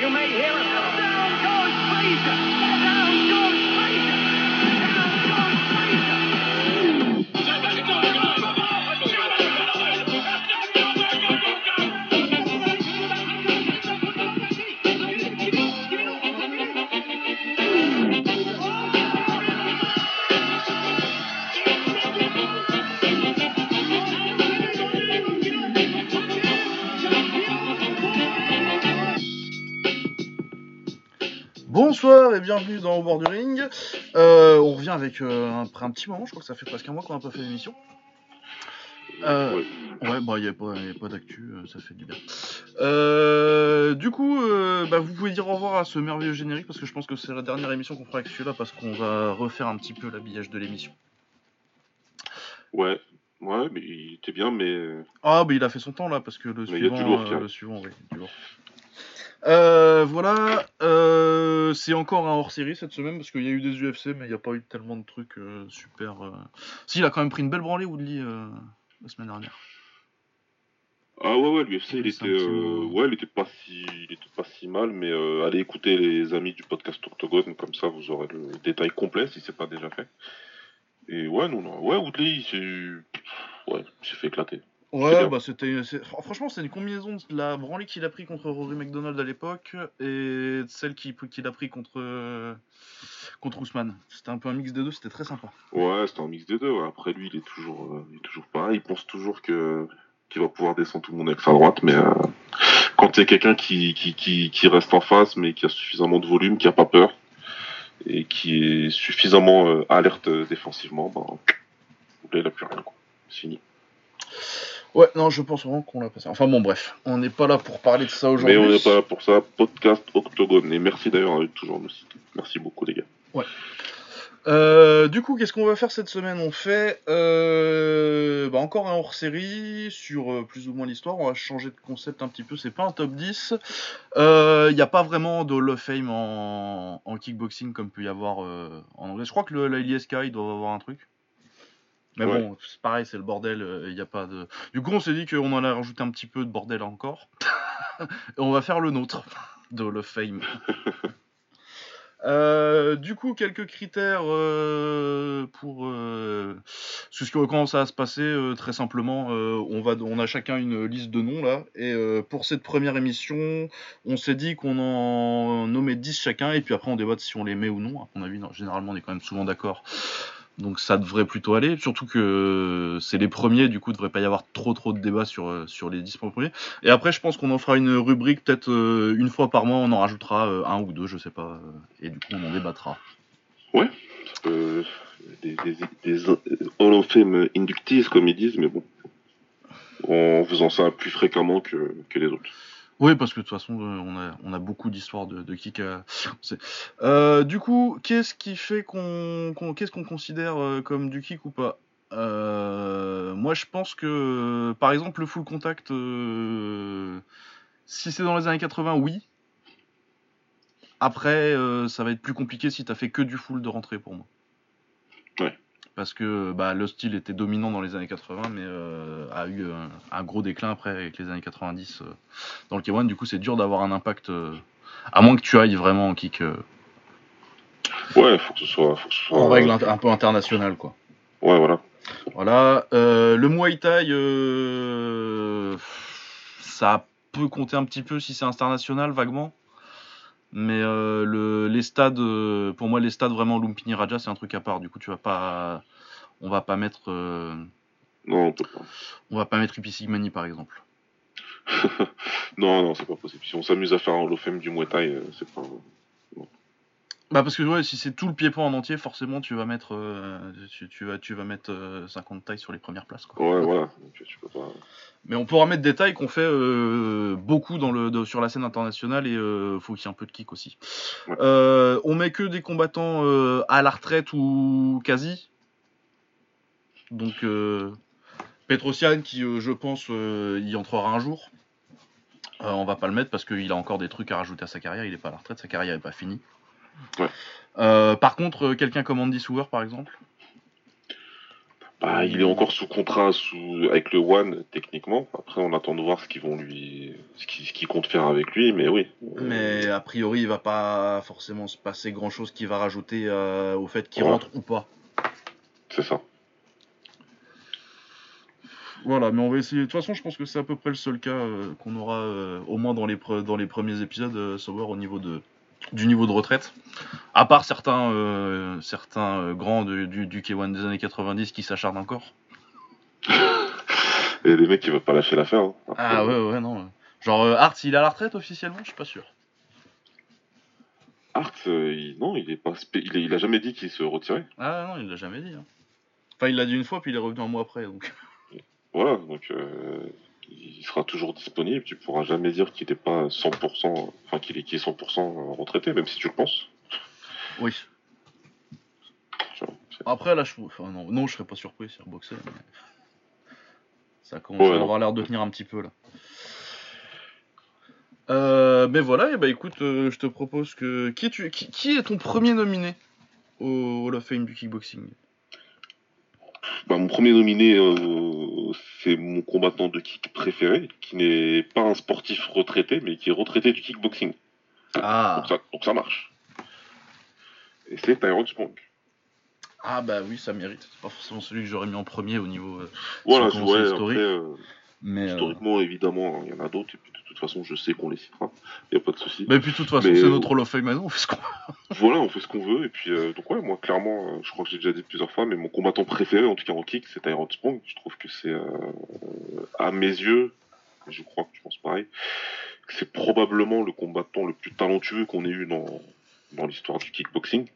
you may hear it. Down goes Fraser! Bonsoir et bienvenue dans Au bord du ring. Euh, on revient avec euh, après un petit moment, je crois que ça fait presque un mois qu'on n'a pas fait l'émission. Euh, Ouais. bah il n'y a pas, pas d'actu, euh, ça fait du bien. Euh, du coup, euh, bah, vous pouvez dire au revoir à ce merveilleux générique parce que je pense que c'est la dernière émission qu'on fera avec celui-là parce qu'on va refaire un petit peu l'habillage de l'émission. Ouais, ouais, mais il était bien, mais Ah, bah il a fait son temps là parce que le Mais il y a suivant, du lourd, le suivant, oui, du lourd. Euh, voilà, euh, c'est encore un hors-série cette semaine parce qu'il y a eu des UFC, mais il n'y a pas eu tellement de trucs euh, super. Si, il a quand même pris une belle branlée, Woodley, la semaine dernière. ah ouais, ouais, l'UFC, il était, ouais, il était pas si, il était pas si mal, mais allez écouter les amis du podcast Octogone, comme ça vous aurez le détail complet si c'est pas déjà fait. Et ouais, non, non, ouais, Woodley, il s'est, ouais, fait éclater. Ouais, bah c'était. Franchement, c'est une combinaison de la branlée qu'il a pris contre Rory McDonald à l'époque et de celle qu'il qu'il a pris contre, euh, contre Ousmane. C'était un peu un mix des deux, c'était très sympa. Ouais, c'était un mix des deux. ouais. Après lui, il est toujours, euh, il est toujours pareil. Il pense toujours que qu'il va pouvoir descendre tout le monde avec sa droite, mais euh, quand il y a quelqu'un qui, qui, qui, qui reste en face, mais qui a suffisamment de volume, qui a pas peur et qui est suffisamment euh, alerte défensivement, ben, là, il a plus rien. quoi. C'est fini. Ouais, non, je pense vraiment qu'on l'a passé. Enfin bon, bref, on n'est pas là pour parler de ça Mais aujourd'hui. on n'est pas là pour ça. Podcast Octogone. Et merci d'ailleurs de toujours nous citer. Merci beaucoup les gars. Euh, du coup, qu'est-ce qu'on va faire cette semaine? On fait euh, bah, encore un hors-série sur euh, plus ou moins l'histoire. On va changer de concept un petit peu. C'est pas un top 10. Il n'y a pas vraiment de Hall of Fame en, en kickboxing comme peut y avoir en anglais. Je crois que le, la ils doivent avoir un truc. Mais Ouais. bon, c'est pareil, c'est le bordel. Il n'y a pas de. Du coup, on s'est dit qu'on allait rajouter un petit peu de bordel encore. Et on va faire le nôtre de of Fame. Euh, du coup, quelques critères euh, pour euh, ce que comment ça va se passer euh, très simplement. euh, on va, on a chacun une liste de noms là, et euh, pour cette première émission, on s'est dit qu'on en nommait 10 chacun, et puis après on débat de si on les met ou non. À mon avis, non, généralement on est quand même souvent d'accord. Donc ça devrait plutôt aller, surtout que c'est les premiers, du coup il devrait pas y avoir trop trop de débats sur, euh, sur les 10 premiers. Et après je pense qu'on en fera une rubrique peut-être euh, une fois par mois, on en rajoutera euh, un ou deux, je sais pas, euh, et du coup on en débattra. Euh, des, des, des euh, Hall of Fame inductees, comme ils disent, mais bon. En faisant ça plus fréquemment que, que les autres. Oui, parce que de toute façon, euh, on a, beaucoup d'histoires de, kick. Euh, du coup, qu'est-ce qui fait qu'on, qu'est-ce qu'on considère euh, comme du kick ou pas? Moi, je pense que, par exemple, le full contact, si c'est dans les années 80, oui. Après, ça va être plus compliqué si t'as fait que du full de rentrée pour moi. Parce que bah, le style était dominant dans les années 80, mais euh, a eu un, un gros déclin après avec les années 90 euh, dans le K1. Du coup, c'est dur d'avoir un impact, euh, à moins que tu ailles vraiment en kick Ouais, faut que ce soit. Faut que ce soit en règle un peu internationale, quoi. Ouais, voilà. Voilà. le Muay Thai, ça peut compter un petit peu si c'est international, vaguement? Mais euh, le, les stades, euh, pour moi, les stades vraiment Lumpini Raja, c'est un truc à part. Du coup, tu vas pas, on va pas mettre, euh, Non, on peut pas. on va pas mettre Ipi Sigmani par exemple. non, non, c'est pas possible. Si on s'amuse à faire un Fame du Muay Thai, c'est pas. Bah parce que ouais, si c'est tout le pied-point en entier, forcément, tu vas mettre, euh, tu, tu vas, tu vas mettre euh, 50 tailles sur les premières places. Quoi. Ouais, voilà. Tu, tu peux pas. Mais on pourra mettre des tailles qu'on fait euh, beaucoup dans le, de- sur la scène internationale et euh, faut qu'il y ait un peu de kick aussi. Ouais. On met que des combattants à la retraite ou quasi. Donc Petrosian qui, je pense, y entrera un jour. On va pas le mettre parce qu'il a encore des trucs à rajouter à sa carrière. Il est pas à la retraite, sa carrière est pas finie. Ouais. Euh, par contre, euh, quelqu'un comme Andy Souwer, par exemple. Bah, il est encore sous contrat sous... avec le One, techniquement. Après, on attend de voir ce qu'ils vont lui. ce qu'il ce qu'il compte faire avec lui, mais oui. Mais a priori, il va pas forcément se passer grand chose qui va rajouter euh, au fait qu'il Ouais. rentre ou pas. C'est ça. Voilà, mais on va essayer. De toute façon, je pense que c'est à peu près le seul cas euh, qu'on aura, au moins dans les, pre- dans les premiers épisodes, savoir au niveau de, du niveau de retraite. À part certains, euh, certains euh, grands de- du, du K1 des années 90 qui s'acharnent encore. Et des mecs qui veulent pas lâcher l'affaire. hein. Ah ouais, ouais, non. Genre, euh, Hart, il est à la retraite officiellement? Je suis pas sûr. Hart, euh, il- non, il est pas, il, est- il a jamais dit qu'il se retirait. Ah non, il l'a jamais dit. hein. Enfin, il l'a dit une fois, puis il est revenu un mois après. Donc. Voilà, donc euh, il sera toujours disponible. Tu pourras jamais dire qu'il n'est pas 100%, enfin qu'il est, qu'il est 100% retraité, même si tu le penses. Oui. C'est- Après, là, je... Enfin, non, non, je serais pas surpris reboxait. Mais... Ça commence Ouais, à avoir l'air de tenir un petit peu, là. Euh, mais voilà, et bah écoute, euh, je te propose que... Qui, tu... qui, qui est ton premier nominé au Hall of Fame du kickboxing? Bah, mon premier nominé, euh, c'est mon combattant de kick préféré, qui n'est pas un sportif retraité, mais qui est retraité du kickboxing. Ah, Donc, ça, donc ça marche. Et c'est Tyrone Spong. ah bah oui, ça mérite. C'est pas forcément celui que j'aurais mis en premier au niveau... euh, Voilà, ouais, après, euh, Mais, euh, historiquement, évidemment, il y en a d'autres, et puis de toute façon, je sais qu'on les citera. Il n'y a pas de souci. Mais puis de toute façon, c'est euh, notre Hall of Fame maintenant, on fait ce qu'on Voilà, on fait ce qu'on veut. Et puis, euh, donc ouais, moi, clairement, euh, je crois que j'ai déjà dit plusieurs fois, mais mon combattant préféré, en tout cas en kick, c'est Tyrone Spong. Je trouve que c'est, euh, à mes yeux, et je crois que tu penses pareil, que c'est probablement le combattant le plus talentueux qu'on ait eu dans, dans l'histoire du kickboxing.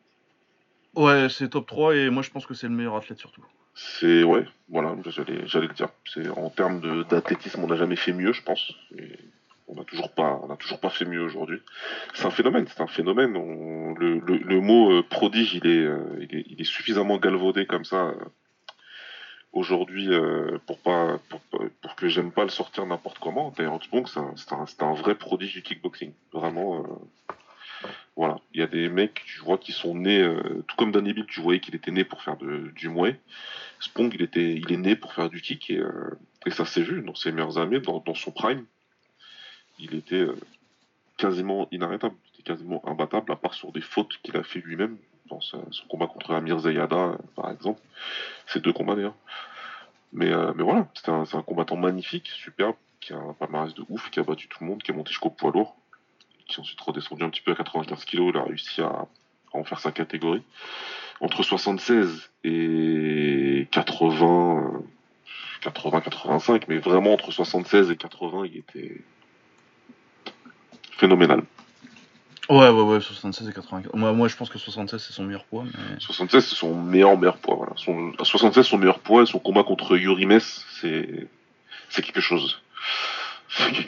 Ouais, c'est top 3 et moi je pense que c'est le meilleur athlète surtout. C'est, ouais, voilà, j'allais, j'allais le dire. C'est, en termes de, d'athlétisme, on n'a jamais fait mieux, je pense. Et on n'a toujours pas, on toujours pas fait mieux aujourd'hui. C'est un phénomène, c'est un phénomène. Le, mot euh, prodige, il est, euh, il est, il est suffisamment galvaudé comme ça euh, aujourd'hui pour pas, pour, que j'aime pas le sortir n'importe comment. D'ailleurs, Spong, c'est un, un, vrai prodige du kickboxing. Vraiment. voilà, il y a des mecs, tu vois, qui sont nés, tout comme Danny Bill, tu voyais qu'il était né pour faire de, du mouet. Spong, il, était, il est né pour faire du kick et, ça s'est vu dans ses meilleures années, dans son prime. Il était euh, quasiment inarrêtable, était quasiment imbattable, à part sur des fautes qu'il a fait lui-même, dans son combat contre Amir Zayada, par exemple. Ces deux combats d'ailleurs. Mais, euh, voilà, c'est un, combattant magnifique, superbe, qui a un palmarès de ouf, qui a battu tout le monde, qui est monté jusqu'au poids lourd, qui est ensuite redescendu un petit peu à 95 kg, il a réussi à, en faire sa catégorie. Entre 76 et 80, euh, 80, 85, mais vraiment entre 76 et 80, il était phénoménal. Ouais, ouais, ouais, 76 et 84. Moi, moi je pense que 76 c'est son meilleur poids. Mais... 76, c'est son meilleur meilleur poids. Voilà. Son, à 76, son meilleur poids, et son combat contre Yuri Mess, c'est c'est quelque chose.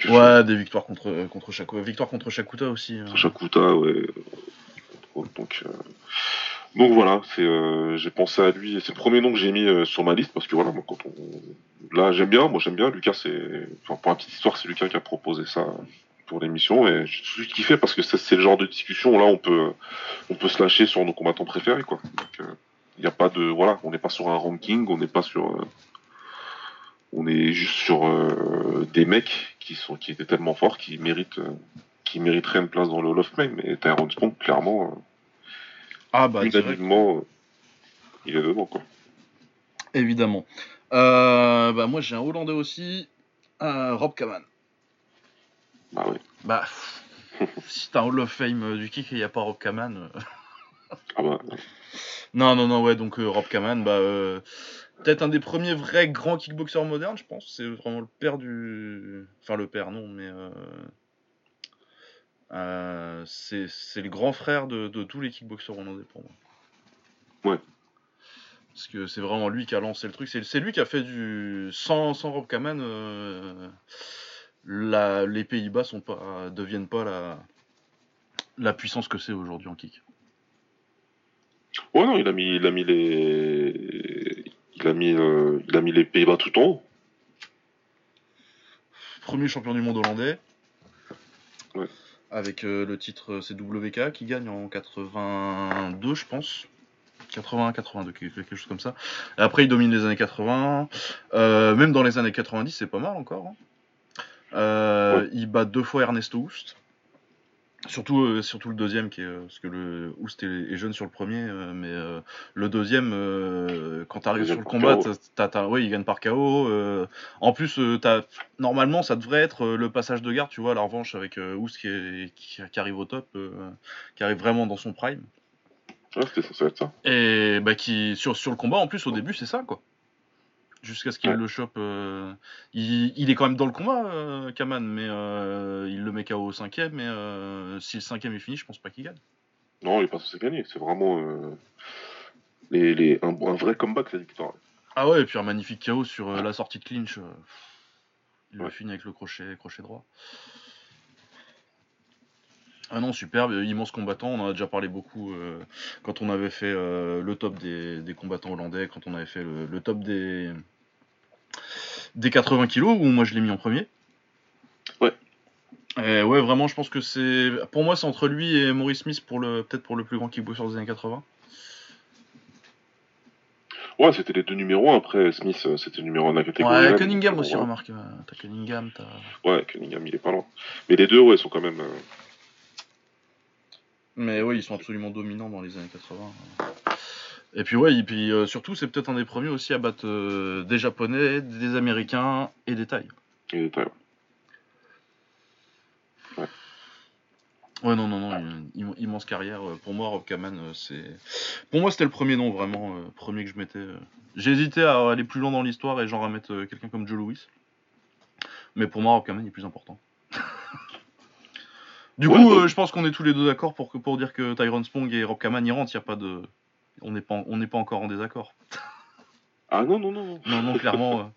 Ouais, des victoires contre, euh, contre Shakuta. Victoire contre Shakuta aussi. euh. Shakuta, ouais. Donc, euh, donc voilà, c'est, euh, j'ai pensé à lui. C'est le premier nom que j'ai mis euh, sur ma liste parce que voilà, moi, quand on... là j'aime bien, moi j'aime bien. Lucas, c'est, enfin, pour la petite histoire, c'est Lucas qui a proposé ça pour l'émission et je suis kiffé parce que c'est, le genre de discussion là on peut, on peut se lâcher sur nos combattants préférés quoi. Donc il n'y a pas de, voilà, on n'est pas sur un ranking, on n'est pas sur, euh, on est juste sur euh, des mecs qui sont, qui étaient tellement forts, qui méritent. euh, qui mériterait une place dans le Hall of Fame. Et Tyrone Spong, clairement, Ah euh, bah, unanimement, euh, il est dedans, quoi. évidemment. Euh, bah, moi j'ai un Hollandais aussi, euh, Rob Kaman. Bah ouais. Bah, si t'as un Hall of Fame euh, du kick et il n'y a pas Rob Kaman. euh, Ah bah, Non, non, non, ouais, donc euh, Rob Kaman, bah, euh, peut-être un des premiers vrais grands kickboxers modernes, je pense. C'est vraiment le père du. Enfin, le père, non, mais. euh, c'est le grand frère de, de tous les kickboxers hollandais pour moi. Ouais. Parce que c'est vraiment lui qui a lancé le truc. C'est lui qui a fait du. Sans, sans Rob Kaman, la, les Pays-Bas sont pas, deviennent pas la, la puissance que c'est aujourd'hui en kick. ouais, non, il a mis, il a mis les, il a mis, euh, il a mis les Pays-Bas tout en haut. Premier champion du monde hollandais. Ouais. Avec euh, le titre euh, CWK qui gagne en 82, je pense. 81-82, quelque quelque chose comme ça. Et après, il domine les années 80. Euh, même dans les années 90, c'est pas mal encore. hein. Euh, il bat deux fois Ernesto Houst. Surtout, euh, surtout le deuxième, qui est, euh, parce que le Houst est, est jeune sur le premier, euh, mais le deuxième, quand tu arrives sur le combat, ouais, il gagne par KO. en plus, t'as- normalement, ça devrait être le passage de garde, tu vois, la revanche avec Houst qui, est- qui, qui arrive au top, qui arrive vraiment dans son prime. Ouais, c'était censé être ça. Et bah, qui, sur, sur le combat, en plus, au début, c'est ça, quoi. Jusqu'à ce qu'il Ouais. le chope. euh, il, il est quand même dans le combat, euh, Kaman, mais euh, il le met KO au cinquième. Et euh, si le cinquième est fini, je pense pas qu'il gagne. Non, il est pas censé gagner. C'est vraiment les, les, un, un vrai comeback, cette victoire. Ah ouais, et puis un magnifique KO sur la sortie de clinch. il le Ouais. finit avec le crochet, crochet droit. Ah non, superbe, immense combattant. On en a déjà parlé beaucoup euh, quand on avait fait euh, le top des, des combattants hollandais, quand on avait fait le, le top des, des 80 kilos, où moi je l'ai mis en premier. Ouais. Et ouais, vraiment, je pense que c'est. Pour moi, c'est entre lui et Maurice Smith, pour le peut-être pour le plus grand kickboxer des années 80. Ouais, c'était les deux numéros 1. Après, Smith, euh, c'était le numéro 1 de la catégorie. Ouais, Cunningham aussi, remarque. euh, T'as Cunningham, t'as. Ouais, Cunningham, il est pas loin. Mais les deux, ouais, sont quand même. euh, Mais oui, ils sont absolument dominants dans les années 80. Et puis ouais, et puis euh, surtout, c'est peut-être un des premiers aussi à battre euh, des Japonais, des Américains et des Thaïs. il est taille. Ouais, non, non, non, im- immense carrière. Euh, Pour moi, Rob Kaman, c'est. Pour moi, c'était le premier nom, vraiment, euh, premier que je mettais. J'ai hésité à aller plus loin dans l'histoire et genre à mettre quelqu'un comme Joe Louis. Mais pour moi, Rob Kaman est plus important. du Ouais, coup, je pense qu'on est tous les deux d'accord pour, que- pour dire que Tyrone Spong et Rob Kaman y rentrent. Y a pas de. On n'est pas, on n'est pas encore en désaccord. Ah non, non, non, non. Non, non, clairement. euh.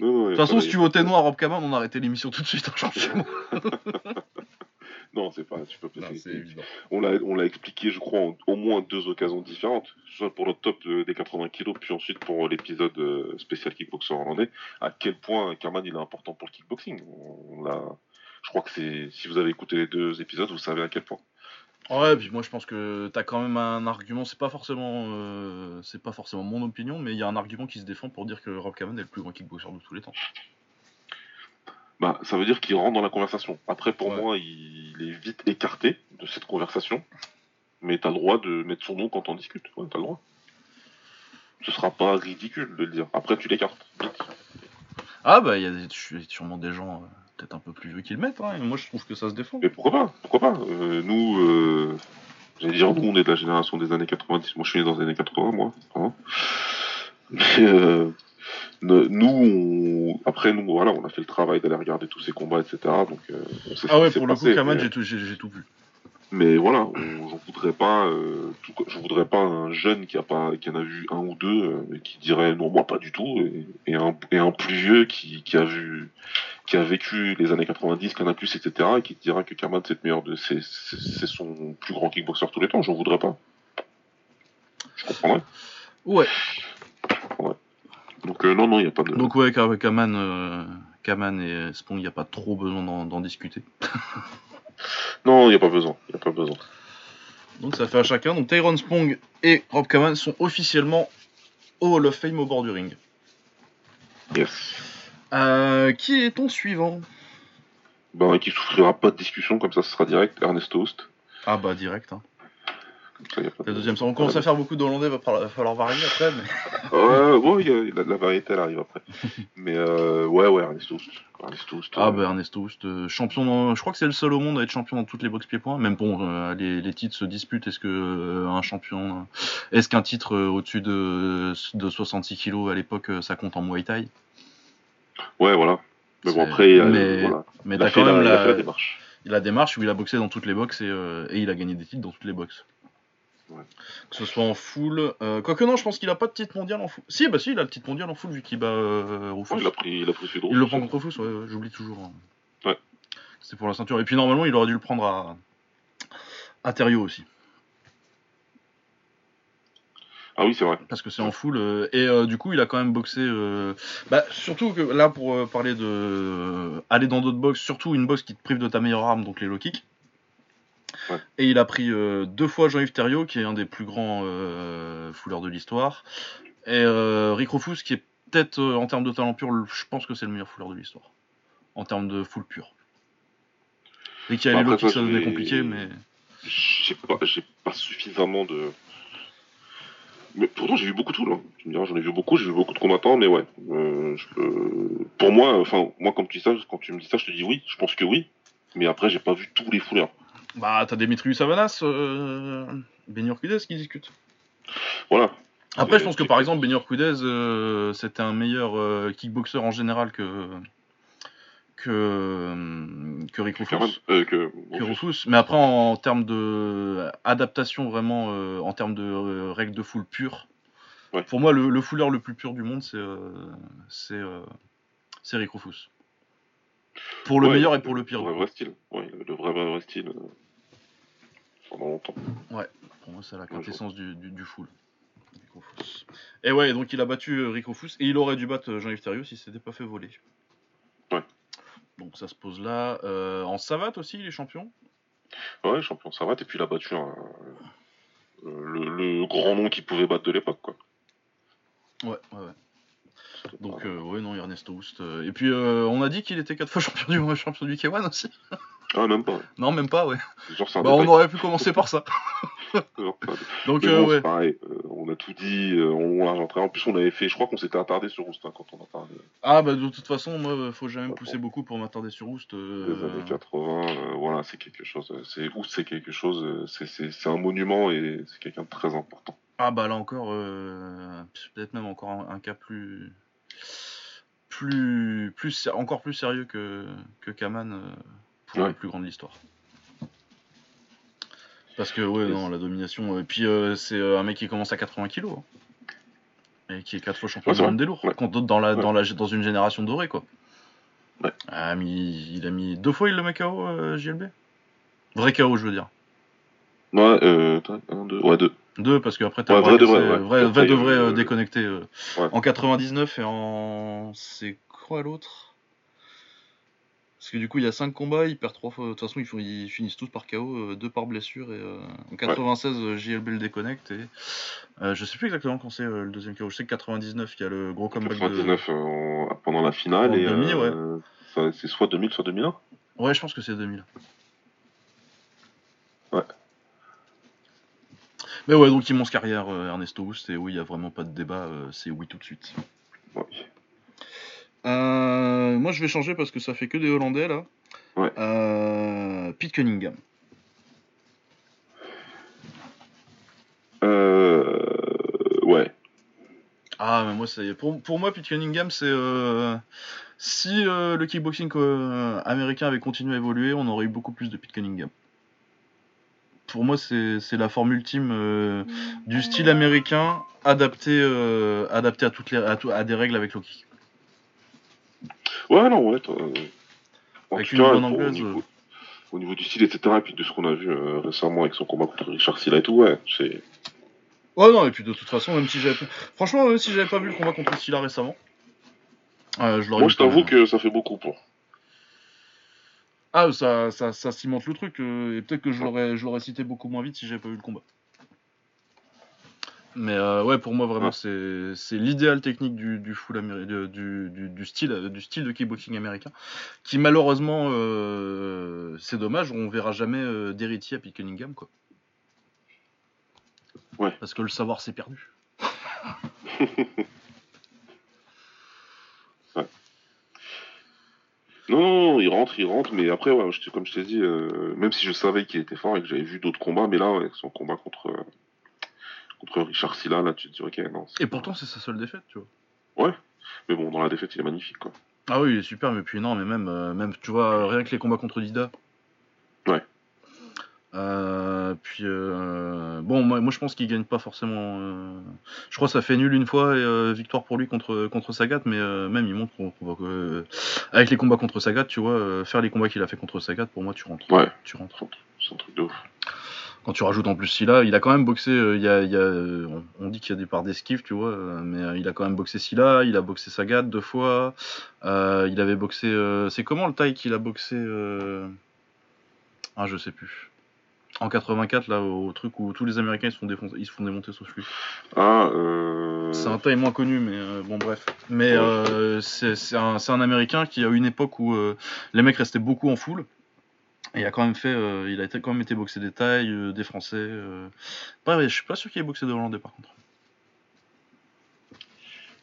Non, non, De toute façon, si tu votais noir Rob Kaman, on arrêtait l'émission tout de suite. hein, moi. Non, c'est pas. Tu peux Non, pas. On l'a, on l'a expliqué, je crois, en au moins deux occasions différentes. Soit pour le top des 80 kilos, puis ensuite pour l'épisode euh, spécial kickboxer hollandais, à quel point Kerman il est important pour le kickboxing? On, l'a. Je crois que c'est. Si vous avez écouté les deux épisodes, vous savez à quel point. Ouais, puis moi je pense que t'as quand même un argument. C'est pas forcément, euh, c'est pas forcément mon opinion, mais il y a un argument qui se défend pour dire que Rob Kaman est le plus grand kickboxer de tous les temps. Bah, ça veut dire qu'il rentre dans la conversation. Après, pour Ouais. moi, il est vite écarté de cette conversation. Mais t'as le droit de mettre son nom quand on discute. Ouais, t'as le droit. Ce sera pas ridicule de le dire. Après, tu l'écartes. Vite. Ah bah il y a des- sûrement des gens euh, peut-être un peu plus vieux qui le mettent. Hein, moi je trouve que ça se défend. Mais pourquoi pas Pourquoi pas Euh, Nous, euh, j'allais dire, nous, on est de la génération des années 90. Moi, je suis né dans les années 80, moi. hein. Mais euh, nous, on- après, nous, voilà, on a fait le travail d'aller regarder tous ces combats, etc. Donc, euh, on sait Ah ouais, pour le passé, coup, Kaman, mais- j'ai tout, tout vu. Mais voilà, j'en voudrais pas, euh, tout, je voudrais pas un jeune qui a pas, qui en a vu un ou deux, euh, et qui dirait non moi pas du tout, et, et un, et un plus vieux qui, qui a vu, qui a vécu les années 90, Canal+, etc., et qui dira que Kerman c'est le meilleur de, c'est, c'est, son plus grand kickboxer de tous les temps. J'en voudrais pas. Je comprendrais. Ouais. Donc euh, non non, il y a pas de. Donc ouais, Kaman, euh, Kaman et Spong, il n'y a pas trop besoin d'en d'en discuter. Non, il y a pas besoin. Il a pas besoin. Donc ça fait à chacun. Donc Tyrone Spong et Rob Kaman sont officiellement au Hall of Fame au bord du ring. Yes. Euh, qui est ton suivant? Ben, qui souffrira pas de discussion comme ça, ce sera direct. Ernesto Host. Ah bah direct. Hein. Comme ça, y a pas de- La deuxième, on commence à faire beaucoup d'Hollandais, va falloir- va falloir varier après. Mais... Ouais, y a- la, la variété elle arrive après. Mais euh, ouais, ouais, Host, Ah euh, bah Ernesto Houst, euh, champion, dans- je crois que c'est le seul au monde à être champion dans toutes les box pieds-points. Même bon, euh, les, les titres se disputent. Est-ce que euh, un champion, est-ce qu'un titre au-dessus de, de 66 kilos à l'époque, ça compte en Muay Thai? Ouais, voilà. Mais bon, après, mais- voilà. Mais il, a t'as quand même la la, démarche. la démarche où il a boxé dans toutes les boxes et, et il a gagné des titres dans toutes les boxes. Ouais. Que ce soit en full. euh, quoique non, je pense qu'il a pas de titre mondial en full. Si, bah si, il a le titre mondial en full vu qu'il bat euh, Rufus. Ouais, il a pris, il a pris Il le prend contre Rufus, ouais, j'oublie toujours. hein. Ouais. C'est pour la ceinture. Et puis normalement, il aurait dû le prendre à, à Thériault aussi. Ah oui, c'est vrai. Parce que c'est en full. euh, et euh, du coup, il a quand même boxé. euh, Bah, surtout que là, pour parler de. aller dans d'autres box, surtout une box qui te prive de ta meilleure arme, donc les low kicks. Ouais. Et il a pris euh, deux fois Jean-Yves Thériault, qui est un des plus grands euh, fouleurs de l'histoire. Et euh, Rick Rufus, qui est peut-être, en termes de talent pur, je pense que c'est le meilleur fouleur de l'histoire. en termes de full pur. Dès qu'il y a Bah, les ça, devenait compliqué, mais. J'ai pas, suffisamment de. Mais pourtant, j'ai vu beaucoup tout là. Tu me diras, j'en ai vu beaucoup, j'ai vu beaucoup de combattants, mais ouais. euh, je Pour moi, enfin, moi, quand tu, dis ça, quand tu me dis ça, je te dis oui, je pense que oui. Mais après, j'ai pas vu tous les fouleurs. Bah, t'as Demetrius Savanas, euh... Kudez qui discutent. Voilà. Après, je pense que par exemple, Benur Kudez, euh, c'était un meilleur euh, kickboxer en général que. que. que Rick Rufus. euh, que... que Rufus. Mais après, en, termes de adaptation, vraiment, en termes de euh, règles de foule pure, Ouais. pour moi, le, le fouleur le plus pur du monde, c'est c'est c'est Rick Rufus. Pour le Ouais, meilleur et pour le pire. Le vrai, vrai style. Ouais, le, le vrai, vrai, vrai style. Pendant longtemps. Pour moi, c'est la quintessence du, du, du full. Et ouais, donc il a battu euh, Rick Rufus et il aurait dû battre euh, Jean-Yves Thériault s'il s'était pas fait voler. Ouais. Donc ça se pose là. Euh, en savate aussi, il est champion? Ouais, champion savate, et puis il a battu un- euh, le, le grand nom qu'il pouvait battre de l'époque, quoi. Ouais, ouais, ouais. Donc, euh, ouais, non, Ernesto Houst. euh, Et puis, on a dit qu'il était quatre fois champion du, champion du K1 aussi. Ah, même pas. Non, même pas, ouais. Genre, Bah, on aurait pu commencer par ça. Genre. Donc, euh, bon, ouais. pareil, euh, on a tout dit, euh, on. En plus, on avait fait, je crois qu'on s'était attardé sur Roustin quand on a parlé Ah, bah, de toute façon, moi, faut jamais me pousser beaucoup pour m'attarder sur euh, des années 80. euh, voilà, c'est quelque chose. euh, C'est Oust, c'est quelque chose. euh, c'est- un monument et c'est quelqu'un de très important. Ah, bah, là encore, euh, peut-être même encore un, un cas plus. Plus, plus, encore plus sérieux que, que Kaman euh, Ouais. les plus grandes de l'histoire. Parce que, ouais, non, la domination. Et puis, euh, c'est euh, un mec qui commence à 80 kilos. hein. Et qui est 4 fois champion Ouais, du monde des lourds. Ouais. Quand d'autres dans, la, dans, la, dans une génération dorée, quoi. Ouais. Ah, mais il, a mis deux fois, il le met KO, euh, JLB Vrai KO, je veux dire. Ouais, euh, un, deux, ouais, deux. Deux, parce qu'après, t'as Ouais, vrai de vrai, ouais. vrai, vrai de vrai euh, euh, déconnecté. En 99 et en. C'est quoi l'autre? Parce que du coup, il y a 5 combats, il perd 3 fois. De toute façon, ils, font- ils finissent tous par KO, 2 par blessure. Et, euh, en 96, euh, JLB le déconnecte. Et, euh, je sais plus exactement quand c'est euh, le deuxième KO. Je sais que 99, il y a le gros comeback de. 99 euh, en- pendant la finale En et demi, euh, ça- c'est soit 2000, soit 2001. Ouais, je pense que c'est 2000. Ouais. Mais ouais, donc immense carrière, euh, Ernesto Houst, et oui, il n'y a vraiment pas de débat, euh, c'est oui tout de suite. Ouais. Euh, moi, je vais changer parce que ça fait que des Hollandais là. Ouais. Euh, Pete Cunningham. Euh, ouais. Ah, mais moi, ça y est. Pour, pour moi, Pete Cunningham, c'est. euh, si euh, le kickboxing euh, américain avait continué à évoluer, on aurait eu beaucoup plus de Pete Cunningham. Pour moi, c'est la forme ultime euh, du style américain adapté, euh, adapté à, toutes les, à, tout- à des règles avec low kick. Ouais, non, ouais. t'as- En Avec tout une cas, pour- anglaise, au, niveau, au niveau du style, etc., et puis de ce qu'on a vu euh, récemment avec son combat contre Richard Silla et tout, ouais, c'est. Ouais, non, et puis de toute façon, même si j'avais pas... Franchement, même si j'avais pas vu le combat contre Silla récemment, euh, je l'aurais Moi, je t'avoue que ça fait beaucoup pour. Ah, ça, ça, ça cimente le truc, euh, et peut-être que je l'aurais cité beaucoup moins vite si j'avais pas vu le combat. Mais euh, ouais, pour moi, vraiment, Ouais. c'est, l'idéal technique du, du, full améri- de- du, du, du style, euh, du style de kickboxing américain, qui malheureusement, euh, c'est dommage, on verra jamais euh, d'héritier à Pete Cunningham, quoi. Ouais. Parce que le savoir, c'est perdu. Non, non, non, il rentre, il rentre, mais après, ouais, je comme je t'ai dit, même si je savais qu'il était fort et que j'avais vu d'autres combats, mais là, ouais, son combat contre, contre Richard Silla, là, tu te dis, ok, non. Et pourtant, c'est sa seule défaite, tu vois. Mais bon, dans la défaite, il est magnifique, quoi. Ah oui, il est super, mais puis non, mais même, euh, même tu vois, rien que les combats contre Dida. Ouais. Euh, puis euh, bon, moi, moi je pense qu'il gagne pas forcément. Je crois que ça fait nul une fois et victoire pour lui contre contre Sagat, mais même il montre avec les combats contre Sagat, tu vois, faire les combats qu'il a fait contre Sagat, pour moi tu rentres. Ouais. Tu rentres. C'est un truc de ouf. Quand tu rajoutes en plus Silla, il a quand même boxé. euh, il y a, il y a, euh, on, dit qu'il y a des parts d'esquive, tu vois, euh, mais euh, il a quand même boxé Silla, il a boxé Sagat deux fois. euh, il avait boxé. c'est comment le taille qu'il a boxé Ah, je sais plus. En 84, là, au truc où tous les Américains ils se font, défoncer- ils se font démonter sauf lui. Ah, euh... C'est un taille moins connu, mais bon, bref. Mais Ouais. c'est un, un Américain qui a eu une époque où les mecs restaient beaucoup en foule. Et il a quand même fait, euh, il a été, quand même été boxé des tailles, euh, des Français. Euh... Pas, je suis pas sûr qu'il ait boxé des Hollandais par contre.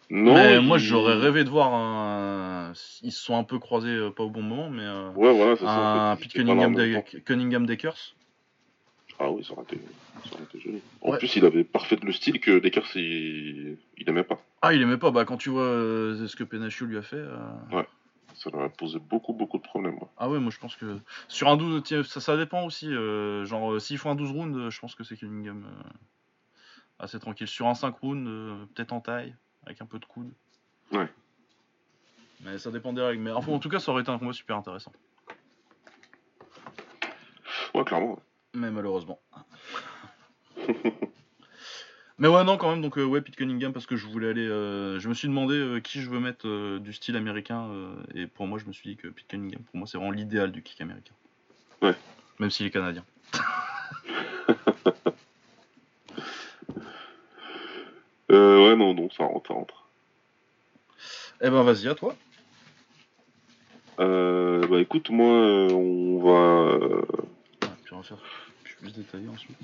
Non, mais il- moi j'aurais rêvé de voir un. Ils se sont un peu croisés euh, pas au bon moment, mais Ouais, voilà, c'est un Pete Cunningham, temps. Cunningham Dakers. Ah oui, ça aurait été, ça aurait été joli. En Ouais. plus, il avait parfait le style que Dekers, il... il aimait pas. Ah, il aimait pas, bah quand tu vois ce que Penachio lui a fait. euh, Ça leur a posé beaucoup, beaucoup de problèmes. Ah ouais, moi je pense que sur un 12, tiens, ça, ça dépend aussi. euh, genre, euh, s'ils font un 12 rounds, euh, je pense que c'est Cunningham euh, assez tranquille. Sur un 5 rounds, euh, peut-être en taille, avec un peu de coude. Ouais. Mais ça dépend des règles. Mais enfin, en tout cas, ça aurait été un combat super intéressant. Ouais, clairement. Mais malheureusement. Mais ouais, non, quand même, donc euh, ouais, Pete Cunningham, parce que je voulais aller. euh, je me suis demandé euh, qui je veux mettre euh, du style américain, euh, et pour moi, je me suis dit que Pete Cunningham, pour moi, c'est vraiment l'idéal du kick américain. Ouais. Même s'il est canadien. Euh, ouais, non, non, ça rentre, ça rentre. Eh ben, vas-y, à toi. Euh, bah écoute, moi, euh, on va. euh, Ah, puis on va faire plus détaillé ensuite.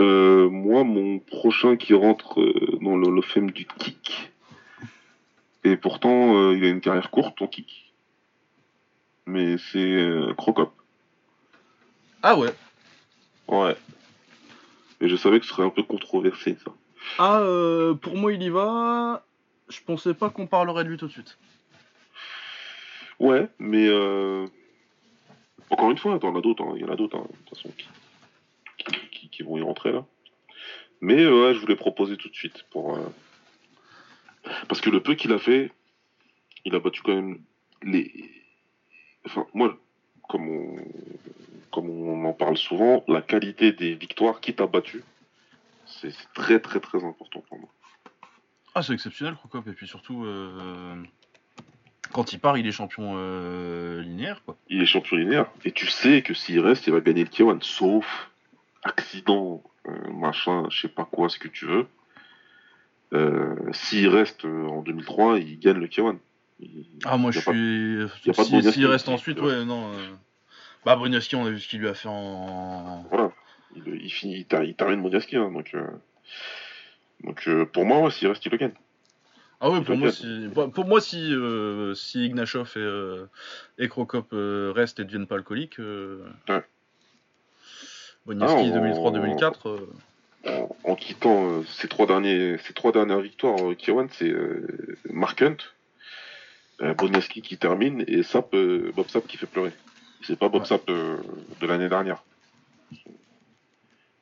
Euh, moi, mon prochain qui rentre euh, dans le, le film du kick. Et pourtant, euh, il a une carrière courte en kick. Mais c'est Crocop. Ah ouais. Ouais. Et je savais que ce serait un peu controversé, ça. Ah, euh, pour moi, il y va. Je pensais pas qu'on parlerait de lui tout de suite. Ouais, mais euh... encore une fois, t'en as d'autres, hein, il y en a d'autres, hein, de toute façon, qui, vont y rentrer là. Mais euh, ouais, je voulais proposer tout de suite pour euh, parce que le peu qu'il a fait, il a battu quand même les. Enfin, moi, comme on, comme on en parle souvent, la qualité des victoires qui t'a battu, c'est c'est très très très important pour moi. Ah, c'est exceptionnel, Crocop. Et puis surtout, euh, quand il part, il est champion euh, linéaire, quoi. il est champion linéaire. Et tu sais que s'il reste, il va gagner le K1. Sauf accident, euh, machin, je sais pas quoi, ce que tu veux. Euh, s'il reste euh, en 2003, il gagne le K1. Il- Ah, moi, je pas- suis. de Si- S'il reste ensuite, ouais, non. Bah, on a vu ce qu'il lui a fait en. Voilà. Il, il finit, il, ter- il termine Modiaski. Hein, donc, donc pour moi, ouais, s'il reste, il le gagne. Ah oui, pour Ok. moi, si, pour pour moi, si, euh, si Ignashov et, euh, et Crocop euh, restent et deviennent pas alcooliques, Ouais. Boniaski Ah, on- 2003-2004, euh, En, en quittant euh, ces, trois derniers, ces trois dernières victoires au K1, c'est euh, Mark Hunt, euh, Boniaski qui termine et Sap, euh, Bob Sap qui fait pleurer. C'est pas Bob Ouais. Sap euh, de l'année dernière.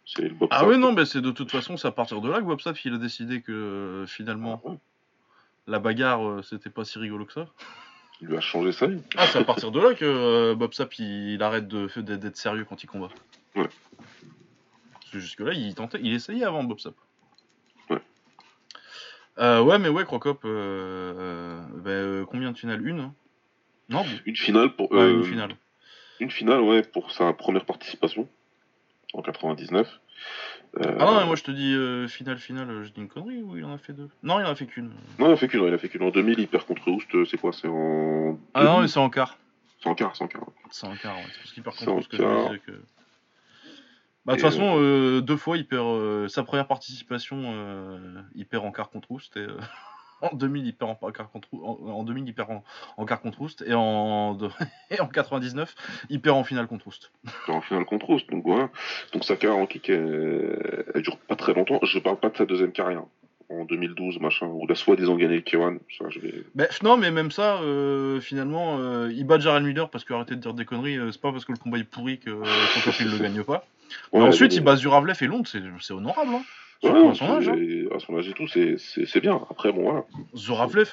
C'est le Bob Ah oui, non, mais c'est de toute façon, c'est à partir de là que Bob Sapp, il a décidé que euh, finalement, Ah ouais. la bagarre, euh, c'était pas si rigolo que ça. Il lui a changé sa vie. Ah, c'est à partir de là que euh, Bob Sapp, il, il arrête de- d'être sérieux quand il combat. Ouais. Que jusque-là, il tentait, il essayait avant Bob Sapp. Ouais. Euh, ouais, mais ouais, Crocop, euh, euh, euh, combien de finales? Une hein? Non Une finale pour Ouais, une finale. une finale, ouais, pour sa première participation en 99. Euh, Ah non, mais moi je te dis euh, finale, finale, je dis une connerie ou il en a fait deux? Non, il en a fait qu'une. Non, il a fait qu'une, il a fait qu'une en 2000, il perd contre Oust, c'est quoi C'est en. Ah non, 2000? mais c'est en quart. c'est en quart, c'est en quart. C'est en quart, ouais. C'est parce qu'il perd contre en ce que je disais que. Bah, de toute façon, euh, deux fois, il perd euh, sa première participation, euh, il perd en quart contre Oust. Et, euh, en 2000, il perd en, quart contre, en, en 2000, il perd en, en quart contre Oust. Et en, de- et en 99, il perd en finale contre Oust. En finale contre Oust, donc voilà. Donc sa carrière en kick, elle, elle dure pas très longtemps. Je parle pas de sa deuxième carrière. En 2012, machin, où il a soi-disant gagné le K1. Ça, je vais. Mais non, mais même ça, euh, finalement, euh, il bat Jared Miller parce que arrêtez de dire des conneries, euh, c'est pas parce que le combat est pourri que euh, Crocop, il le gagne pas. Ouais, ensuite, il bat Zuravlev et Londres, c'est honorable. Hein. Ouais, à son âge. hein. à son âge et tout, c'est- bien. Après, bon, voilà.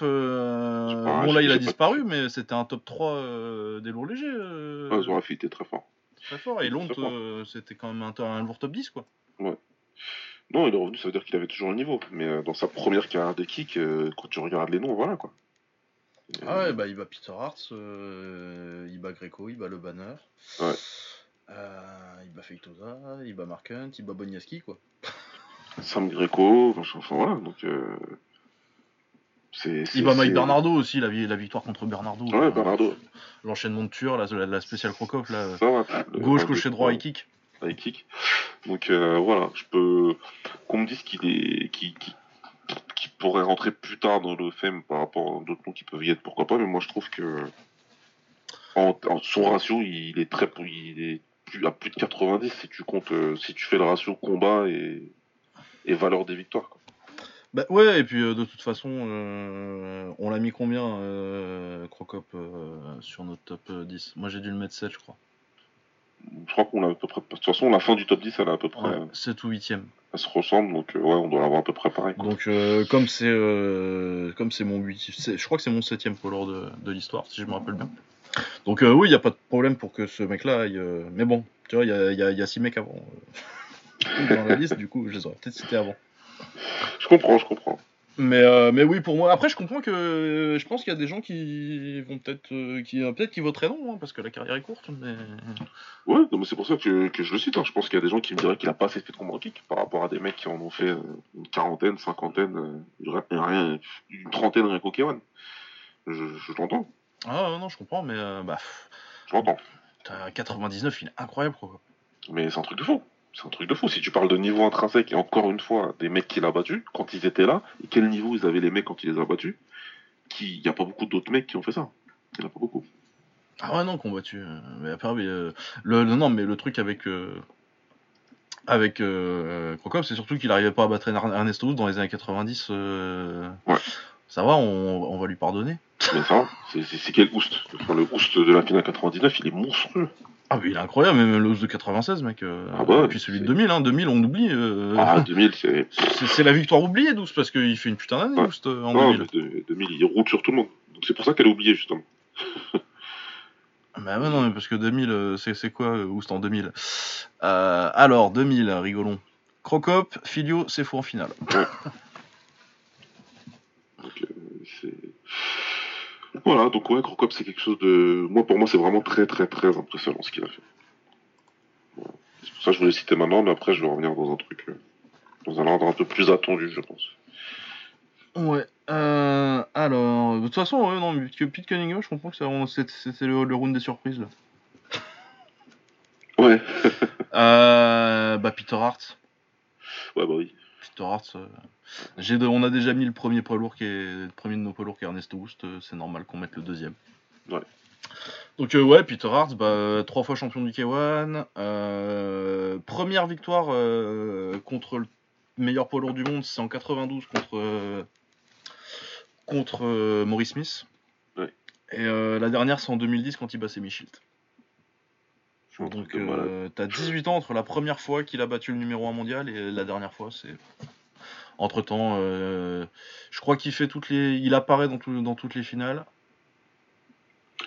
Euh, bon là il a pas- disparu, mais c'était un top 3 euh, des lourds légers. euh, il était très fort. très fort. Et Londres, euh, c'était quand même un, un lourd top 10 quoi. Non, il est revenu, ça veut dire qu'il avait toujours le niveau. Mais dans sa première carrière de kick, quand tu regardes les noms, voilà quoi. Ah ouais, bah il bat Peter Hart, euh, il bat Greco, il bat Le Banner. Ouais. Euh, il bat Feitosa, il bat Mark Hunt, il bat Boniaski, quoi. Sam Greco, machin, enfin voilà, donc. Euh... c'est- Il bat Mike Bernardo aussi, la, la victoire contre Bernardo. Ouais, Euh, Bernardo. L'enchaînement de tueurs, la, la, la spéciale Crocop, là. Ça le- Gauche, un, gaucher deux, droit, high kick. high kick. Donc euh, voilà, je peux. Qu'on me dise qu'il est. qu'il qu'il- qu'il pourrait rentrer plus tard dans le FEM par rapport à d'autres noms qui peuvent y être, pourquoi pas, mais moi je trouve que. En, en- son ratio, il est très. Il est plus, à plus de 90 si tu comptes. euh, si tu fais le ratio combat et, et valeur des victoires. Quoi. Bah ouais, et puis euh, de toute façon, euh, on l'a mis combien, euh, Crocop, sur notre top euh, 10 Moi j'ai dû le mettre 7, je crois. Je crois qu'on a à peu près. De toute façon, la fin du top 10, elle est à peu près. Ouais, 7 ou 8ème. Elle se ressemble, donc ouais, on doit l'avoir à peu près pareil. quoi. Donc comme c'est comme c'est mon 8, c'est- je crois que c'est mon 7ème poids lourd de, de l'histoire, si je me rappelle bien. Donc euh, oui, il n'y a pas de problème pour que ce mec-là aille... euh, Mais bon, tu vois, il y a, y a- il y a 6 mecs avant euh, dans la liste, du coup, je les aurais peut-être cités avant. Je comprends, je comprends. Mais, mais oui, pour moi. Après, je comprends que je pense qu'il y a des gens qui vont peut-être qui peut-être qui voteraient non, hein, parce que la carrière est courte. Mais Ouais, non, mais c'est pour ça que, que je le cite. hein. Je pense qu'il y a des gens qui me diraient qu'il a pas assez fait de kick par rapport à des mecs qui en ont fait une quarantaine, cinquantaine, rien- une trentaine rien qu'au K1. Je, je l'entends, ah non, je comprends. Mais euh, bah, je l'entends. t'as 99, il est incroyable quoi. Mais c'est un truc de fou. C'est un truc de fou. Si tu parles de niveau intrinsèque, et encore une fois, des mecs qu'il a battus, quand ils étaient là, et quel niveau ils avaient les mecs quand il les a battus, il n'y a pas beaucoup d'autres mecs qui ont fait ça. Il n'y en a pas beaucoup. Ah ouais non, combattu. euh, Mais mais, euh, le, le- non, mais le truc avec euh, avec euh, Crocop, c'est surtout qu'il arrivait pas à battre Ern- Ernesto dans les années 90. euh, Ouais. Ça va, on, on va lui pardonner. Mais ça, c'est- quel Oust? Enfin, Le Oust de la finale 99, il est monstrueux. Ah mais il est incroyable, même le Hoos de 96, mec. euh, Ah bah, et puis celui de c'est- 2000, hein, 2000 on oublie. euh, Ah, 2000, c'est. C'est la victoire oubliée, Douce, parce qu'il fait une putain d'année, Ouais. Douce, euh, en Non, 2000. mais de- 2000, il roule sur tout le monde. Donc c'est pour ça qu'elle a oublié, justement. Bah ouais, non, mais parce que 2000, euh, c'est quoi, Oust en 2000 Euh, Alors, 2000, rigolons. Crocop, Filio, c'est fou en finale euh, c'est... Voilà, donc ouais, Crocop, c'est quelque chose de... Moi, pour moi, c'est vraiment très, très, très impressionnant ce qu'il a fait. Voilà. C'est pour ça que je voulais citer maintenant, mais après, je vais revenir dans un truc... euh, Dans un ordre un peu plus attendu, je pense. Ouais. Euh, alors, de toute façon, ouais, non, mais Pete Cunningham, je comprends que c'est- le, le round des surprises, là. Ouais, Euh, bah, Peter Hart. ouais, bah oui. Peter Hart, euh, j'ai de- on a déjà mis le premier poids lourd qui est le premier de nos poids lourds qui est Ernesto Houst, euh, c'est normal qu'on mette le deuxième. Ouais. Donc euh, ouais, Peter Hart, bah, trois fois champion du K1, euh, première victoire euh, contre le meilleur poids lourd du monde, c'est en 92 contre contre Maurice Smith. Ouais. Et la dernière c'est en 2010 quand il bat Shield. Je suis un truc Donc euh, t'as 18 ans entre la première fois qu'il a battu le numéro 1 mondial et la dernière fois c'est entre temps je crois qu'il fait toutes les il apparaît dans, tout- dans toutes les finales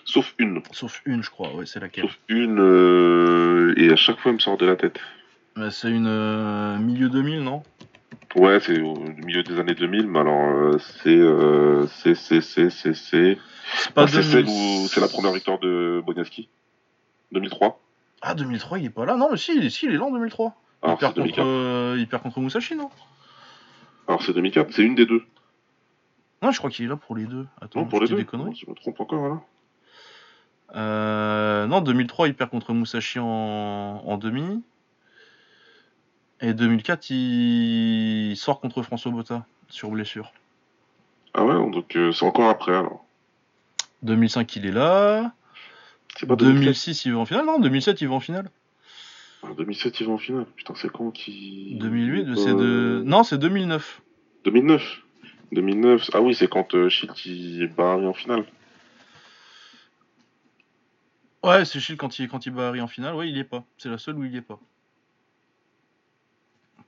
Sauf une. sauf une je crois ouais c'est laquelle Sauf une, euh, et à chaque fois, elle me sort de la tête. Mais c'est une euh, milieu 2000 non? Ouais, c'est au milieu des années 2000, mais alors, euh, c'est... euh, c'est... c'est... c'est... c'est... c'est... c'est pas Ah, c'est celle 2000. où c'est la première victoire de Boniaski? 2003 ah 2003 il est pas là non mais si il est, si, il est là en 2003 il Alors, c'est perd, contre, 2004. euh, il perd contre Musashi non? Alors, c'est 2004, c'est une des deux. non je crois qu'il est là pour les deux attends Non, pour je les deux. des conneries Je me trompe encore, voilà. Euh, non, 2003, il perd contre Musashi en, en demi. Et 2004, il... il sort contre François Botta sur blessure. Ah ouais, donc euh, c'est encore après, alors. 2005, il est là. C'est pas 2007. 2006, il va en finale. Non, 2007, il va en finale. Ah, 2007, ils vont en finale. Putain, c'est quand qui... 2008, Euh, c'est de. Non, c'est 2009. 2009. 2009. Ah oui, c'est quand euh, Shield il bat Harry en finale. Ouais, c'est Shield quand il, quand il bat Harry en finale. Ouais, il y est pas. C'est la seule où il y est pas.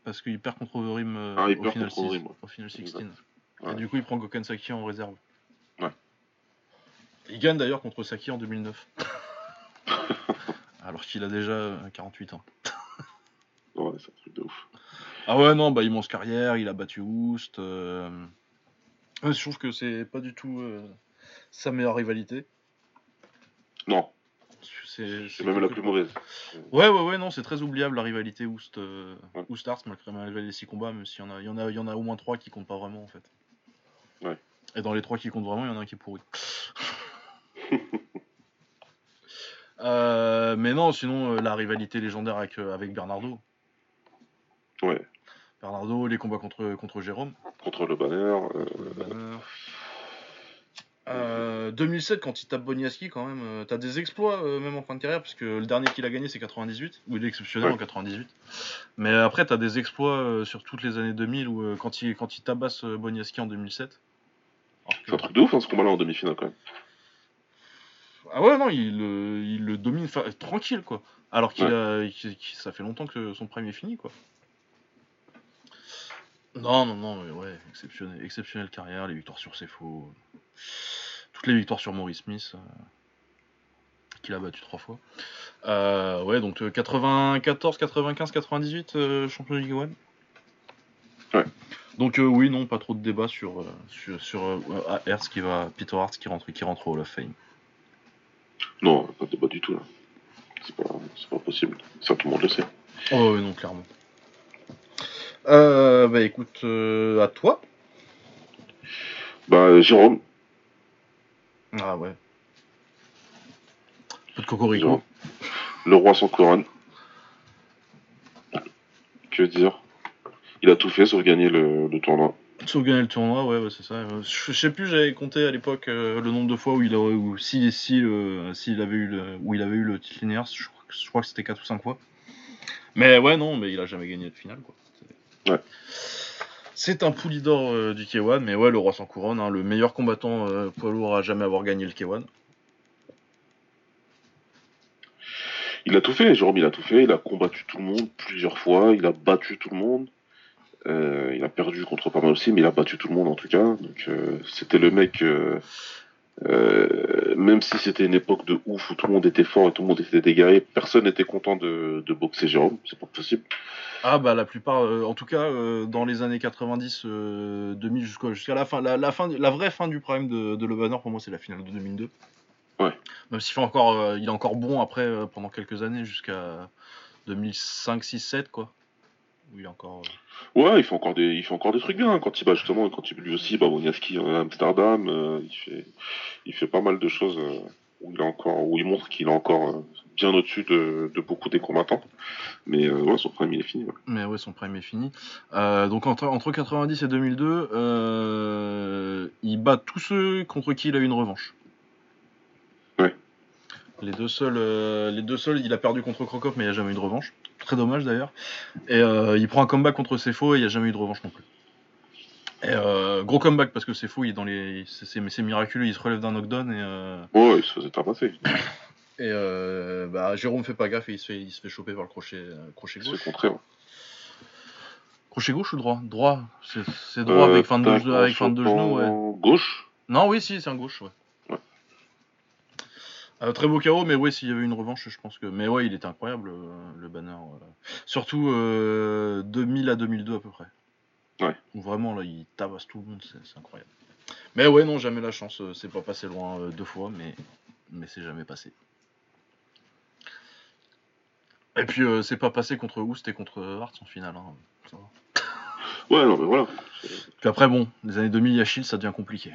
Parce qu'il perd contre Overeem euh, Ah, au, final contre 6, Overeem, ouais. au final 16. Exact. Et du coup, il prend Goken Saki en réserve. Il gagne d'ailleurs contre Saki en 2009. Alors qu'il a déjà euh, 48 ans. Ouais, c'est un truc de ouf. Ah ouais, non, bah immense carrière, il a battu Oust. euh, ouais, je trouve que c'est pas du tout euh, sa meilleure rivalité. Non. c'est. C'est même la plus mauvaise. Ouais, ouais, ouais, non, c'est très oubliable la rivalité Oust, euh, Ouais. Oust Arts, malgré, malgré les six combats, même s'il y en a, il y en a, il y en a au moins trois qui comptent pas vraiment en fait. Ouais. Et dans les trois qui comptent vraiment, il y en a un qui est pourri. Euh, mais non, sinon euh, la rivalité légendaire avec, euh, avec Bernardo. Ouais. Bernardo, les combats contre, contre Jérôme. Contre le banner. euh, contre le banner. Euh, 2007, quand il tape Boniaski, quand même, euh, t'as des exploits, euh, même en fin de carrière, parce que le dernier qu'il a gagné, c'est 98, où il est exceptionnel Ouais. en 98. Mais après, t'as des exploits sur toutes les années 2000, où quand, il, quand il tabasse Boniaski en 2007. alors que- C'est un truc de ouf, hein, ce combat-là en demi-finale quand même. Ah ouais, non, il, euh, il le domine fa- tranquille, quoi. Alors qu'il Ouais. a, ça fait longtemps que son prime est fini, quoi. Non, non, non, mais ouais, exceptionnel, exceptionnelle carrière, les victoires sur Sefo, toutes les victoires sur Maurice Smith, euh, qu'il a battu trois fois. Euh, ouais, donc euh, 94, 95, 98, euh, champion de Ligue 1. Ouais. Donc euh, oui, non, pas trop de débat sur, euh, sur, sur euh, Hertz qui va, Peter Hertz qui rentre, qui rentre au Hall of Fame. Non, pas du tout là. C'est pas, pas possible. Ça, tout le monde le sait. Oh oui, non, clairement. Euh, bah écoute, euh, à toi. Bah, euh, Jérôme. Ah ouais. Peu de cocorico. Jérôme. Le roi sans couronne. Que dire? Il a tout fait sauf gagner le, le tournoi. Sauf gagner le tournoi, ouais, ouais c'est ça. Euh, Je, je sais plus, j'avais compté à l'époque euh, le nombre de fois où il a, où, si, si, le- s'il avait eu le, où il avait eu le titre linéaire, je, crois que- je crois que c'était 4 ou 5 fois. Mais ouais, non, mais il a jamais gagné de finale, quoi. C'est- Ouais. C'est un poulie d'or euh, du K1, mais ouais, le roi sans couronne, hein, le meilleur combattant euh, poids lourd à jamais avoir gagné le K1. Il a tout fait, Jérôme, il a tout fait. Il a combattu tout le monde plusieurs fois. Il a battu tout le monde. Euh, il a perdu contre pas mal aussi, mais il a battu tout le monde en tout cas. Donc euh, c'était le mec. euh, même si c'était une époque de ouf où tout le monde était fort et tout le monde était dégaré, personne n'était content de, de boxer Jérôme. C'est pas possible. Ah bah la plupart, euh, en tout cas euh, dans les années 90, euh, 2000 jusqu'à la fin, la, la fin, du- la vraie fin du prime de, de Le Banner pour moi c'est la finale de 2002. Ouais. Même s'il fait encore, il est encore bon après pendant quelques années jusqu'à 2005, 6, 7 quoi. Il encore. euh, Ouais, il fait encore des, il fait encore des trucs bien hein, quand il bat justement, quand il lui aussi, bah Woniaski à Amsterdam, euh, il fait, il fait pas mal de choses euh, où il est encore, où il montre qu'il est encore euh, bien au-dessus de, de beaucoup des combattants. Mais euh, ouais, son prime il est fini. ouais. Mais ouais, son prime est fini. Euh, donc entre, entre 90 et 2002, euh, il bat tous ceux contre qui il a eu une revanche. Les deux seuls, euh, les deux seuls, il a perdu contre Krokop, mais il n'y a jamais eu de revanche. Très dommage d'ailleurs. Et euh, il prend un comeback contre Sefo et il n'y a jamais eu de revanche non plus. Et euh, gros comeback parce que Sefo, il est dans les, c'est, c'est- c'est miraculeux, il se relève d'un knockdown et, Ouais, il se faisait tabasser. et euh, bah, Jérôme fait pas gaffe et il se fait, il se fait choper par le crochet, crochet gauche. contrer. ouais. Crochet gauche ou droit? Droit. C'est, c'est droit avec fin de, tac, ge- en avec fin de genou, ouais. Gauche? Non, oui, si, c'est un gauche, ouais. Euh, très beau KO, mais ouais, s'il y avait une revanche, je pense que. Mais ouais, il était incroyable, euh, le banner. euh. Surtout euh, 2000 à 2002 à peu près. Ouais. Où vraiment, là, il tabasse tout le monde, c'est incroyable. Mais ouais, non, jamais la chance. euh, C'est pas passé loin euh, deux fois, mais, mais c'est jamais passé. Et puis, euh, c'est pas passé contre Oust et contre Hart en finale. hein. Ça va. Ouais, non, mais voilà. Puis après, bon, les années 2000, il y a Shield, ça devient compliqué.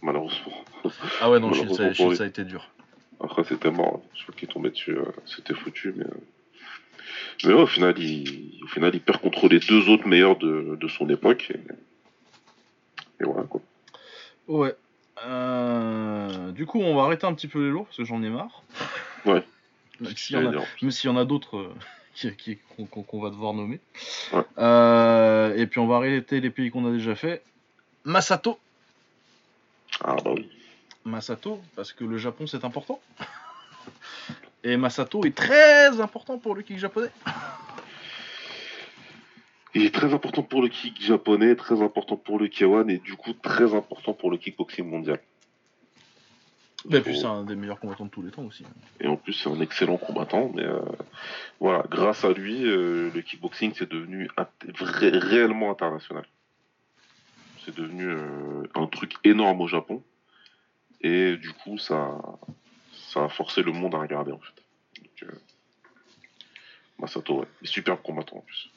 Malheureusement. Ah ouais, non, Shield, ça, Shield, ça a été dur. Après, c'était mort. Je crois qu'il tombait dessus. euh, c'était foutu, mais. euh, Mais ouais, au final, il, au final, il perd contre les deux autres meilleurs de, de son époque. Et, et voilà, quoi. Ouais. Euh, du coup, on va arrêter un petit peu les lourds parce que j'en ai marre. Ouais. Même s'il y en a, J'allais dire. même s'il y en a d'autres euh, qui- qui- qu'on va devoir nommer. Ouais. Euh, et puis on va arrêter les pays qu'on a déjà fait. Masato. Ah, bah oui. Masato, parce que le Japon c'est important. Et Masato est très important pour le kick japonais. Il est très important pour le kick japonais, très important pour le K1 et du coup très important pour le kickboxing mondial. Et puis c'est un des meilleurs combattants de tous les temps aussi. Et en plus, c'est un excellent combattant. Mais euh, voilà, grâce à lui, euh, le kickboxing c'est devenu réellement international. C'est devenu euh, un truc énorme au Japon. Et du coup, ça, ça a forcé le monde à regarder en fait. Donc, euh, Masato, ouais. Superbe combattant en plus.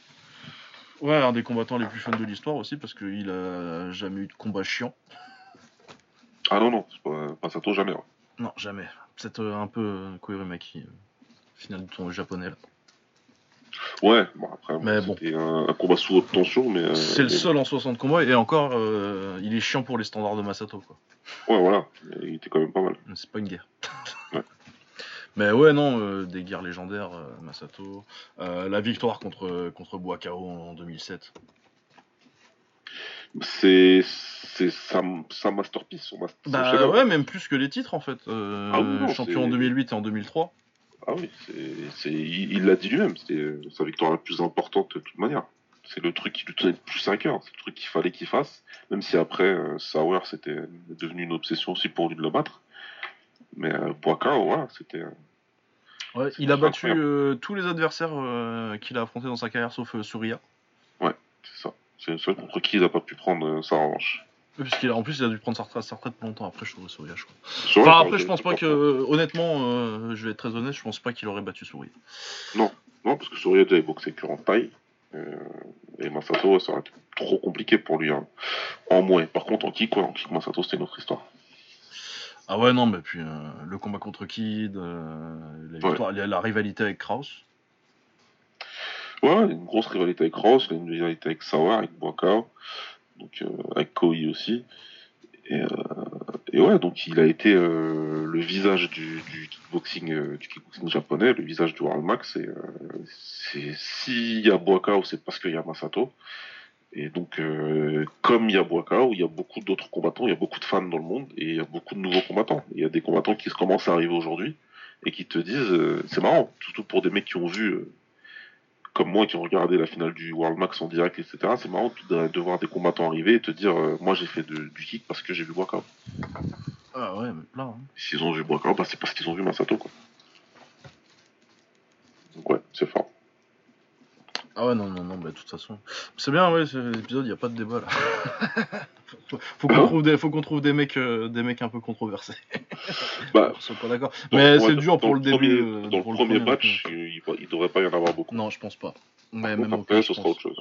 Ouais, un des combattants les plus fun de l'histoire aussi, parce qu'il a jamais eu de combat chiant. Ah non, non, c'est pas, Masato jamais. ouais. Non, jamais. Peut-être euh, un peu euh, Koirimaki, euh, final du tournoi japonais là. Ouais, bon après, Mais bon, c'était un, un combat sous haute tension, mais. euh, C'est le seul en 60 combats, et encore, euh, il est chiant pour les standards de Masato, quoi. Ouais, voilà, il était quand même pas mal. C'est pas une guerre. Ouais. Mais ouais, non, euh, des guerres légendaires, Masato. La victoire contre, contre Boakao en 2007. C'est c'est sa, sa masterpiece, son master. Bah ouais, même plus que les titres en fait. Euh, Ah oui, non, champion en c'est- 2008 et en 2003. Ah oui, c'est, il l'a dit lui-même, c'était euh, sa victoire la plus importante de toute manière. C'est le truc qui lui tenait le plus à cœur, c'est le truc qu'il fallait qu'il fasse, même si après, euh, Sauer, c'était devenu une obsession aussi pour lui de le battre. Mais euh, voilà, c'était... euh, Ouais, il a battu tous les adversaires qu'il a affrontés dans sa carrière sauf euh, Surya. c'est ça. C'est le seul contre qui il n'a pas pu prendre sa revanche. Ouais, a, en plus, il a dû prendre sa retraite, sa retraite longtemps après, je trouve, Surya, je crois. Enfin, le- après, je pense pas que, euh, honnêtement, euh, je vais être très honnête, je pense pas qu'il aurait battu Surya. Non, parce que déjà il boxait que en taille. euh, et Masato, ça aurait été trop compliqué pour lui. hein. En moins. Par contre, en kick, ouais, en kick Masato, c'était une autre histoire. Ah ouais, non, mais puis euh, le combat contre Kid, la, Ouais. victoire- la, la rivalité avec Kraus. Ouais, ouais, une grosse rivalité avec Ross, une rivalité avec Sauer, avec Boakao, donc euh, avec Koi aussi. Et, euh, et ouais, donc il a été euh, le visage du, kickboxing, japonais, le visage du World Max. Et s'il y a Boakao, c'est parce qu'il y a Masato. Et donc, comme il y a Boakao, il y a beaucoup d'autres combattants, il y a beaucoup de fans dans le monde et il y a beaucoup de nouveaux combattants. Il y a des combattants qui commencent à arriver aujourd'hui et qui te disent, c'est marrant, surtout pour des mecs qui ont vu, comme moi, qui ont regardé la finale du World Max en direct, etc. C'est marrant de, de voir des combattants arriver et te dire, euh, moi j'ai fait de- du kick parce que j'ai vu Boakao. Ah ouais, mais plein. hein. S'ils ont vu Boakao, bah, c'est parce qu'ils ont vu Masato, quoi. Donc ouais, c'est fort. Ah ouais, non, non, non, bah de toute façon. C'est bien, ouais, c'est l'épisode, il a pas de débat là. faut faut qu'on trouve, des, faut qu'on trouve des, mecs, euh, des mecs un peu controversés. Bah, Ils sont pas d'accord. Mais ouais, c'est dur pour le début. premier- euh, dans le pour premier premier, match, il, il devrait pas y en avoir beaucoup. Non, je pense pas. Mais même après, ce sera autre chose.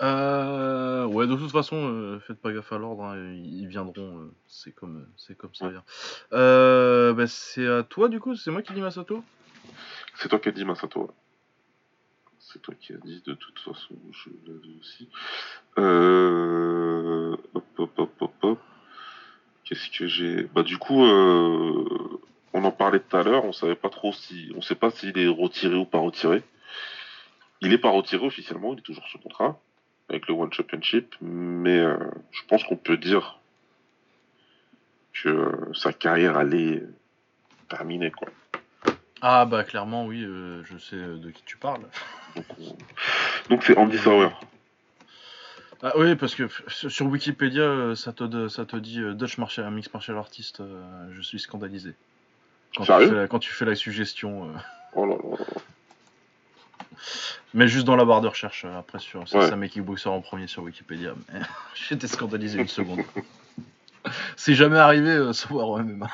Euh, ouais, de toute façon, euh, faites pas gaffe à l'ordre, hein, ils ils viendront, euh, c'est comme, c'est comme ça Ouais. vient. Bah, c'est à toi du coup, c'est moi qui dis Masato? C'est toi qui as dit Masato. C'est toi qui as dit de toute façon. Je l'avais aussi. Euh... Hop, hop, hop, hop, hop. Qu'est-ce que j'ai? Bah du coup, euh... on en parlait tout à l'heure. On savait pas trop si, on sait pas s'il est retiré ou pas retiré. Il est pas retiré officiellement. Il est toujours sous contrat avec le One Championship, mais euh, je pense qu'on peut dire que euh, sa carrière allait terminer quoi. Ah bah clairement oui, euh, je sais de qui tu parles. Donc, on- Donc c'est Andy Sauer. Ah oui, parce que sur Wikipédia, euh, ça te, ça te dit euh, Dutch martial, mix martial artist, euh, je suis scandalisé. Quand tu, fais la, quand tu fais la suggestion. euh. Oh là là. Mais juste dans la barre de recherche, euh, après sur c'est Ouais. Sam Kickboxer en premier sur Wikipédia. Mais j'étais scandalisé une seconde. C'est jamais arrivé, euh, savoir au MMA.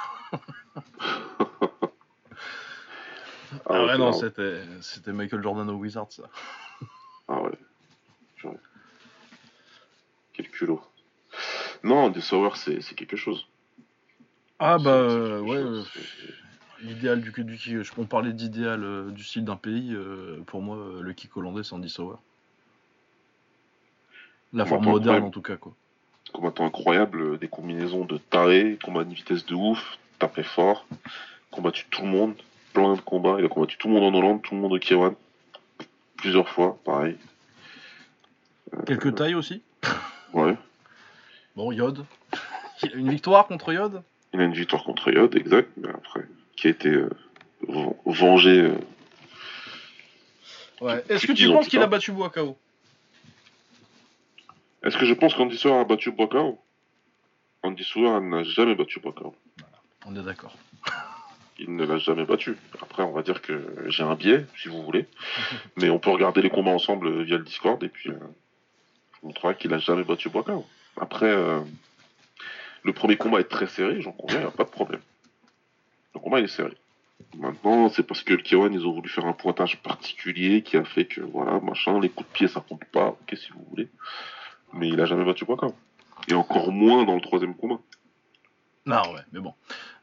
Ah, ouais, ok, non, ah c'était, c'était Michael Jordan au Wizard, ça. Ah ouais. Quel culot. Non, Sauer, c'est c'est quelque chose. Ah bah euh, ouais, euh, l'idéal du, du kick, je- on parlait d'idéal euh, du style d'un pays, euh, pour moi euh, le kick hollandais c'est Andy Sauer. La forme moderne ouais. en tout cas quoi. Combattant incroyable, des combinaisons de taré, combat une vitesse de ouf, tapé fort, combattu tout le monde, plein de combats. Il a combattu tout le monde en Hollande, tout le monde au Kiwan. Plusieurs fois, pareil. Quelques tailles aussi. Ouais. Bon, Yod. Une victoire contre Yod? Il a une victoire contre Yod, exact, mais après, qui a été euh, ven- vengé. euh, Ouais. Est-ce que tu penses qu'il a battu Boakao? Est-ce que je pense qu'Andy a battu Boakao? Andy n'a jamais battu Boakao. On est d'accord. Il ne l'a jamais battu. Après, on va dire que j'ai un biais, si vous voulez. Mais on peut regarder les combats ensemble euh, via le Discord et puis euh, je vous montrerai qu'il a jamais battu Boakao. Après, euh, Le premier combat est très serré, j'en conviens, il a pas de problème. Le combat il est serré. Maintenant, c'est parce que le K1, ils ont voulu faire un pointage particulier qui a fait que, voilà, machin, les coups de pied, ça compte pas, ok, si vous voulez. Mais il a jamais battu Boaka. Et encore moins dans le troisième combat. Non, ouais, mais bon.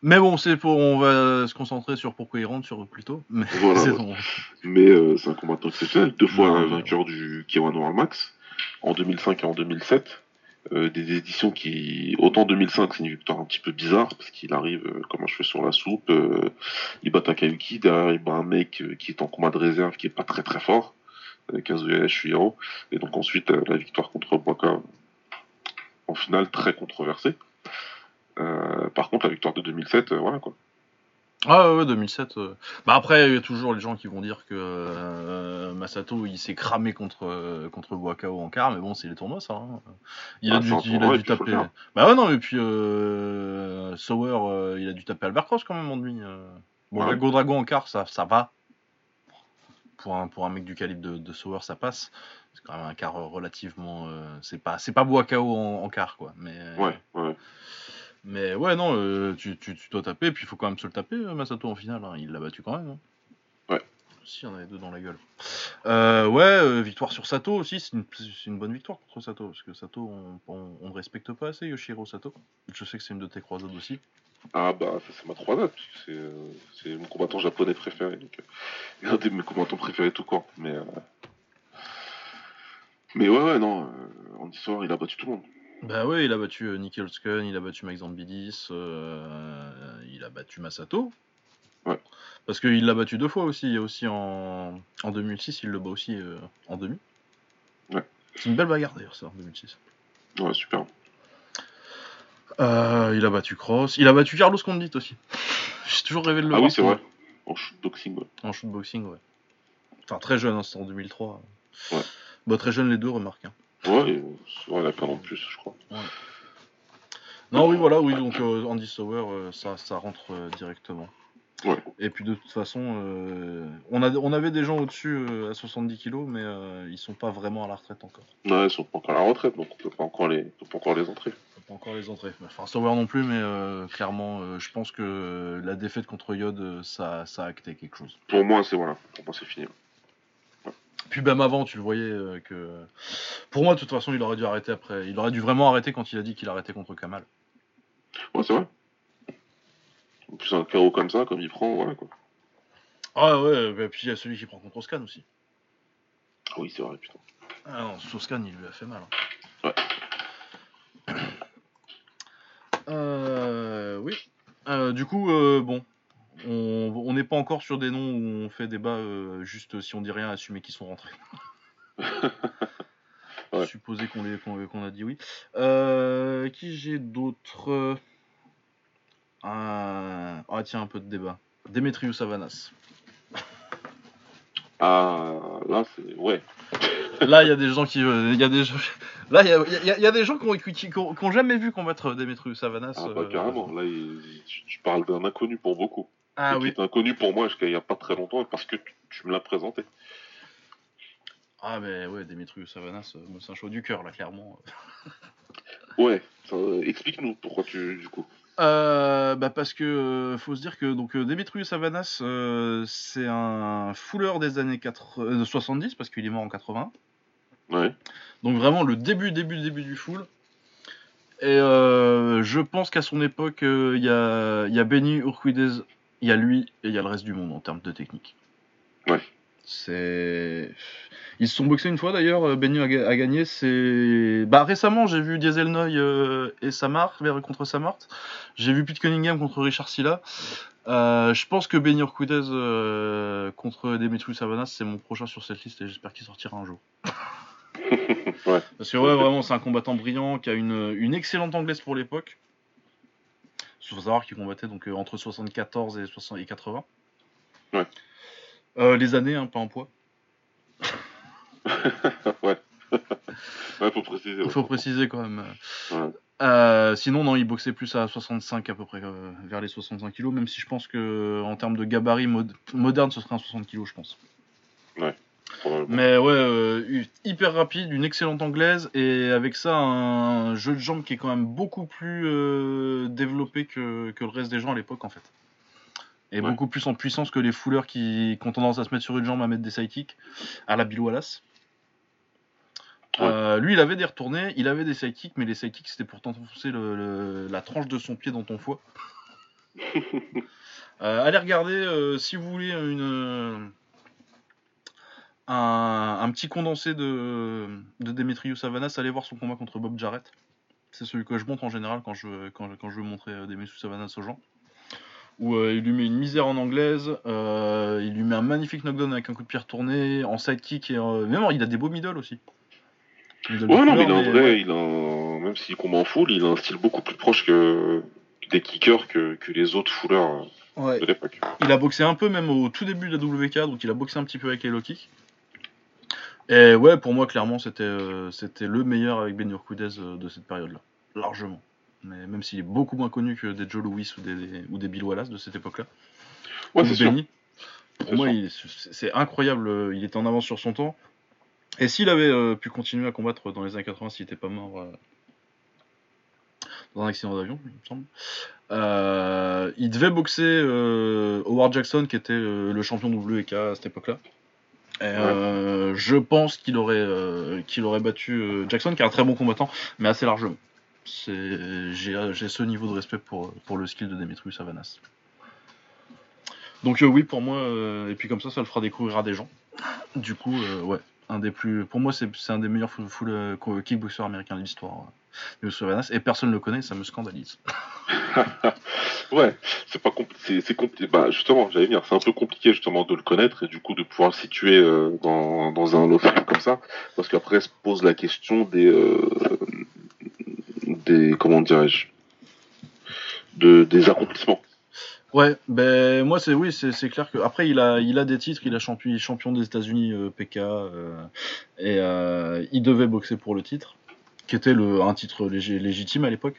Mais bon, c'est pour, on va se concentrer sur pourquoi il rentre sur plutôt. Mais Voilà, c'est ouais. bon. Mais euh, c'est un combattant exceptionnel. Deux fois Ouais, vainqueur du K1 World Max, en 2005 et en 2007. Euh, des éditions qui, autant 2005, c'est une victoire un petit peu bizarre, parce qu'il arrive euh, comme un cheveu sur la soupe, il bat Takayuki, derrière il bat un mec qui est en combat de réserve, qui est pas très très fort, Kazuya Shuhiro, et donc ensuite la victoire contre Boaka, en finale très controversée. Euh, par contre, la victoire de 2007, euh, voilà quoi. Ah ouais, 2007. euh. Bah après, il y a toujours les gens qui vont dire que euh, Masato, il s'est cramé contre euh, contre Boakao en quart, mais bon, c'est les tournois, ça. hein. Il a Ah, dû, il tournoi, a dû taper. Bah ouais, non, mais puis Sauer, il a dû taper Albert Cross quand même en demi. Bon, Ouais. Go Dragon en quart, ça, ça va. Pour un, pour un mec du calibre de, de Sauer, ça passe. C'est quand même un quart relativement. c'est pas, c'est pas Boakao en, en quart, quoi. Mais, Ouais, ouais. Mais ouais, non, euh, tu, tu, tu dois taper, puis il faut quand même se le taper, euh, Masato en finale. hein. Il l'a battu quand même. hein. Ouais. Si, en avait deux dans la gueule. Euh, ouais, euh, victoire sur Sato aussi, c'est une, bonne victoire contre Sato, parce que Sato, on, on, on ne respecte pas assez Yoshiro Sato. Je sais que c'est une de tes croisades aussi. Ah bah ça c'est ma croisade, puisque c'est euh, c'est mon combattant japonais préféré, donc euh, un de mes combattants préférés tout court. Mais euh, mais ouais ouais non, euh, Andy Sauer il a battu tout le monde. Bah ouais, il a battu euh, Nicky Holtzken, il a battu Mike Zambidis, euh, il a battu Masato. Ouais. Parce qu'il l'a battu deux fois aussi, il y a aussi en, en 2006, il le bat aussi euh, en demi. Ouais. C'est une belle bagarre d'ailleurs ça, en 2006. Ouais super. Euh, il a battu Cross, il a battu Carlos Condit aussi. J'ai toujours rêvé de le Ah voir. oui c'est vrai. En shootboxing ouais. En shootboxing, ouais. Enfin, très jeune, hein, c'était en 2003. Ouais. Bah, très jeune les deux, remarque. hein. Ouais, euh, c'est vrai, il a fait un an de plus je crois. Non, oui, voilà, oui, donc euh, Andy Sauer, euh, ça, ça rentre euh, directement. Ouais. Et puis de toute façon, on, a, on avait des gens au-dessus à 70 kilos, mais ils sont pas vraiment à la retraite encore. Ouais, ils sont pas encore à la retraite, donc on peut pas encore les, on peut pas encore les entrer. On peut pas encore les entrer. Enfin, Sauer non plus, mais clairement, je pense que la défaite contre Yod, ça, ça a acté quelque chose. Pour moi c'est voilà, pour moi c'est fini. Puis même avant, tu le voyais euh, que. Pour moi, de toute façon, il aurait dû arrêter après. Il aurait dû vraiment arrêter quand il a dit qu'il arrêtait contre Kamal. Ouais c'est vrai. En plus un carreau comme ça, comme il prend, voilà quoi. Ah ouais, et puis il y a celui qui prend contre Oscan aussi. Ah oui c'est vrai putain. Ah non, Soscan, il lui a fait mal. Ouais. Euh, oui. Euh, du coup, euh, bon, on on n'est pas encore sur des noms où on fait débat euh, juste si on dit rien, assumer qu'ils sont rentrés. Ouais. Supposer qu'on les- qu'on qu'on a dit oui. Euh, qui j'ai d'autres Euh, Ah tiens, un peu de débat. Demetrius Avanas. Ah là c'est ouais. Là, il y a des gens qui, euh, il y a des gens, là, il y a, y a- il y a des gens qui ont, qui, qui ont- qui ont jamais vu combattre Demetrius Avanas. Ah bah euh, carrément, là il- tu parles d'un inconnu pour beaucoup. Ah oui. qui est inconnu pour moi jusqu'à il y a pas très longtemps parce que tu, tu me l'as présenté. Ah mais ouais, Demetrius Avanas, euh, c'est un show du cœur là, clairement. Ouais, euh, explique-nous pourquoi tu du coup. Euh, bah parce que faut se dire que donc Demetrius Avanas, euh, c'est un fouleur des années 80, euh, 70 parce qu'il est mort en 80. Ouais. Donc vraiment le début, début, début du full. Et je pense qu'à son époque, il y, a, y a Benny Urquidez, il y a lui et il y a le reste du monde en termes de technique. Ouais. C'est. Ils se sont boxés une fois d'ailleurs, euh, Benny a, ga- a gagné. C'est. Bah récemment, j'ai vu Dieselnoy euh, et Samar vers- contre Samart. J'ai vu Pete Cunningham contre Richard Silla. Euh, je pense que Benny Urquidez euh, contre Demetrius Avanas, c'est mon prochain sur cette liste et j'espère qu'il sortira un jour. Ouais. Parce que ouais, vraiment, c'est un combattant brillant qui a une, une excellente anglaise pour l'époque. Il faut savoir qu'il combattait donc euh, entre 74 et, 60 et 80. Ouais. Euh, les années, hein, pas en poids. ouais. ouais, faut préciser. Ouais. faut préciser quand même. Ouais. Euh, sinon, non, il boxait plus à 65 à peu près, euh, vers les 65 kilos, même si je pense que en termes de gabarit mod- moderne, ce serait un 60 kilos, je pense. Ouais. Mais ouais, euh, hyper rapide, une excellente anglaise et avec ça un jeu de jambes qui est quand même beaucoup plus euh, développé que, que le reste des gens à l'époque en fait. Et Ouais. beaucoup plus en puissance que les fouleurs qui, qui ont tendance à se mettre sur une jambe à mettre des sidekicks à la Bill Wallace. Ouais. Euh, lui, il avait des retournés, il avait des sidekicks, mais les sidekicks c'était pour t'enfoncer le- le- la tranche de son pied dans ton foie. Allez regarder si vous voulez une, un, un petit condensé de, de Demetrius Savanas, allez voir son combat contre Bob Jarrett. C'est celui que je montre en général quand je, quand, je- quand je veux montrer euh, Demetrius Savanas aux gens. Où euh, il lui met une misère en anglaise, euh, il lui met un magnifique knockdown avec un coup de pied retourné, en sidekick et euh, même il a des beaux middle aussi. Middle Ouais, non, mais il a mais, vrai, ouais. il a un- même s'il combat en full, il a un style beaucoup plus proche que des kickers que, que les autres fouleurs Ouais. de l'époque. Il a boxé un peu même au tout début de la WK, donc il a boxé un petit peu avec les low kicks. Et ouais, pour moi, clairement, c'était euh, c'était le meilleur avec Ben Urquidez euh, de cette période-là. Largement. Mais même s'il est beaucoup moins connu que des Joe Louis ou des, ou des Bill Wallace de cette époque-là. Ouais, Ou c'est sûr. Benny. Pour C'est moi, sûr. il- c'est c'est incroyable. euh, Il était en avance sur son temps. Et s'il avait euh, pu continuer à combattre dans les années 80, s'il n'était pas mort euh, dans un accident d'avion, il me semble, euh, il devait boxer euh, Howard Jackson, qui était euh, le champion WK à cette époque-là. Euh, je pense qu'il aurait, euh, qu'il aurait battu euh, Jackson, qui est un très bon combattant, mais assez largement. C'est- J'ai j'ai ce niveau de respect pour, pour le skill de Demetrius Savanas. Donc euh, oui, pour moi, et puis comme ça, ça le fera découvrir à des gens. Du coup, ouais, un des plus, pour moi, c'est un des meilleurs full, full, euh, kickboxers américains de l'histoire. euh, et personne ne le connaît, ça me scandalise. Ouais, c'est pas compli- c'est c'est compli- Bah justement, j'allais dire, c'est un peu compliqué justement de le connaître et du coup de pouvoir le situer euh, dans, dans un lot comme ça, parce qu'après se pose la question des des comment dirais-je de des accomplissements. Ouais, ben moi c'est oui, c'est c'est clair que après il a il a des titres, il a champion champion des États-Unis euh, PK euh, et euh, il devait boxer pour le titre qui était le un titre lég- légitime à l'époque.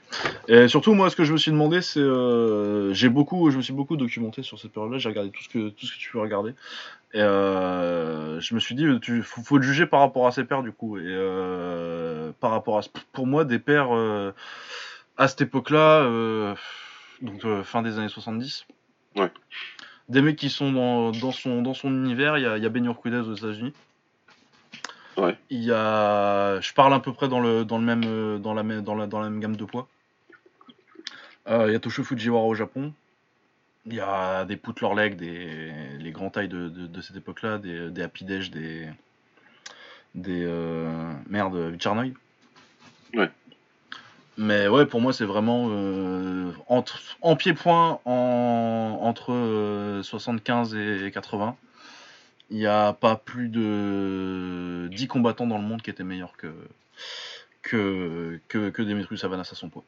Et surtout moi ce que je me suis demandé c'est euh, j'ai beaucoup je me suis beaucoup documenté sur cette période-là, j'ai regardé tout ce que tout ce que tu peux regarder et euh, je me suis dit tu faut, faut le juger par rapport à ses pairs du coup et euh, par rapport à pour moi des pairs euh, à cette époque-là euh, donc euh, fin des années 70. Ouais. Des mecs qui sont dans, dans, son, dans son univers, il y a, y a Ben Urquidez aux États-Unis. Ouais. Il y a, je parle à peu près dans le dans le même euh, dans la même dans la, dans la même gamme de poids. Euh, il y a Toshio Fujiwara au Japon. Il y a des Put Leur Leg, des les grands tailles de, de, de cette époque-là, des, des Happy Dash, des des euh, merde Vicharnoy. Ouais. Mais ouais, pour moi, c'est vraiment euh, en pied-point en, entre euh, 75 et 80. Il n'y a pas plus de 10 combattants dans le monde qui étaient meilleurs que, que, que, Demetrius à son poids.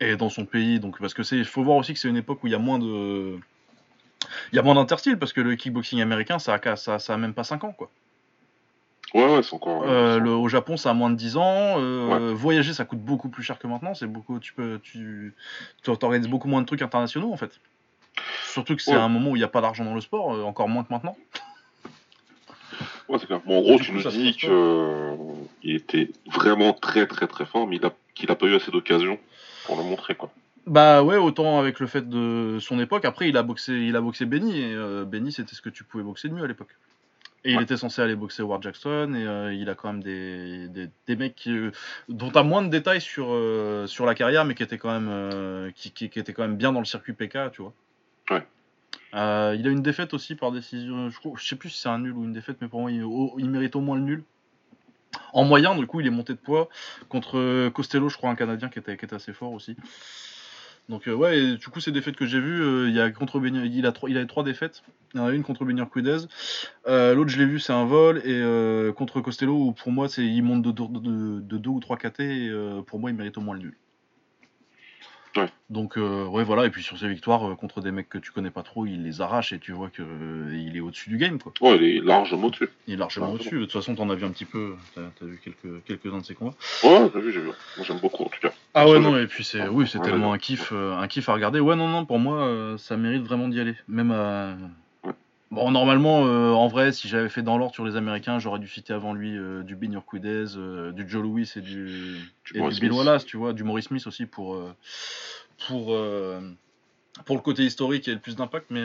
Et dans son pays, donc parce que c'est, faut voir aussi que c'est une époque où il y a moins de, il y a moins parce que le kickboxing américain, ça a, ça, ça a même pas 5 ans quoi. Ouais, ouais, c'est encore. Euh, le- au Japon, ça a moins de 10 ans. euh, Voyager, ça coûte beaucoup plus cher que maintenant. C'est beaucoup, tu peux, tu, tu organises beaucoup moins de trucs internationaux en fait. Surtout que c'est Ouais. un moment où il n'y a pas d'argent dans le sport, euh, encore moins que maintenant. Ouais, c'est clair. Bon, en gros, tu coup, nous dis qu'il était vraiment très très très fort, mais il a qu'il a pas eu assez d'occasions pour le montrer quoi. Bah ouais, autant avec le fait de son époque. Après, il a boxé, il a boxé Benny et euh, Benny, c'était ce que tu pouvais boxer de mieux à l'époque. Et il était censé aller boxer Howard Jackson et euh, il a quand même des, des, des mecs qui, euh, dont t'as moins de détails sur, euh, sur la carrière, mais qui étaient quand même qui, qui, qui étaient quand même bien dans le circuit PK, tu vois. Ouais. Il a une défaite aussi par décision. Je, je sais plus si c'est un nul ou une défaite, mais pour moi, il, il mérite au moins le nul. En moyen, du coup, il est monté de poids contre Costello, je crois, un Canadien qui était, qui était assez fort aussi. Donc euh, ouais, du coup ces défaites que j'ai vues, euh, il y a contre il a trois, défaites. Y en a une contre Benir Quidez, euh, l'autre je l'ai vu c'est un vol et contre Costello pour moi c'est il monte de, de, de, de deux ou trois KT pour moi il mérite au moins le nul. Ouais. Donc euh, ouais voilà et puis sur ses victoires euh, contre des mecs que tu connais pas trop, il les arrache et tu vois que euh, il est au-dessus du game quoi. Ouais, il est largement au-dessus. Il est largement au-dessus. De toute façon t'en as vu un petit peu, t'as as vu quelques quelques uns de ses combats. Ouais, j'ai vu, j'ai vu. Moi, j'aime beaucoup en tout cas. Ah ouais non et puis c'est oui c'est Ouais, tellement ouais. un kiff un kiff à regarder ouais non non pour moi ça mérite vraiment d'y aller même à Bon, normalement, euh, en vrai, si j'avais fait dans l'ordre sur les Américains, j'aurais dû citer avant lui euh, du Ben Urquidez, euh, du Joe Louis et du, Du et du Bill. Wallace, tu vois, du Maurice Smith aussi pour, euh, pour, euh, pour le côté historique et le plus d'impact. Mais,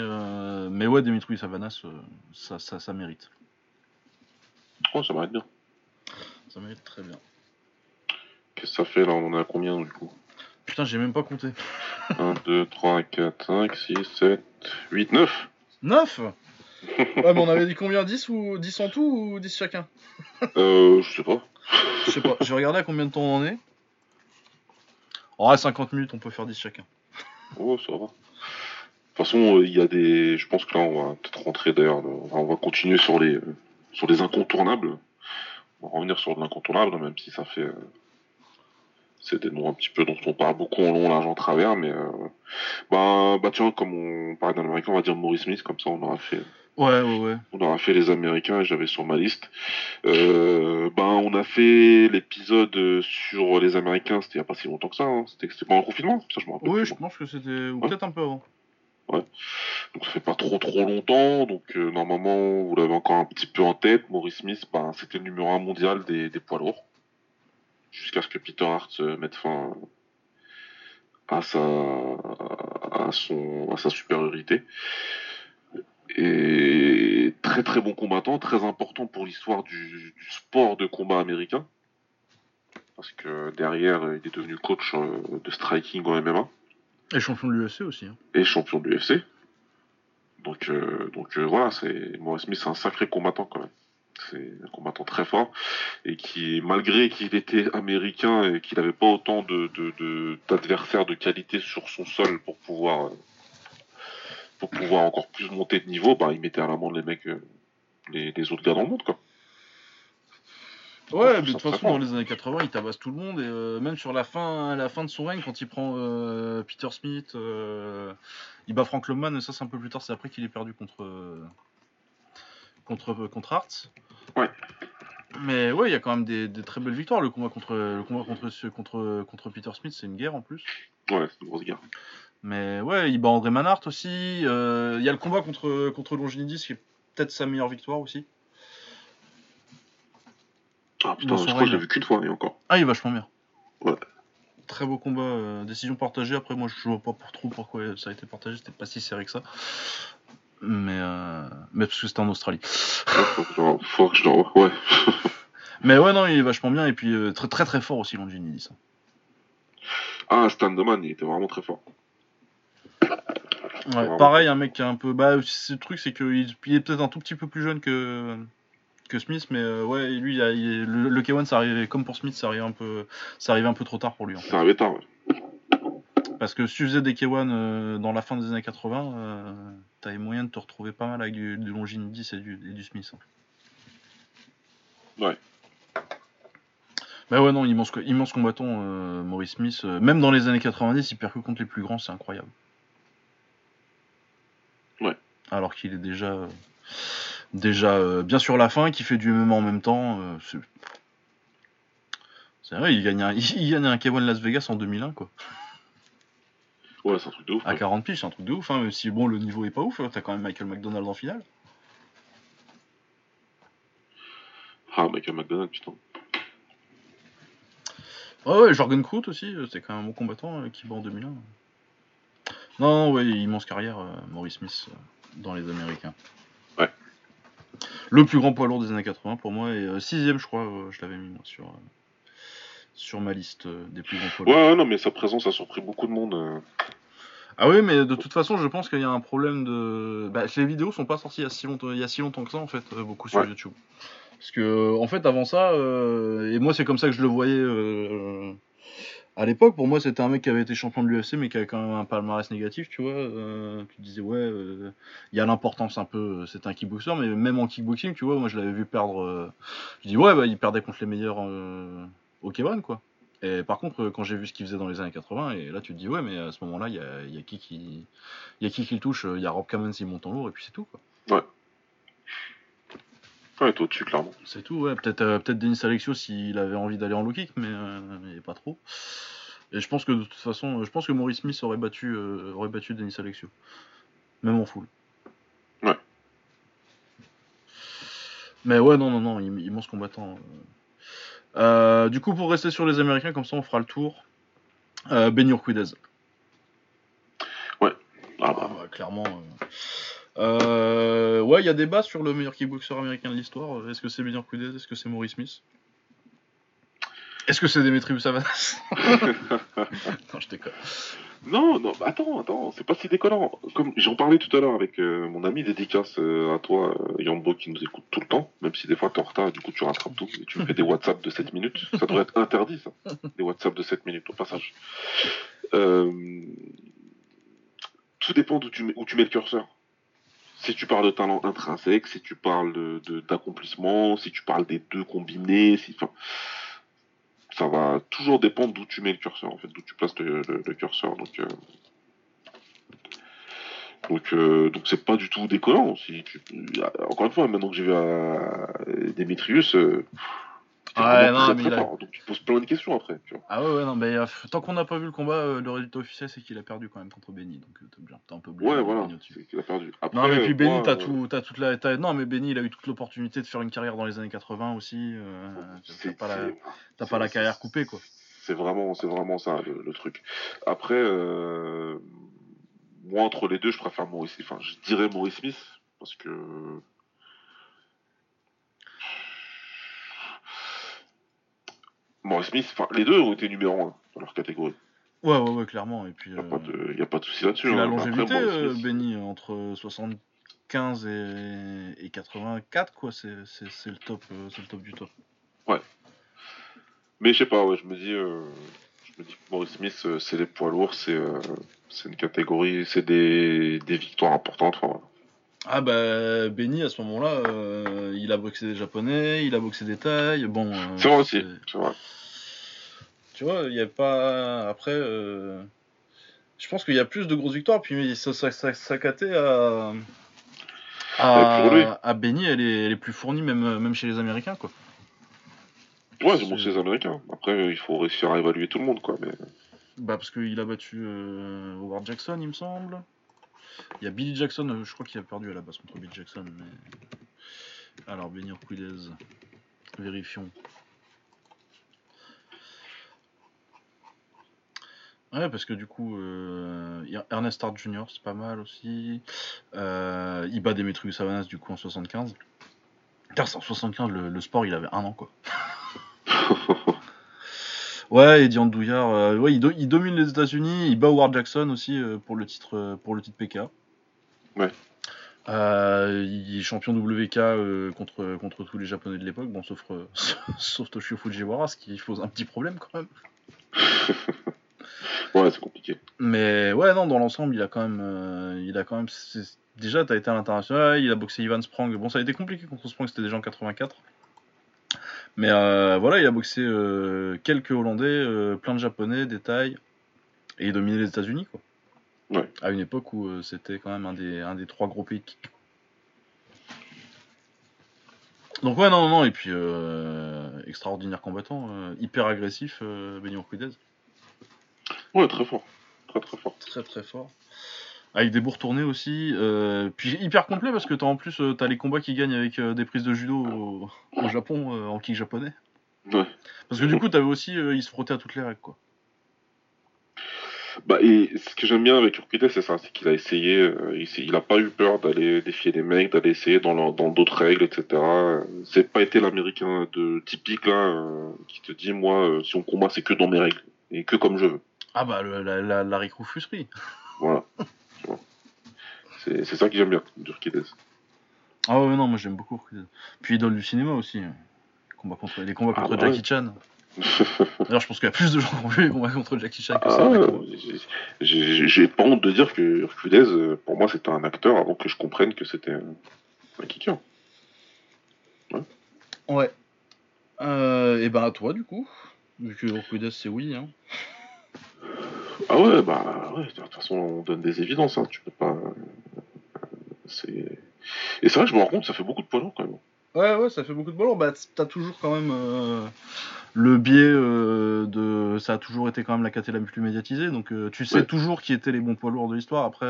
mais ouais, Dimitri Savanas, ça, ça, ça mérite. Oh, ça être bien. Ça mérite très bien. Qu'est-ce que ça fait là? On en à combien du coup? Putain, j'ai même pas compté. 1, 2, 3, 4, 5, 6, 7, 8, 9 9 Ouais, mais on avait dit combien 10 ou 10 en tout ou 10 chacun? Euh, je sais pas. Je sais pas, j'ai regardé à combien de temps on en est. En vrai, 50 minutes, on peut faire 10 chacun. Oh, ça va. De toute façon, euh, il y a des. Je pense que là, on va peut-être rentrer d'ailleurs. On va, on va continuer sur les, euh, sur les incontournables. On va revenir sur l'incontournable, même si ça fait. euh, C'est des noms un petit peu dont on parle beaucoup en long, large, en travers, mais. euh, Bah, bah, tiens, comme on parlait d'un américain, on va dire Maurice Smith, comme ça on aura fait. Ouais, ouais, ouais. On aura fait les Américains j'avais sur ma liste. Euh, ben, on a fait l'épisode euh, sur les Américains, c'était il n'y a pas si longtemps que ça. Hein. C'était pendant le confinement, ça je me rappelle. Oui, je pense que c'était. Ou Ouais. peut-être un peu avant. Donc ça fait pas trop trop longtemps. Donc euh, normalement, vous l'avez encore un petit peu en tête. Maurice Smith, ben, c'était le numéro un mondial des, des poids lourds. Jusqu'à ce que Peter Hart mette fin à sa, à son, à sa supériorité. Et très très bon combattant, très important pour l'histoire du, du sport de combat américain. Parce que derrière, il est devenu coach euh, de striking en MMA Et champion de l'UFC aussi. hein. et champion de l'UFC. Donc, euh, donc euh, voilà, c'est Maurice Smith, c'est un sacré combattant quand même. C'est un combattant très fort et qui, malgré qu'il était américain et qu'il n'avait pas autant de de- de- d'adversaires de, qualité sur son sol pour pouvoir pour pouvoir encore plus monter de niveau, bah, il mettait à l'amende les mecs, euh, les, les autres gars dans le monde quoi. Ouais, mais de toute façon, dans les années 80, il tabasse tout le monde. Et euh, même sur la fin, la fin de son règne, quand il prend euh, Peter Smith, euh, il bat Frank Loman. Et ça, c'est un peu plus tard. C'est après qu'il est perdu contre, contre, contre Hart. Ouais. Mais ouais, il y a quand même des, des très belles victoires. Le combat contre, le combat contre, contre, contre Peter Smith, c'est une guerre en plus. Ouais, c'est une grosse guerre. Mais ouais, il bat André Manhart aussi. Euh, Il y a le combat contre, contre Longinidis qui est peut-être sa meilleure victoire aussi. Ah putain, je crois que je l'ai vu qu'une fois et encore. Ah, il est vachement bien. Ouais. Très beau combat, euh, décision partagée. Après, moi, je vois pas pour trop pourquoi ça a été partagé. C'était pas si serré que ça. Mais, euh, mais parce que c'était en Australie. Faut que je le-. Ouais. Mais ouais, non, il est vachement bien. Et puis, très très très fort aussi, Longinidis. Ah, Stan Doman, il était vraiment très fort. Ouais, pareil, un mec qui est un peu. Bah, le truc, c'est qu'il il est peut-être un tout petit peu plus jeune que, que Smith. Mais euh, ouais, lui, il a- il est- le, le K1, ça arrivait, comme pour Smith, ça arrivait un peu, ça arrivait un peu trop tard pour lui. en fait. C'est arrivé tard. ouais. Parce que si tu faisais des K1 euh, dans la fin des années 80, euh, t'avais moyen de te retrouver pas mal avec du, du Longinidis et du, et du Smith. hein. Ouais. Bah ouais, non, immense, immense combattant, euh, Maurice Smith. même dans les années 90, il percute contre les plus grands, c'est incroyable. Alors qu'il est déjà, euh, déjà euh, bien sur la fin, qui fait du MMA en même temps. euh, c'est... c'est vrai, il gagne un, il gagne un K1 Las Vegas en 2001, quoi. Ouais, c'est un truc de ouf. À ouais. 40 piges, c'est un truc de ouf, hein, même si bon, le niveau est pas ouf, hein, t'as quand même Michael McDonald en finale. Ah, Michael McDonald, putain. Ouais, ouais, Jorgen Kroot aussi, c'était quand même un bon combattant euh, qui bat en 2001. Non, non, ouais, immense carrière, euh, Maurice Smith, euh, dans les Américains. Ouais. Le plus grand poids lourd des années 80 pour moi, et euh, sixième, je crois, euh, je l'avais mis moi sur, euh, sur ma liste des plus grands poids lourds. Ouais, non, mais sa présence a surpris beaucoup de monde. Ah oui, mais de toute façon, je pense qu'il y a un problème de. Bah, les vidéos sont pas sorties il y a si longtemps, il y a si longtemps que ça, en fait, beaucoup sur Ouais. YouTube. Parce que, en fait, avant ça, euh, et moi, c'est comme ça que je le voyais euh, à l'époque. Pour moi, c'était un mec qui avait été champion de l'UFC, mais qui avait quand même un palmarès négatif, tu vois. Euh, tu disais, ouais, euh, il y a l'importance un peu, euh, c'est un kickboxer, mais même en kickboxing, tu vois, moi, je l'avais vu perdre. euh, je dis, ouais, bah, il perdait contre les meilleurs euh, au K1, quoi. Et par contre, euh, quand j'ai vu ce qu'il faisait dans les années 80, et là tu te dis, ouais, mais à ce moment-là, il y a, il qui qui il y a qui le touche Il y a Rob Cameron s'il monte en lourd, et puis c'est tout, quoi. Ouais, au-dessus, clairement. C'est tout, ouais. Peut-être euh, Denis Alexio s'il avait envie d'aller en low kick, mais euh, pas trop. Et je pense que de toute façon, euh, je pense que Maurice Smith aurait battu, euh, aurait battu Denis Alexio. Même en full. Ouais. Mais ouais, non, non, non, im- immense combattant. Du coup, pour rester sur les Américains, comme ça, on fera le tour. Euh, Ben Urquidez. Ah Ah, bah, bah, clairement. Euh. Ouais, il y a débat sur le meilleur kickboxer américain de l'histoire. Est-ce que c'est Ben Urquidez Est-ce que c'est Maurice Smith? Est-ce que c'est Demetrius Savanas Non, je déconne. Non, non, bah attends, attends, c'est pas si déconnant. Comme j'en parlais tout à l'heure avec euh, mon ami dédicace euh, à toi, euh, Yambo, qui nous écoute tout le temps, même si des fois t'es en retard, du coup tu rattrapes tout, et tu me fais des WhatsApp de 7 minutes. Ça devrait être interdit, ça. Des WhatsApp de 7 minutes, au passage. Tout dépend d'où tu, mets, où tu mets le curseur. Si tu parles de talent intrinsèque, si tu parles de- de- d'accomplissement, si tu parles des deux combinés, si, enfin, ça va toujours dépendre d'où tu mets le curseur, en fait, d'où tu places le, curseur. Donc, euh, donc, euh, donc c'est pas du tout décollant. Tu, encore une fois, maintenant que j'ai vu euh, Demetrius, euh, c'était Ouais, vraiment non, mais il a-. Donc tu poses plein de questions après. Tu vois. Ah ouais, ouais, non, mais euh, tant qu'on n'a pas vu le combat, euh, le résultat officiel, c'est qu'il a perdu quand même contre Benny. Donc euh, t'es un peu obligé Ouais, voilà, c'est qu'il a perdu. Après, Non, mais puis Benny, t'as tout, t'as toute la. t'as- Non, mais Benny, il a eu toute l'opportunité de faire une carrière dans les années 80 aussi. euh, t'as pas la, pas la carrière coupée, quoi. C'est vraiment, c'est vraiment ça le, le truc. Après, moi entre les deux, je préfère Maurice. Enfin, je dirais Maurice Smith parce que Maurice Smith. Enfin, les deux ont été numéro un dans leur catégorie. Ouais, ouais, ouais, clairement. Et puis. Il euh, n'y a, pas de- y a pas de souci là-dessus. la hein. Après, longévité, Maurice euh, Smith, Benny, entre 75 et, et 84, quoi, c'est c'est- c'est le top, euh, c'est le top du top. Mais je sais pas, ouais, je me dis, euh, je me dis que Maurice Smith, euh, c'est les poids lourds, c'est euh, c'est une catégorie, c'est des, des victoires importantes. Enfin. Ah bah Benny à ce moment-là, euh, il a boxé des japonais, il a boxé des tailles, bon. euh, C'est vrai aussi, c'est- c'est vrai. Tu vois, il y a pas après. euh, Je pense qu'il y a plus de grosses victoires, puis ça, à à, à Benny, elle est, elle est plus fournie même même chez les Américains quoi. Ouais, C'est- c'est bon chez les Américains. Après, il faut réussir à évaluer tout le monde, quoi. Mais Bah parce qu'il a battu euh, Howard Jackson, il me semble. Il y a Billy Jackson, euh, je crois qu'il a perdu à la base contre Billy Jackson. Mais... Alors, Benny Urquidez, vérifions. Ouais, parce que du coup, euh, Ernest Hart Jr., c'est pas mal aussi. Euh, il bat Demetrius Savanas du coup en 75. Putain, en 75, le, le sport il avait un an quoi. Ouais, Eddie Andouillard, euh, ouais, il, do- il domine les États-Unis, il bat Howard Jackson aussi euh, pour le titre euh, pour le titre PK. Ouais. Euh, il est champion WK contre contre tous les Japonais de l'époque, bon sauf sauf Toshio Fujiwara, ce qui pose un petit problème quand même. ouais, c'est compliqué. Mais ouais, non, dans l'ensemble, il a quand même, il a quand même, déjà, t'as été à l'international, il a boxé Ivan Sprang. Bon, ça a été compliqué contre Sprang, c'était déjà en 84. Mais euh, voilà, il a boxé euh, quelques Hollandais, euh, plein de Japonais, des Thaïs, et il dominait les États-Unis, quoi. Ouais. À une époque où euh, c'était quand même un des, un des trois gros pays kick. Donc ouais, non, non, non, et puis euh, extraordinaire combattant, euh, hyper agressif, euh, Benny Urquidez. Ouais, très fort. Très, très fort. très très fort. Avec des bourres tournées aussi. euh, puis hyper complet parce que t'as en plus euh, t'as les combats qui gagnent avec euh, des prises de judo au, au Japon en kick japonais. Ouais. Parce que du coup t'avais aussi euh, il se frottait à toutes les règles quoi. Bah, et ce que j'aime bien avec Urquidez, c'est ça, c'est qu'il a essayé, il, il a pas eu peur d'aller défier les mecs, d'aller essayer dans dans d'autres règles, etc. C'est pas été l'américain de typique là qui te dit moi si on combat c'est que dans mes règles et que comme je veux. Ah bah le, la, la, la Rufus, oui. Voilà. C'est ça que j'aime bien d'Urquidez. Ah ouais non moi j'aime beaucoup Urquidez. Puis idole du cinéma aussi. Les combats contre, les combats Ah contre bah Jackie Chan. D'ailleurs je pense qu'il y a plus de gens qui ont vu les combats contre Jackie Chan que ça. Ah, j'ai- pas honte de dire que Urquidez, euh, pour moi, c'était un acteur avant que je comprenne que c'était un, un kicker. Ouais. Euh, et ben à toi du coup. Vu que Urquidez c'est oui hein. Ah ouais, bah ouais, de toute façon, on donne des évidences, hein, tu peux pas. C'est. Et c'est vrai que je me rends compte, ça fait beaucoup de poids lourds quand même. Ouais, ouais, ça fait beaucoup de ballons. Bah, t'as toujours quand même euh, le biais euh, de. Ça a toujours été quand même la caté la plus médiatisée. Donc, euh, tu sais Ouais. toujours qui étaient les bons poids lourds de l'histoire. Après,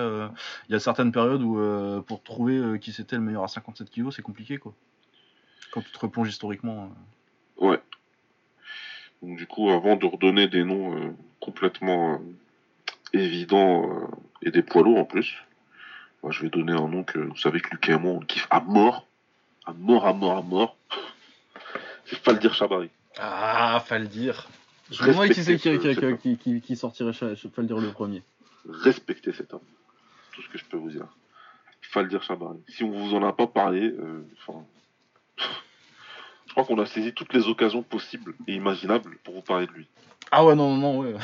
il y a certaines périodes où, pour trouver qui c'était le meilleur à 57 kilos, c'est compliqué, quoi. quand tu te replonges historiquement. Ouais. Donc du coup, avant de redonner des noms complètement évidents euh, et des poids lourds en plus, moi, je vais donner un nom que vous savez que Lucas et moi on kiffe à mort, à mort, à mort, à mort. C'est Faldir Chabari. Ah, dire. Je me demandais qui c'est qui, qui, ce- qui, qui, qui sortirait, le dire le premier. Respectez cet homme. Tout ce que je peux vous dire. Faldir Chabari. Si on vous en a pas parlé, euh, enfin, je crois qu'on a saisi toutes les occasions possibles et imaginables pour vous parler de lui. Ah ouais, non, non, non, ouais.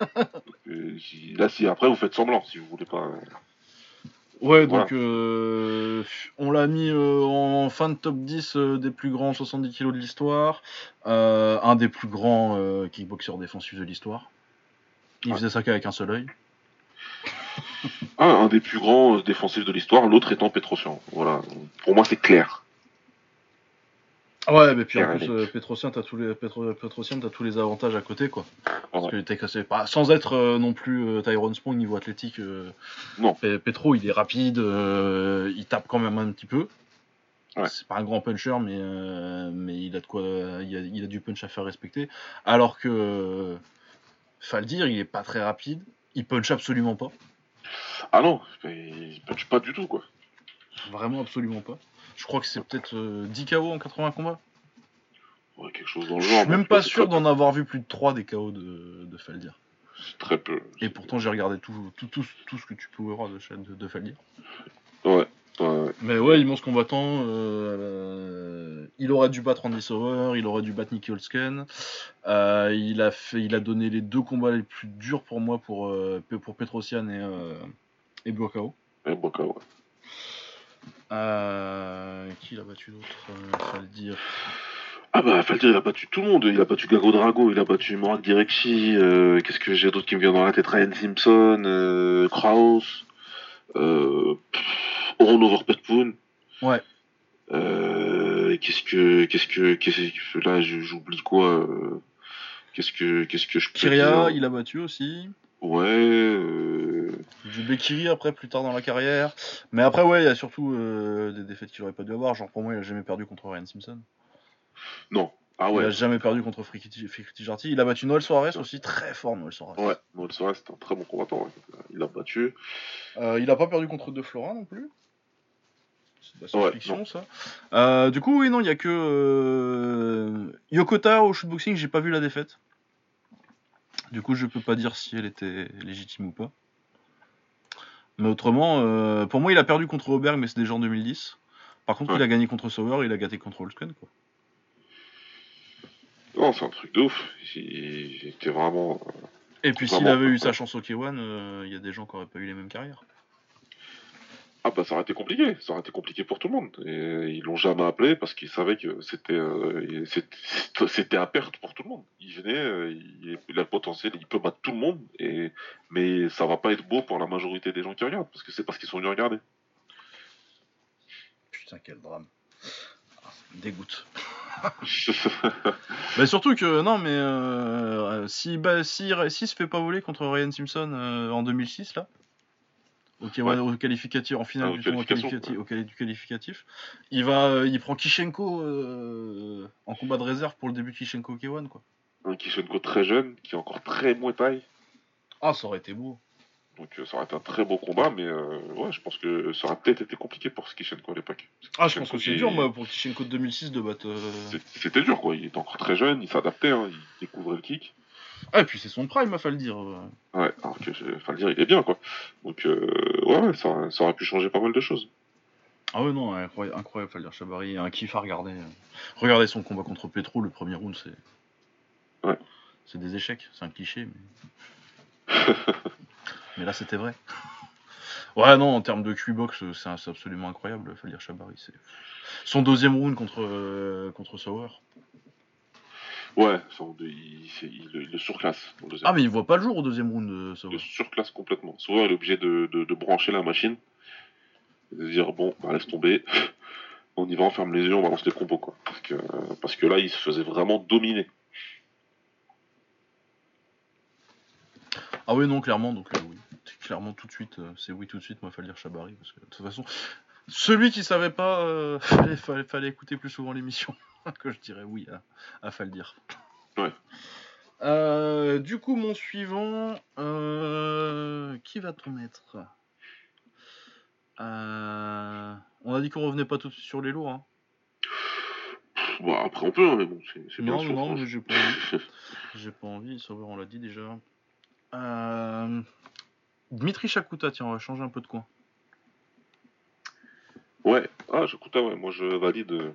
Là, si après vous faites semblant, si vous voulez pas. euh, Ouais, Voilà. donc euh, on l'a mis euh, en fin de top 10 euh, des plus grands 70 kilos de l'histoire. Un des plus grands kickboxers défensifs de l'histoire. Il faisait ça qu'avec un seul œil. Un, un des plus grands défensifs de l'histoire, l'autre étant Petrosian. Voilà. Pour moi, c'est clair. Ouais, mais puis en plus, euh, Petrosian, t'as tous les Petro- tous les avantages à côté, quoi. Parce Ouais. que cassé pas, sans être euh, non plus euh, Tyrone Spong niveau athlétique. euh, Non. Pe- Petro, il est rapide, euh, il tape quand même un petit peu. Ouais. C'est pas un grand puncher, mais mais il a de quoi, il a, il a du punch à faire respecter. Alors que euh, Faldir, il est pas très rapide, il punch absolument pas, Ah non, il punch pas du tout, quoi. vraiment absolument pas. Je crois que c'est peut-être euh, 10 KO en 80 combats. Ouais, quelque chose dans le Je genre. suis même pas sûr d'en avoir vu plus de 3 des KO de, de Faldir. C'est Très peu. Et pourtant, j'ai regardé tout, tout, tout, tout ce que tu pouvais voir de, de, de Faldir. Ouais. ouais. Mais ouais, immense combattant. euh, euh, il aurait dû battre Andy Sauer, il aurait dû battre Nicky Holzken. Euh, il, a fait, il a donné les deux combats les plus durs pour moi, pour, euh, pour Petrosian et, euh, et Buakao. Et bon, ouais. Euh, qui l'a battu d'autre euh, dire. Ah bah, Faldir, il a battu tout le monde. Il a battu Gago Drago, il a battu Morak Direkchi. euh, Qu'est-ce que j'ai d'autre qui me vient dans la tête? Ryan Simpson, euh, Kraus, euh, pff, Oron Overpetpoon. Ouais. Qu'est-ce que, qu'est-ce que, qu'est-ce que, là, j'oublie quoi Qu'est-ce que, qu'est-ce que je peux Kyria, dire? il a battu aussi. Ouais. Du Bekiri après, plus tard dans la carrière. Mais après, ouais, il y a surtout euh, des défaites qu'il aurait pas dû avoir. Genre, pour moi, il a jamais perdu contre Ryan Simpson. Non. Ah Il ouais. a jamais perdu contre Frikiti Jarty. Il a battu Noël Suarez aussi, très fort Noël Suarez. Ouais. Noël Suarez, c'était un très bon combattant. ouais. Il l'a battu. Euh, il a pas perdu contre De Flora non plus. C'est de la Ouais, science-fiction ça. Euh, du coup, oui, non, il y a que euh, Yokota au shootboxing, j'ai pas vu la défaite. Du coup, je peux pas dire si elle était légitime ou pas. Mais autrement, euh, pour moi, il a perdu contre Auberg, mais c'est déjà en 2010. Par contre, Ouais. il a gagné contre Sauer, il a gâté contre Holzken, quoi. Non, c'est un truc de ouf. Il, il était vraiment. euh, Et puis, s'il avait eu sa chance au K1, euh, il y a des gens qui auraient pas eu les mêmes carrières. Ah bah ça aurait été compliqué, ça aurait été compliqué pour tout le monde. Et ils l'ont jamais appelé parce qu'ils savaient que c'était euh, c'était- à perte pour tout le monde. Il venait, euh, il, il a le potentiel, il peut battre tout le monde, et mais ça va pas être beau pour la majorité des gens qui regardent parce que c'est parce qu'ils sont venus regarder. Putain, quel drame. Ah, ça me dégoûte. Mais surtout que, non, mais euh, si, bah, si, si se fait pas voler contre Ryan Simpson en 2006, là, au, K- Ouais. au qualificatif, en finale Ah, du tournoi qualificatif, au du qualificatif, il, va, euh, il prend Kishenko euh, en combat de réserve pour le début de Kishenko K1, quoi. Un Kishenko très jeune, qui est encore très muay thai, Ah, ça aurait été beau. donc euh, ça aurait été un très beau combat, mais ouais, je pense que ça aurait peut-être été compliqué pour ce Kishenko à l'époque. Ah, je pense que c'est qui- dur, moi, pour Kishenko de 2006 de battre. euh, C'était dur quoi, il était encore très jeune, il s'adaptait, hein, il découvrait le kick. Ah, et puis c'est son prime, il faut le dire. euh. Ouais, alors que, le dire, il est bien quoi. Donc euh, ouais, ça, ça aurait pu changer pas mal de choses. Ah ouais, non, incroyable, incroyable Faldir Chabari, un kiff à regarder. euh. Regardez son combat contre Petro, le premier round, c'est. Ouais. C'est des échecs, c'est un cliché, mais. mais là, c'était vrai. Ouais, non, en termes de Q-box, euh, c'est absolument incroyable, Faldir Chabari. c'est- Son deuxième round contre, euh, contre Sauer. Ouais, ça, il, il, le- il le surclasse. dans le deuxième. Ah, mais il voit pas le jour au deuxième round de Il Sauer. le surclasse complètement. Souvent, il est obligé de, de, de brancher la machine et de dire bon, bah, laisse tomber, on y va, on ferme les yeux, on balance les combos quoi. Parce que, parce que là, il se faisait vraiment dominer. Ah oui, non, clairement, donc euh, oui. Clairement, tout de suite, euh, c'est oui tout de suite, moi, Faldir Chabari. Parce que de toute façon, Celui qui savait pas, euh, fallait, fallait, fallait écouter plus souvent l'émission. que je dirais oui à, à Faldir. Ouais. Euh, du coup, mon suivant, euh, qui va-t-on mettre Euh, On a dit qu'on revenait pas tout de suite sur les lourds. Hein. Bon, après on peut, hein, mais bon, c'est bien Non, non, franchement. mais j'ai pas envie. J'ai pas envie, Sauveur, on l'a dit déjà. Dmitri Chakuta, tiens, on va changer un peu de coin. Ouais, ah, j'écoute, ouais, moi je valide.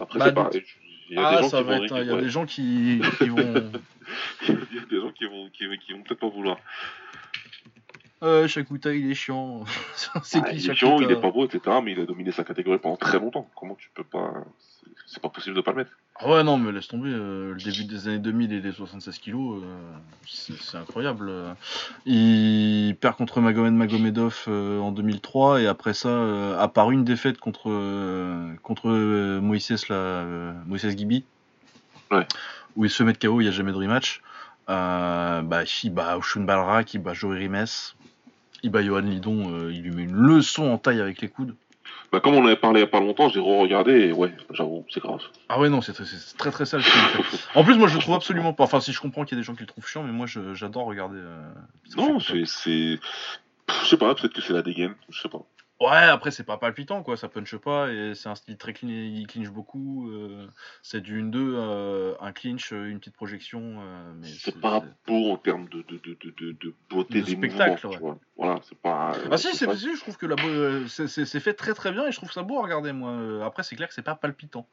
Après, Bah, c'est pareil. Il y a Ah, des gens ça qui va vont être. Il y a des gens qui, qui vont. Il y a des gens qui vont, qui, qui vont peut-être pas vouloir. Euh, Shakuta, il est chiant. c'est Ah, qui il est chiant, il est pas beau, etc. Mais il a dominé sa catégorie pendant très longtemps. Comment tu peux pas. c'est- pas possible de pas le mettre. Ah ouais, non, mais laisse tomber. euh, le début des années 2000 et les 76 kilos, euh, c'est incroyable. Il perd contre Magomed Magomedov euh, en 2003 et après ça, à part une défaite contre, contre Gibi, Ouais. où il se met de KO, il n'y a jamais de rematch. Euh, bah, il bat Oshun Balrak, il bat Jory Rimes, il bat Johan Lidon, euh, il lui met une leçon en taille avec les coudes. Bah, comme on en avait parlé il y a pas longtemps, j'ai re-regardé et ouais, j'avoue, c'est grave. Ah ouais non c'est très, très très sale fait. En plus moi je le trouve absolument pas. Enfin si je comprends qu'il y a des gens qui le trouvent chiant mais moi j'adore regarder. euh, Non, c'est. Je sais pas, peut-être que c'est la dégaine, je sais pas. Ouais après c'est pas palpitant quoi, ça punche pas et c'est un style très clean, il clinche beaucoup. euh, c'est du 1-2, euh, un clinch, euh, une petite projection. euh, mais C'est pas beau en termes de, de, de, de, beauté De des spectacle, mouvements. ouais. Voilà, c'est pas. Ah si, c'est pas- si, je trouve que la c'est- fait très très bien et je trouve ça beau à regarder moi. Après c'est clair que c'est pas palpitant.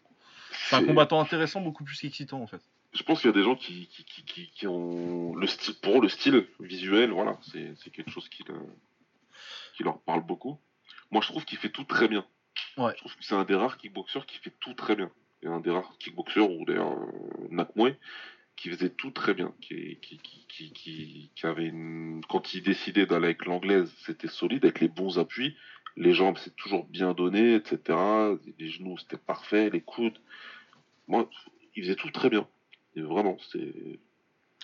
C'est un combattant intéressant beaucoup plus qu'excitant en fait. Je pense qu'il y a des gens qui, qui, qui, ont le style, pour eux, le style visuel, voilà, c'est c'est quelque chose qui, le- qui leur parle beaucoup. Moi, je trouve qu'il fait tout très bien. Ouais. Je trouve que c'est un des rares kickboxers qui fait tout très bien. Et un des rares kickboxers, ou d'ailleurs euh, Nakmoué, qui faisait tout très bien. Qui, qui, qui, qui, qui, qui avait une... Quand il décidait d'aller avec l'anglaise, c'était solide, avec les bons appuis. Les jambes, c'est toujours bien donné, etc. Les genoux, c'était parfait. Les coudes. Moi, il faisait tout très bien. Et vraiment, c'est.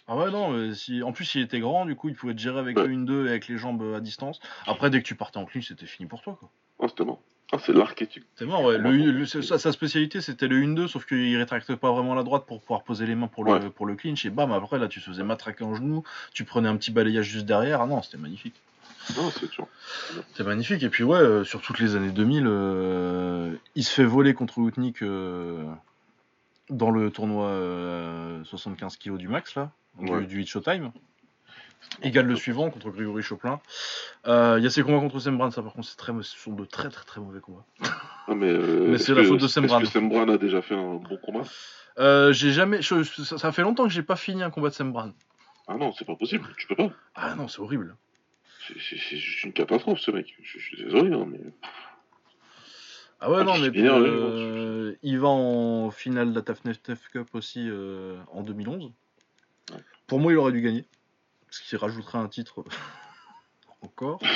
Ah ouais, non, euh, si... en plus il était grand, du coup il pouvait te gérer avec Ouais. le 1-2 et avec les jambes euh, à distance. Après, dès que tu partais en clinch, c'était fini pour toi quoi. Ah, c'était bon. Ah, c'est l'archétype. C'est mort, ouais. Le, le- sa, sa spécialité c'était le 1-2, sauf qu'il rétracte pas vraiment la droite pour pouvoir poser les mains pour le, Ouais. pour le clinch. Et bam, après là tu te faisais matraquer en genou, tu prenais un petit balayage juste derrière. Ah non, c'était magnifique. Non, c'est sûr. C'était magnifique. Et puis ouais, euh, sur toutes les années 2000, euh, il se fait voler contre Outnik euh, dans le tournoi euh, 75 kg du max là, du, Ouais. du Hit Showtime. Gagne le suivant contre Grégory Choplin. Euh, Il y a ses combats contre Sembran, ça par contre, très, ce sont de très très très mauvais combats. Ah, mais euh, Mais c'est la faute de Sembran. Est-ce que Sembran a déjà fait un bon combat? Euh, j'ai jamais, je- ça, ça fait longtemps que j'ai pas fini un combat de Sembran. Ah non, c'est pas possible. Tu peux pas. Ah non, c'est horrible. C'est- juste une catastrophe, ce mec. Je, je suis désolé, hein, mais. Ah ouais, Ah, non, mais énervé, euh, il va en finale de la TAF Tough Cup aussi en 2011. Pour moi, il aurait dû gagner. Parce qu'il rajouterait un titre encore.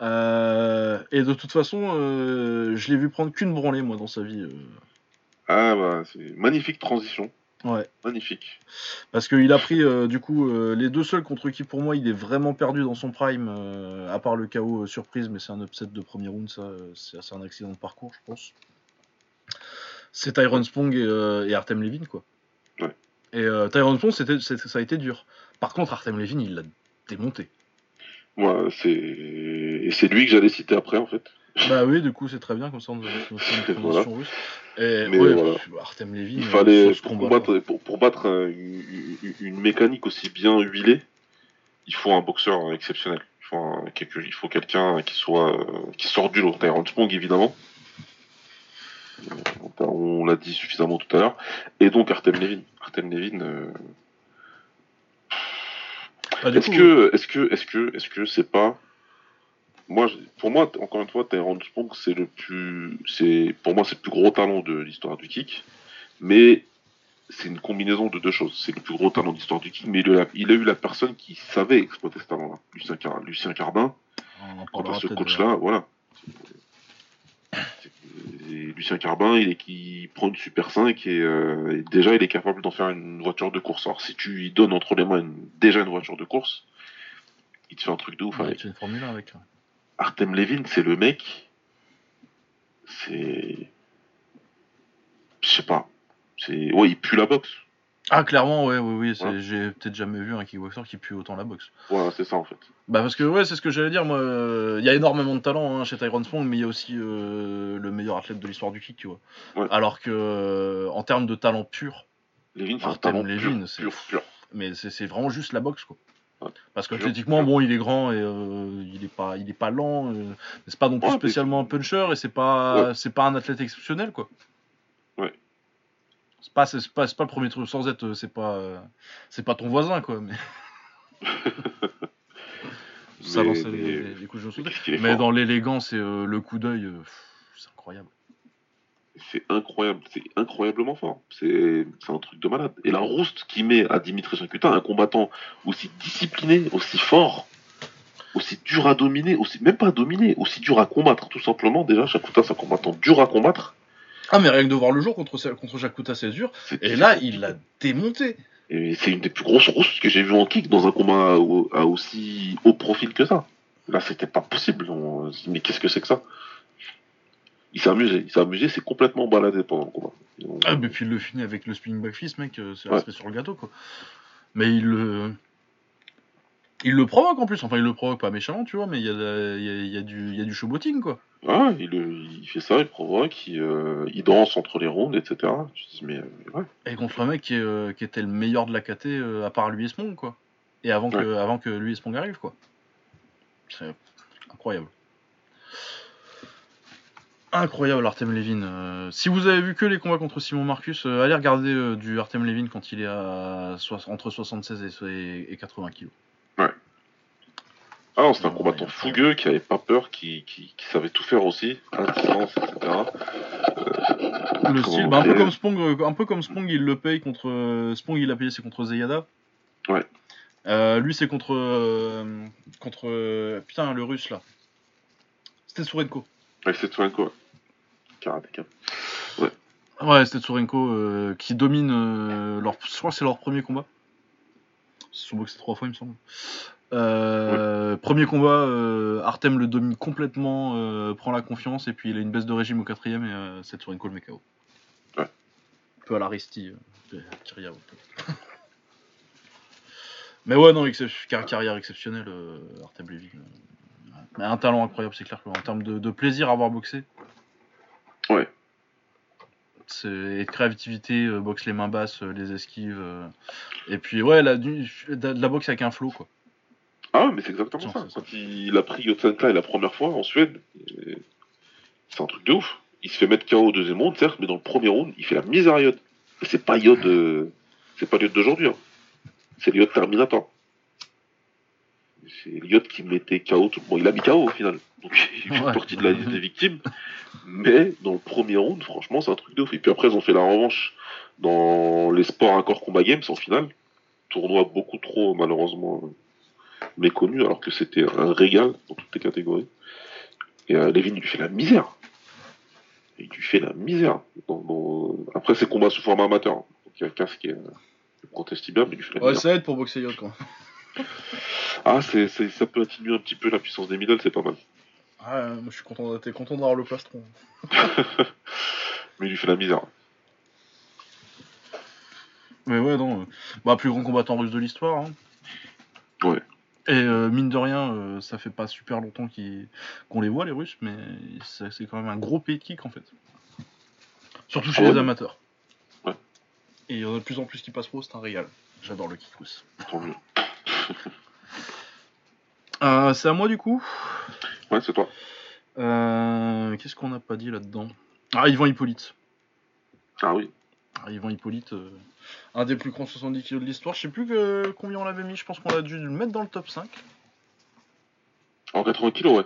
Euh, et de toute façon, euh, je l'ai vu prendre qu'une branlée, moi, dans sa vie. euh. Ah bah, c'est magnifique transition. Ouais. Magnifique. Parce qu'il a pris, euh, du coup, euh, les deux seuls contre qui, pour moi, il est vraiment perdu dans son prime, euh, à part le KO euh, surprise, mais c'est un upset de premier round, ça, euh, c'est c'est un accident de parcours, je pense. C'est Tyron Spong et, euh, et Artem Levin, quoi. Ouais. Et euh, Tyron Spong, c'était, c'était- ça a été dur. Par contre, Artem Levin, il l'a démonté. Moi, c'est. Et c'est lui que j'allais citer après, en fait. bah oui, du coup, c'est très bien, comme ça, on a une Voilà. russe. Et Mais ouais, voilà. Artem Levin, Il euh, fallait. Pour, combattre, pour, pour battre une, une- une mécanique aussi bien huilée, il faut un boxeur exceptionnel. Il faut, un- quelque- il faut quelqu'un qui soit euh, qui sort du lot. Tyron Spong, évidemment. On l'a dit suffisamment tout à l'heure. Et donc Artem Levin. Artem Levin. euh, du Est-ce que, est-ce que, est-ce que, est-ce que c'est pas, moi, pour moi, encore une fois, Tyrone Spong, c'est le plus, c'est, pour moi, c'est le plus gros talent de l'histoire du kick, mais c'est une combinaison de deux choses. C'est le plus gros talent de l'histoire du kick, mais il a, il a eu la personne qui savait exploiter ce talent-là. Lucien, Car- Lucien Cardin, à ce coach-là, voilà. Et Lucien Carbin, il, est, qui prend une Super 5 et, euh, et déjà il est capable d'en faire une voiture de course. Alors si tu lui donnes entre les mains une- déjà une voiture de course, il te fait un truc de ouf Ouais, avec. tu fais une Formule 1 avec. ouais. Artem Levin, c'est le mec. C'est. Je sais pas. C'est. Ouais, il pue la boxe. Ah, clairement, ouais, oui, oui. Ouais. J'ai peut-être jamais vu un kickboxer qui pue autant la boxe. Voilà, c'est ça en fait. Bah, parce que, ouais, c'est ce que j'allais dire. Moi, euh, il y a énormément de talent hein, chez Tyrone Spong, mais il y a aussi euh, le meilleur athlète de l'histoire du kick, tu vois. Ouais. Alors que, euh, en termes de talent pur, Levin, c'est un talent pur, c'est- pur, pur. mais c'est c'est vraiment juste la boxe, quoi. Ouais. Parce qu'athlétiquement, bon, il est grand et euh, il est pas, il est pas lent. euh, c'est pas non plus Ouais, spécialement un puncher et c'est pas, c'est pas un athlète exceptionnel, quoi. C'est pas, c'est pas, c'est pas le premier truc sans être, c'est pas, c'est pas ton voisin, quoi. Mais ça Mais- lançait les, mais- les- les coups de dans l'élégance et euh, le coup d'œil, euh, c'est incroyable. C'est incroyable, c'est incroyablement fort. C'est c'est un truc de malade. Et la rouste qu'il met à Dimitri Shakuta, un combattant aussi discipliné, aussi fort, aussi dur à dominer, aussi même pas à dominer, aussi dur à combattre, tout simplement. Déjà, Shakuta, c'est un combattant dur à combattre. Ah, mais rien que de voir le jour contre, contre Jakuta. C'est- Et là, il l'a démonté. C'est une des plus grosses roustes que j'ai vues en kick dans un combat à aussi haut profil que ça. Là, c'était pas possible. On mais qu'est-ce que c'est que ça? Il s'est amusé. Il s'est amusé, c'est complètement baladé pendant le combat. Ah, mais puis il le finit avec le spinning back fist, mec, euh, c'est Ouais. sur le gâteau, quoi. Mais il le. Il le provoque en plus, enfin il le provoque pas méchamment, tu vois, mais il y, a de- il y, y a du, il y a du showboating, quoi. Ah, il, fait ça, il provoque, il, euh, il danse entre les rounds, etc. Tu te dis, mais euh, ouais. Et contre un mec qui, est, euh, qui était le meilleur de la KT, euh, à part lui et Spong, quoi. Et avant que, avant que lui et Spong arrivent, quoi. C'est incroyable. Incroyable Artem Levin. Si vous avez vu que les combats contre Simon Marcus, allez regarder du Artem Levin quand il est à entre 76 et, et- et 80 kg. Ah non, c'est un Ouais, combattant ouais. fougueux qui avait pas peur, qui, qui, qui savait tout faire aussi, à distance, etc. Le Comment style, bah, un peu comme Spong, euh, un peu comme Spong, il le paye contre euh, Spong, il l'a payé, c'est contre Zeyada. Ouais. Euh, lui, c'est contre euh, contre euh, putain le russe là. C'était Sourenko. Avec cette Swanko, ouais. Karatéka. Ouais, c'était Sourenko euh, qui domine euh, leur, je crois que c'est leur premier combat. Ils se sont boxés trois fois, il me semble. Euh, Premier combat, euh, Artem le domine complètement, euh, prend la confiance et puis il a une baisse de régime au quatrième et c'est Sourenko le met KO. Ouais. Un peu à l'Aristi. Mais ouais, non, excep- car- carrière exceptionnelle, Artem Levy. Mais un talent incroyable, c'est clair qu'en termes de, de plaisir à avoir boxé. Ouais. Et de créativité, boxe les mains basses, les esquives. et puis ouais, la, de la boxe avec un flow quoi. Ah, mais c'est exactement ça. Quand il a pris Yotsenka la première fois en Suède, c'est un truc de ouf. Il se fait mettre KO au deuxième round, certes, mais dans le premier round, il fait la misère à Yod. Et c'est pas Yod, euh, c'est pas Yod d'aujourd'hui. hein. C'est le Yod Terminator. C'est Yod qui mettait KO tout le monde. Il a mis KO au final. Donc il fait Ouais. partie de la liste des victimes. Mais dans le premier round, franchement, c'est un truc de ouf. Et puis après, ils ont fait la revanche dans les sports à corps combat games en finale. Tournoi beaucoup trop, malheureusement, méconnu, alors que c'était un régal dans toutes les catégories. Et euh, Levin, il lui fait la misère. Il lui fait la misère. Dans- dans- Après, c'est combat sous format amateur. Donc il y a Cass qui, est, euh, bien, mais il lui fait la misère. ça aide pour boxer Yod quoi. Ah, c'est, c'est- ça peut atténuer un petit peu la puissance des middle, c'est pas mal. Ah, moi je suis content, t'es content d'avoir le plastron. Mais il lui fait la misère. Mais ouais, non. euh, Bah, plus grand combattant russe de l'histoire. hein. Ouais. Et euh, mine de rien, euh, ça fait pas super longtemps qu'ils- qu'on les voit, les Russes, mais c'est c'est quand même un gros pays de kick en fait. Surtout chez Ah ouais les amateurs. Ouais. Et il y en a de plus en plus qui passent pro, c'est un régal. J'adore le kick russe. Tant mieux. Euh, c'est à moi du coup. Ouais, c'est toi. Euh, Qu'est-ce qu'on n'a pas dit là-dedans? Ah, Yvan Hippolyte. Ah oui. Ah, Yvan Hippolyte, euh, un des plus grands 70 kg de l'histoire. Je sais plus que, combien on l'avait mis, je pense qu'on a dû le mettre dans le top 5. En 80 kilos, ouais.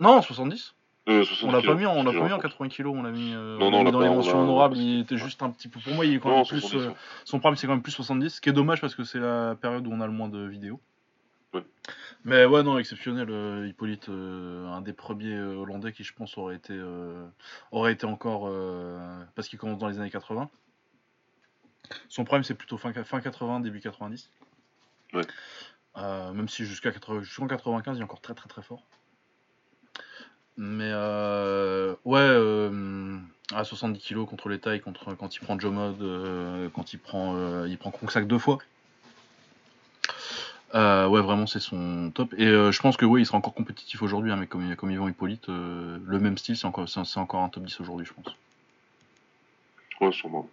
Non, 70 Euh, 60 On l'a pas mis, en- on l'a pas mis en raconte. 80 kg, on l'a mis, euh, Non, on non, l'a on mis l'a dans les on mentions honorables, il était juste un petit peu pour moi, il est quand Non, même plus 70, euh, son prime c'est quand même plus 70, ce qui est dommage parce que c'est la période où on a le moins de vidéos. Ouais. Mais ouais non exceptionnel euh, Hippolyte euh, un des premiers euh, hollandais qui je pense aurait été euh, aurait été encore euh, parce qu'il commence dans les années 80. Son prime c'est plutôt fin, fin 80 début 90. Ouais. Euh, même si jusqu'à 80 jusqu'en 95 il est encore très très très fort. Mais euh, ouais, euh, à 70 kg contre les tailles, contre, quand il prend Joe Mod, euh, quand il prend, il prend Kongsak deux fois. Ouais, vraiment, c'est son top. Et je pense que ouais, il sera encore compétitif aujourd'hui, un mec comme, comme Yvan Hippolyte. le même style, c'est encore, c'est, c'est encore un top 10 aujourd'hui, je pense. Ouais, sûrement.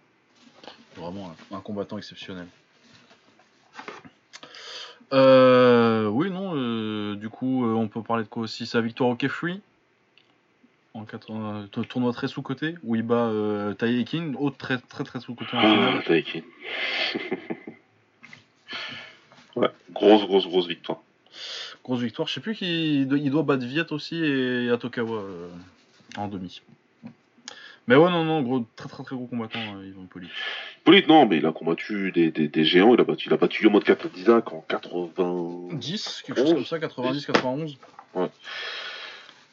Vraiment un, un combattant exceptionnel. Euh, oui, non, euh, du coup, euh, on peut parler de quoi aussi? Sa victoire au K-Free en 80, to- tournoi très sous-côté où il bat euh, King, autre très très très sous-côté Ah, ouais, grosse, grosse, grosse victoire. Grosse victoire. Je sais plus qui il doit, il doit battre Viet aussi et Atokawa en demi. Mais ouais, non, non, gros, très très très gros combattant, euh, Yvan Hippolyte. Polite, non, mais il a combattu des, des, des géants. Il a battu, il a battu Katadizak en 80. 10, quelque chose comme ça, 90, 91. Ouais.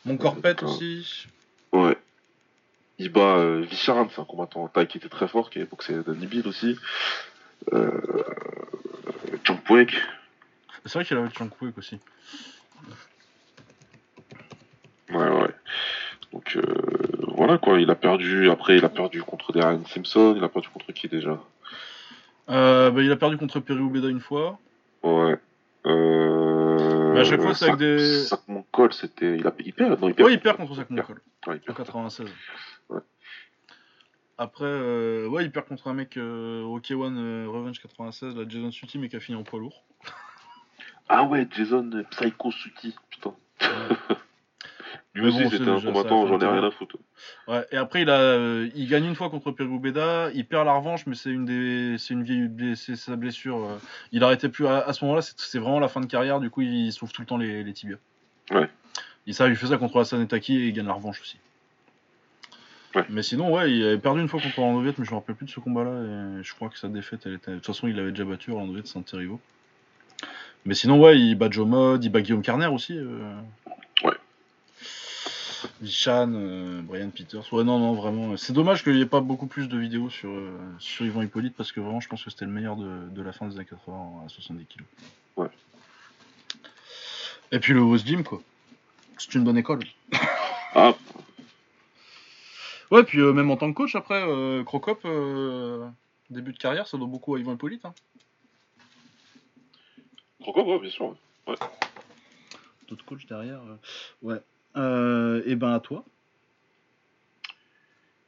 Mon corps pète Ouais. aussi. Ouais. Il bat euh, c'est un combattant en taille qui était très fort, qui avait boxé Danny Bill aussi. Euh. C'est vrai qu'il avait Chankwook aussi. Ouais, ouais. Donc, euh, voilà quoi. Il a perdu. Après, il a perdu contre Darren Simpson. Il a perdu contre qui déjà? Euh, bah, il a perdu contre Perry Ubeda une fois. Ouais. Euh... Mais à chaque fois, c'est avec des- Sac Cole, c'était. Il, a... il perd Non, il perd. Ouais, il perd contre Ouais, il en perd. 96. Ouais. Après, euh, ouais, il perd contre un mec euh, au K1 euh, Revenge 96, la Jason Suti, mais qui a fini en poids lourd. Ah ouais, Jason Psycho Suti, putain. Lui Mais aussi, bon, c'était un combattant, j'en ai rien à foutre. Ouais, et après, il, a, euh, il gagne une fois contre Perry Ubeda, il perd la revanche, mais c'est une, des, c'est une vieille sa blessure. euh, il arrêtait plus à, à ce moment-là, c'est, vraiment la fin de carrière, du coup, il sauve tout le temps les, les tibias. Ouais. Et ça, il fait ça contre Hassan Etaki et il gagne la revanche aussi. Ouais. Mais sinon, ouais, il avait perdu une fois contre Orlando mais je me rappelle plus de ce combat-là. Et je crois que sa défaite, elle était. De toute façon, il avait déjà battu Orlando Viet, c'est un de ses rivaux. Mais sinon, ouais, il bat Joe Mod, il bat Guillaume Carner aussi. euh. Ouais. Vichan, euh, Brian Peters. Ouais, non, non, vraiment. C'est dommage qu'il n'y ait pas beaucoup plus de vidéos sur, euh, sur Yvan Hippolyte parce que vraiment, je pense que c'était le meilleur de, de la fin des années 80 à 70 kg. Ouais. Et puis le West Gym, quoi. C'est une bonne école. Ah, Ouais, puis euh, même en tant que coach, après, euh, Crocop, euh, début de carrière, ça doit beaucoup à Yvan Hippolyte. Hein. pourquoi ouais, bien sûr. D'autres coachs derrière. euh, Ouais. Euh, et ben à toi.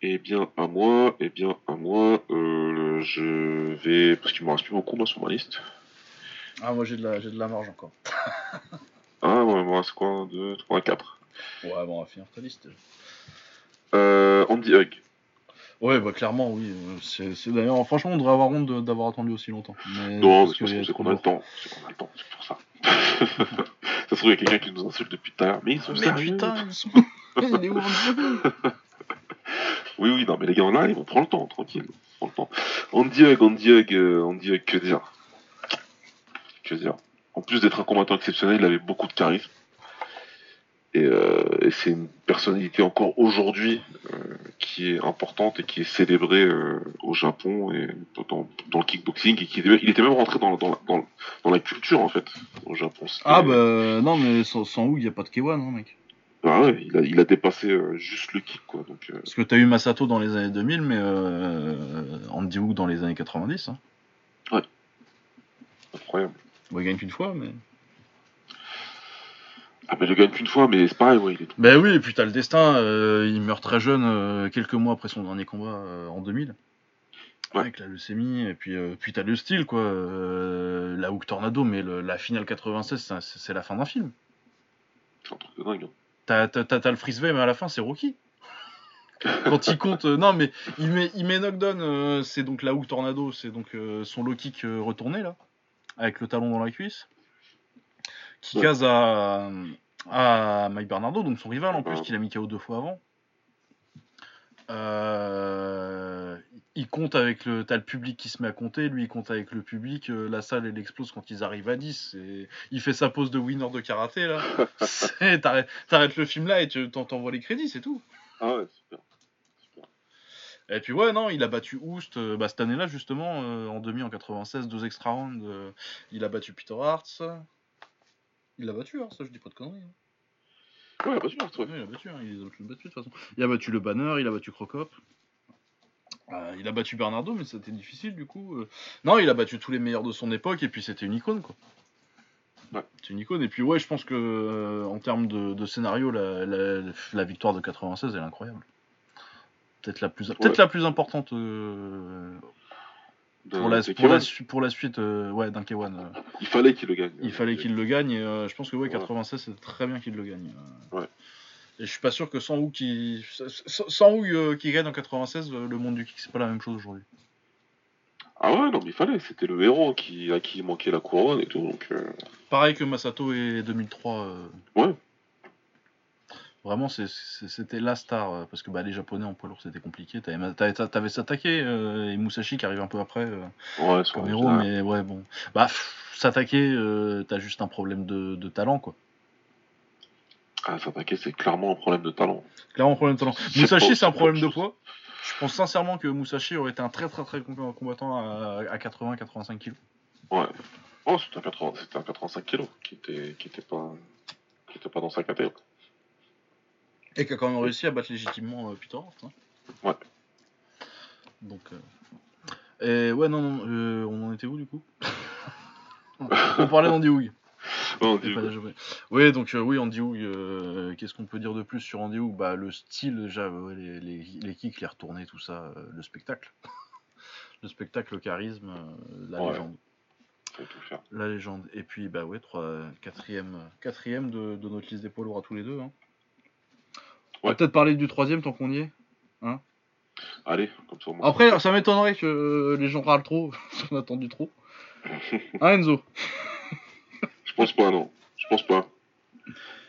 Eh bien, à moi, eh bien, à moi, euh, je vais. Parce qu'il me reste plus beaucoup, moi, sur ma liste. Ah, moi j'ai de, la, j'ai de la marge encore. Ah, ouais, il me reste quoi 1, 2, 3, 4. Ouais, bon, on va finir ta liste. Euh, Andy Hug. Ouais, bah clairement, oui. euh, C'est, c'est d'ailleurs, franchement, on devrait avoir honte de- d'avoir attendu aussi longtemps. Mais Non, parce c'est que parce y qu'on a sait trop qu'on a le temps. C'est qu'on a le temps, c'est pour ça. ça se trouve, il y a quelqu'un qui nous insulte depuis tout à l'heure. Mais ils sont Mais sérieux. putain, ils sont. Il est où Oui, oui, non, mais les gars en live, on prend le temps, tranquille. On prend le temps. Andy Hug, Andy Hug, euh, Andy Hug, que dire? Que dire? En plus d'être un combattant exceptionnel, il avait beaucoup de charisme. Et, euh, et c'est une personnalité encore aujourd'hui euh, qui est importante et qui est célébrée euh, au Japon et dans, dans le kickboxing. Et qui était, il était même rentré dans, dans, dans, dans la culture, en fait, au Japon. C'était- Ah, bah non, mais sans, sans où il n'y a pas de K1, hein, mec. Ah ouais, il a, il a dépassé euh, juste le kick, quoi. Donc, euh, Parce que t'as eu Masato dans les années 2000, mais euh, Andy Hook dans les années 90. Hein. incroyable. Bon, il gagne qu'une fois, mais. Ah, mais il le gagne qu'une fois, mais c'est pareil, ouais, il est Ben oui, et puis t'as le destin, euh, il meurt très jeune, euh, quelques mois après son dernier combat euh, en 2000. Ouais. Avec la leucémie, et puis, euh, puis t'as le style, quoi. euh, la Hook Tornado, mais le- la finale 96, c'est la fin d'un film. c'est un truc de dingue. hein. T'as t'as- t'as- t'as le frisbee, mais à la fin, c'est Rocky. Quand il compte, non mais il met, il met knockdown, euh, c'est donc la Hook Tornado, c'est donc euh, son low kick retourné là, avec le talon dans la cuisse, qui Ouais. case à, à Mike Bernardo, donc son rival en plus, qu'il a mis KO deux fois avant. Euh, il compte avec le, t'as le public qui se met à compter, lui il compte avec le public, euh, la salle elle explose quand ils arrivent à 10, et il fait sa pose de winner de karaté là. T'arrêtes t'arrêtes le film là et tu t'en- t'envoies les crédits, c'est tout. Ah ouais, super. super. Et puis ouais, non, il a battu Oust euh, bah, cette année-là, justement, euh, en demi, en 96, deux extra rounds. il a battu Peter Hartz. Il l'a battu, hein, ça, je dis pas de conneries. hein. Ouais, il a battu Hart, ouais. Ouais, il a battu, hein, il les a tous battus de toute façon. Il a battu le Banner, il a battu Crocop. Euh, il a battu Bernardo, mais c'était difficile du coup. euh. Non, il a battu tous les meilleurs de son époque et puis c'était une icône quoi. Ouais. C'est une icône. Et puis ouais, je pense que euh, en termes de, de scénario, la, la- la victoire de 96 elle est incroyable. Peut-être la plus, peut-être la plus importante De- pour, la, de pour, la, K1. su- pour la suite euh, ouais, d'un K1. euh. Il fallait qu'il le gagne. Il fallait qu'il le gagne et euh, je pense que ouais, Voilà. 96 c'est très bien qu'il le gagne. Ouais. Et je suis pas sûr que sans Wu qui sans, Wu, qui gagne en 96, euh, le monde du kick c'est pas la même chose aujourd'hui. Ah ouais, non, mais il fallait. C'était le héros qui, à qui il manquait la couronne et tout. Donc, Pareil que Masato et 2003. euh, Ouais. Vraiment, c'était la star euh, parce que bah, les Japonais en poids lourd c'était compliqué. T'avais t'avais- t'avais Satake euh, et Musashi qui arrivent un peu après euh, ouais, comme héros, mais ouais bon. Bah pff, Satake, euh, t'as juste un problème de, de talent quoi. Ah, s'attaquer, c'est clairement un problème de talent. Clairement, un problème de talent. C'est Musashi, pas- c'est un problème de poids. Je pense sincèrement que Musashi aurait été un très très très com- combattant à, à 80-85 kg. Ouais. Oh, c'était un, 80 c'était un 85 kilos qui était, qui était pas, qui était pas dans sa catégorie. Et qui a quand même réussi à battre légitimement euh, Peter Hart. hein. Ouais. Donc. euh, Et ouais, non, non, euh, on en était où du coup? On parlait d'Andy Hoog. Oui, donc euh, oui, Andy Hoog, euh, qu'est-ce qu'on peut dire de plus sur Andy Hoog Bah, le style, déjà, ouais, les, les, les kicks, les retournés, tout ça, le spectacle. le spectacle, le charisme, la Ouais. légende. La légende. Et puis, bah ouais, trois, quatrième, quatrième de, de notre liste des poids lourds à tous les deux. hein. On va Ouais. peut-être parler du troisième tant qu'on y est. Allez, comme ça moins. Après, ça m'étonnerait que euh, les gens râlent trop, on a attendu trop. Hein, Enzo? Je pense pas, non. Je pense pas.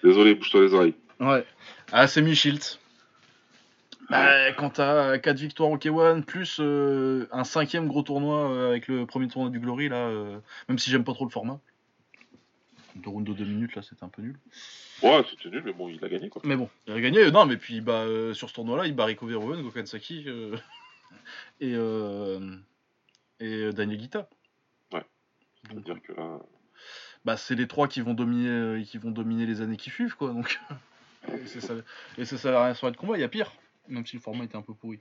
Désolé, bouge-toi les oreilles. Ouais. Ah, c'est Michilt. Bah, quand t'as 4 victoires au K1, plus euh, un cinquième gros tournoi euh, avec le premier tournoi du Glory, là, euh, même si j'aime pas trop le format. Deux rounds de 2 minutes, là, c'était un peu nul. Ouais, c'était nul, mais bon, il a gagné quoi. Mais bon, il a gagné. Non, mais puis bah, euh, sur ce tournoi-là, il bat Rico Verhoeven, Gokhan Saki euh, et, euh, et Daniel Guita. Ouais. C'est-à-dire que là. bah, c'est les trois qui vont dominer, qui vont dominer les années qui suivent, quoi. Donc, et c'est ça, et c'est ça la rien sur de combat. Il y a pire, même si le format était un peu pourri.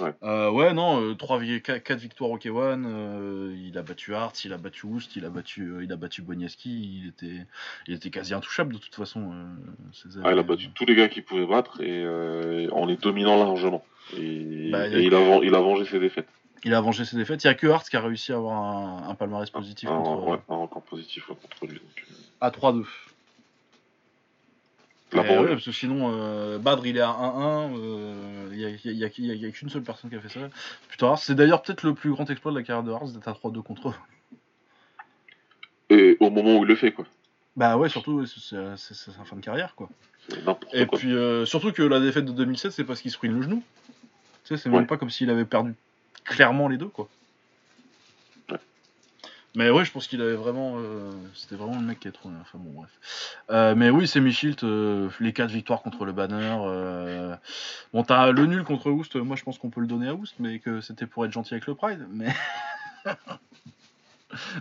Ouais. Euh, ouais, non, 3 4 victoires au K1. euh, il a battu Hart, il a battu Oust, il a battu, euh, il a battu Boniaski. Il était, il était quasi intouchable de toute façon. euh, Ah, il a battu tous les gars qu'il pouvait battre et euh, en les dominant largement. Et, Bah, il a et il, a, ven- il a vengé ses défaites. Il a vengé ses défaites. Il n'y a que Hart qui a réussi à avoir un, un palmarès positif un, contre, ouais, un record positif ouais, contre lui. Donc, euh, à 3-2. La Eh ouais, parce que sinon, euh, Badr il est à 1-1. euh, Il n'y a, qu'une seule personne qui a fait ça. Putain, c'est d'ailleurs peut-être le plus grand exploit de la carrière de Hart d'être à 3-2 contre eux. Et au moment où il le fait, quoi. Bah ouais, surtout, c'est sa fin de carrière quoi. Et quoi. puis, euh, surtout que la défaite de 2007, c'est parce qu'il se ruine le genou. Tu sais, c'est Ouais. même pas comme s'il avait perdu clairement les deux quoi. Ouais. Mais ouais, je pense qu'il avait vraiment. euh, C'était vraiment le mec qui est trop. Enfin bon, bref. Euh, mais oui, c'est Michilt. euh, les 4 victoires contre le banner. Bon, t'as le nul contre Oust. Moi, je pense qu'on peut le donner à Oust, mais que c'était pour être gentil avec le Pride. Mais.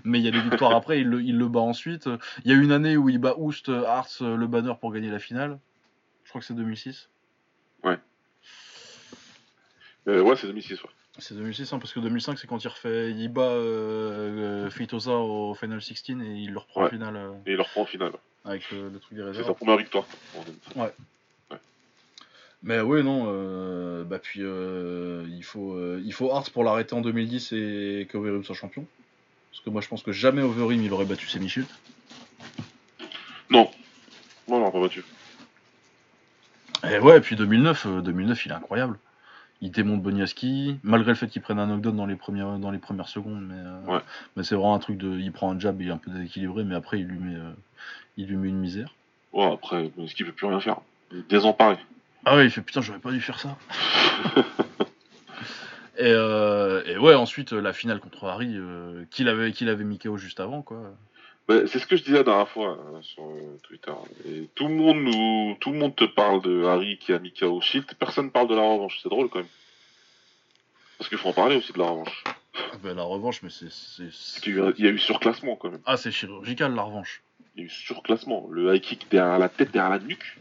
mais il y a des victoires après, il le, il le bat ensuite. Il y a une année où il bat Oust, Hartz, le banner pour gagner la finale. Je crois que c'est 2006. Euh, ouais, c'est 2006, ouais. C'est 2006, hein, parce que 2005, c'est quand il refait. Il bat euh, euh, Feitosa au Final 16 et il le reprend en Ouais. finale euh, Et il le reprend en finale. avec le, le truc des C'est réserves. sa première victoire. en 2005. Mais oui, non, bah puis il faut il faut Hart pour l'arrêter en 2010 et qu'Overim soit champion. Parce que moi je pense que jamais Overeem il aurait battu ses Michel. Non. Non, non, pas battu. Et ouais, et puis 2009, euh, 2009 il est incroyable. Il démonte Boniaski, malgré le fait qu'il prenne un knockdown dans les premières, dans les premières secondes, mais, euh, Ouais. mais c'est vraiment un truc de. Il prend un jab, il est un peu déséquilibré, mais après il lui met, euh, il lui met une misère. Ouais, après, ce qu'il peut plus rien faire. Il est désemparé. Ah ouais, il fait putain, j'aurais pas dû faire ça. et, euh, et ouais, ensuite la finale contre Harry, qu'il avait, qu'il avait mis KO juste avant, quoi. Bah, c'est ce que je disais la dernière fois euh, sur euh, Twitter. Et tout le monde nous, tout le monde te parle de Harry qui a mis KO Shield. Personne parle de la revanche. C'est drôle quand même. Parce qu'il faut en parler aussi de la revanche. Ah bah, la revanche, mais c'est. eu- il y a eu surclassement quand même. Ah, c'est chirurgical la revanche. Il y a eu surclassement. Le high kick derrière la tête, derrière la nuque.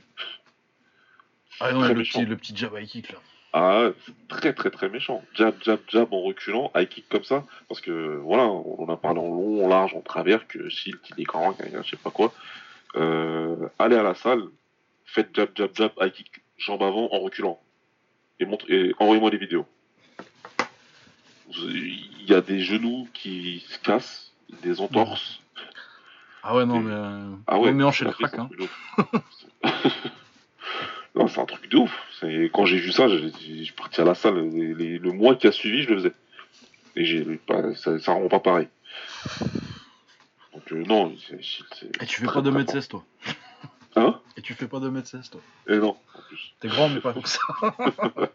Ah non, le méchant. petit, le petit jab high kick là. Ah, c'est très très très méchant. Jab, jab, jab en reculant, high kick comme ça. Parce que voilà, on en a parlé en long, en large, en travers, que Shield, il est grand, je sais pas quoi. Euh, allez à la salle, faites jab, jab, jab, high kick, jambe avant en reculant. Et, montre, et envoyez-moi des vidéos. Il y a des genoux qui se cassent, des entorses. Ah ouais, non, mais. Euh... Ah ouais, on met en chez le crack, hein. non, c'est un truc de ouf. C'est- Quand j'ai vu ça, je suis parti à la salle. Les- les- le mois qui a suivi, je le faisais. Et j'ai pas, ça, ça rend pas pareil. Donc euh, non, c'est, c'est- Et tu fais pas de 16 toi? Hein? Et tu fais pas de 16 toi? Et non, en plus. T'es grand, mais pas comme ça.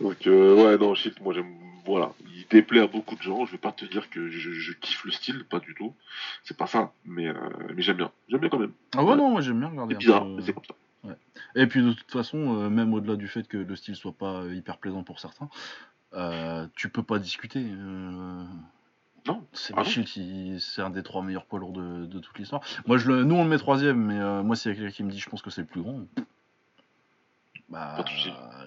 Donc euh, ouais, non, shit, moi j'aime. Voilà, il déplaît à beaucoup de gens. Je vais pas te dire que je, je kiffe le style, pas du tout. C'est pas ça, mais, euh, mais j'aime bien. J'aime bien quand même. Ah ouais, non, moi j'aime bien regarder. C'est bizarre, peu, mais c'est comme ça. Et puis de toute façon, euh, même au-delà du fait que le style soit pas hyper plaisant pour certains, euh, tu peux pas discuter. euh, Non, C'est Ah non. Michel, qui- c'est un des trois meilleurs poids lourds de, de toute l'histoire. Moi, je le, nous on le met troisième, mais moi, s'il y a quelqu'un qui me dit, je pense que c'est le plus grand. Bah,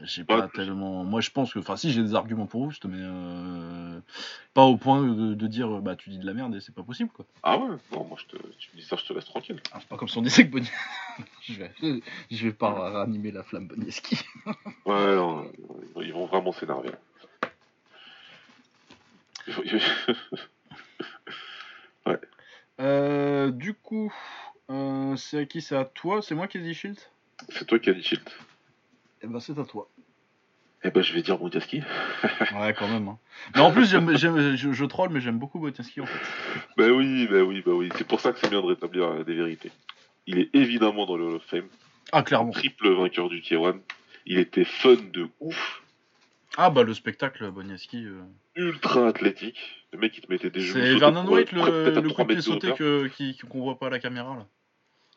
j'ai Pas tellement. Moi, je pense que, enfin, si j'ai des arguments pour vous, mais euh, pas au point de, de dire, bah, tu dis de la merde et c'est pas possible, quoi. Ah ouais, non, moi je te, tu me dis ça, je te laisse tranquille. Ah, c'est pas comme si on disait que Bonnie. je, vais, je vais pas ranimer la flamme Bonieski. Ouais, non, ils vont vraiment s'énerver. Faut- Euh, du coup, euh, c'est à qui? C'est à toi? C'est moi qui ai dit Shield C'est toi qui as dit Shield. Eh ben, c'est à toi. Eh ben, je vais dire Montiaski. Ouais, quand même. hein. Mais en plus, je, je troll, mais j'aime beaucoup Botinski en fait. Ben oui, ben oui, ben oui. C'est pour ça que c'est bien de rétablir euh, des vérités. Il est évidemment dans le Hall of Fame. Ah, clairement. Triple vainqueur du K1. Il était fun de ouf. Ah, bah le spectacle Bonieski. euh, Ultra athlétique. Le mec, il te mettait des genoux. C'est Vernon White, le, le coup de pied sauté qu'on voit pas à la caméra là.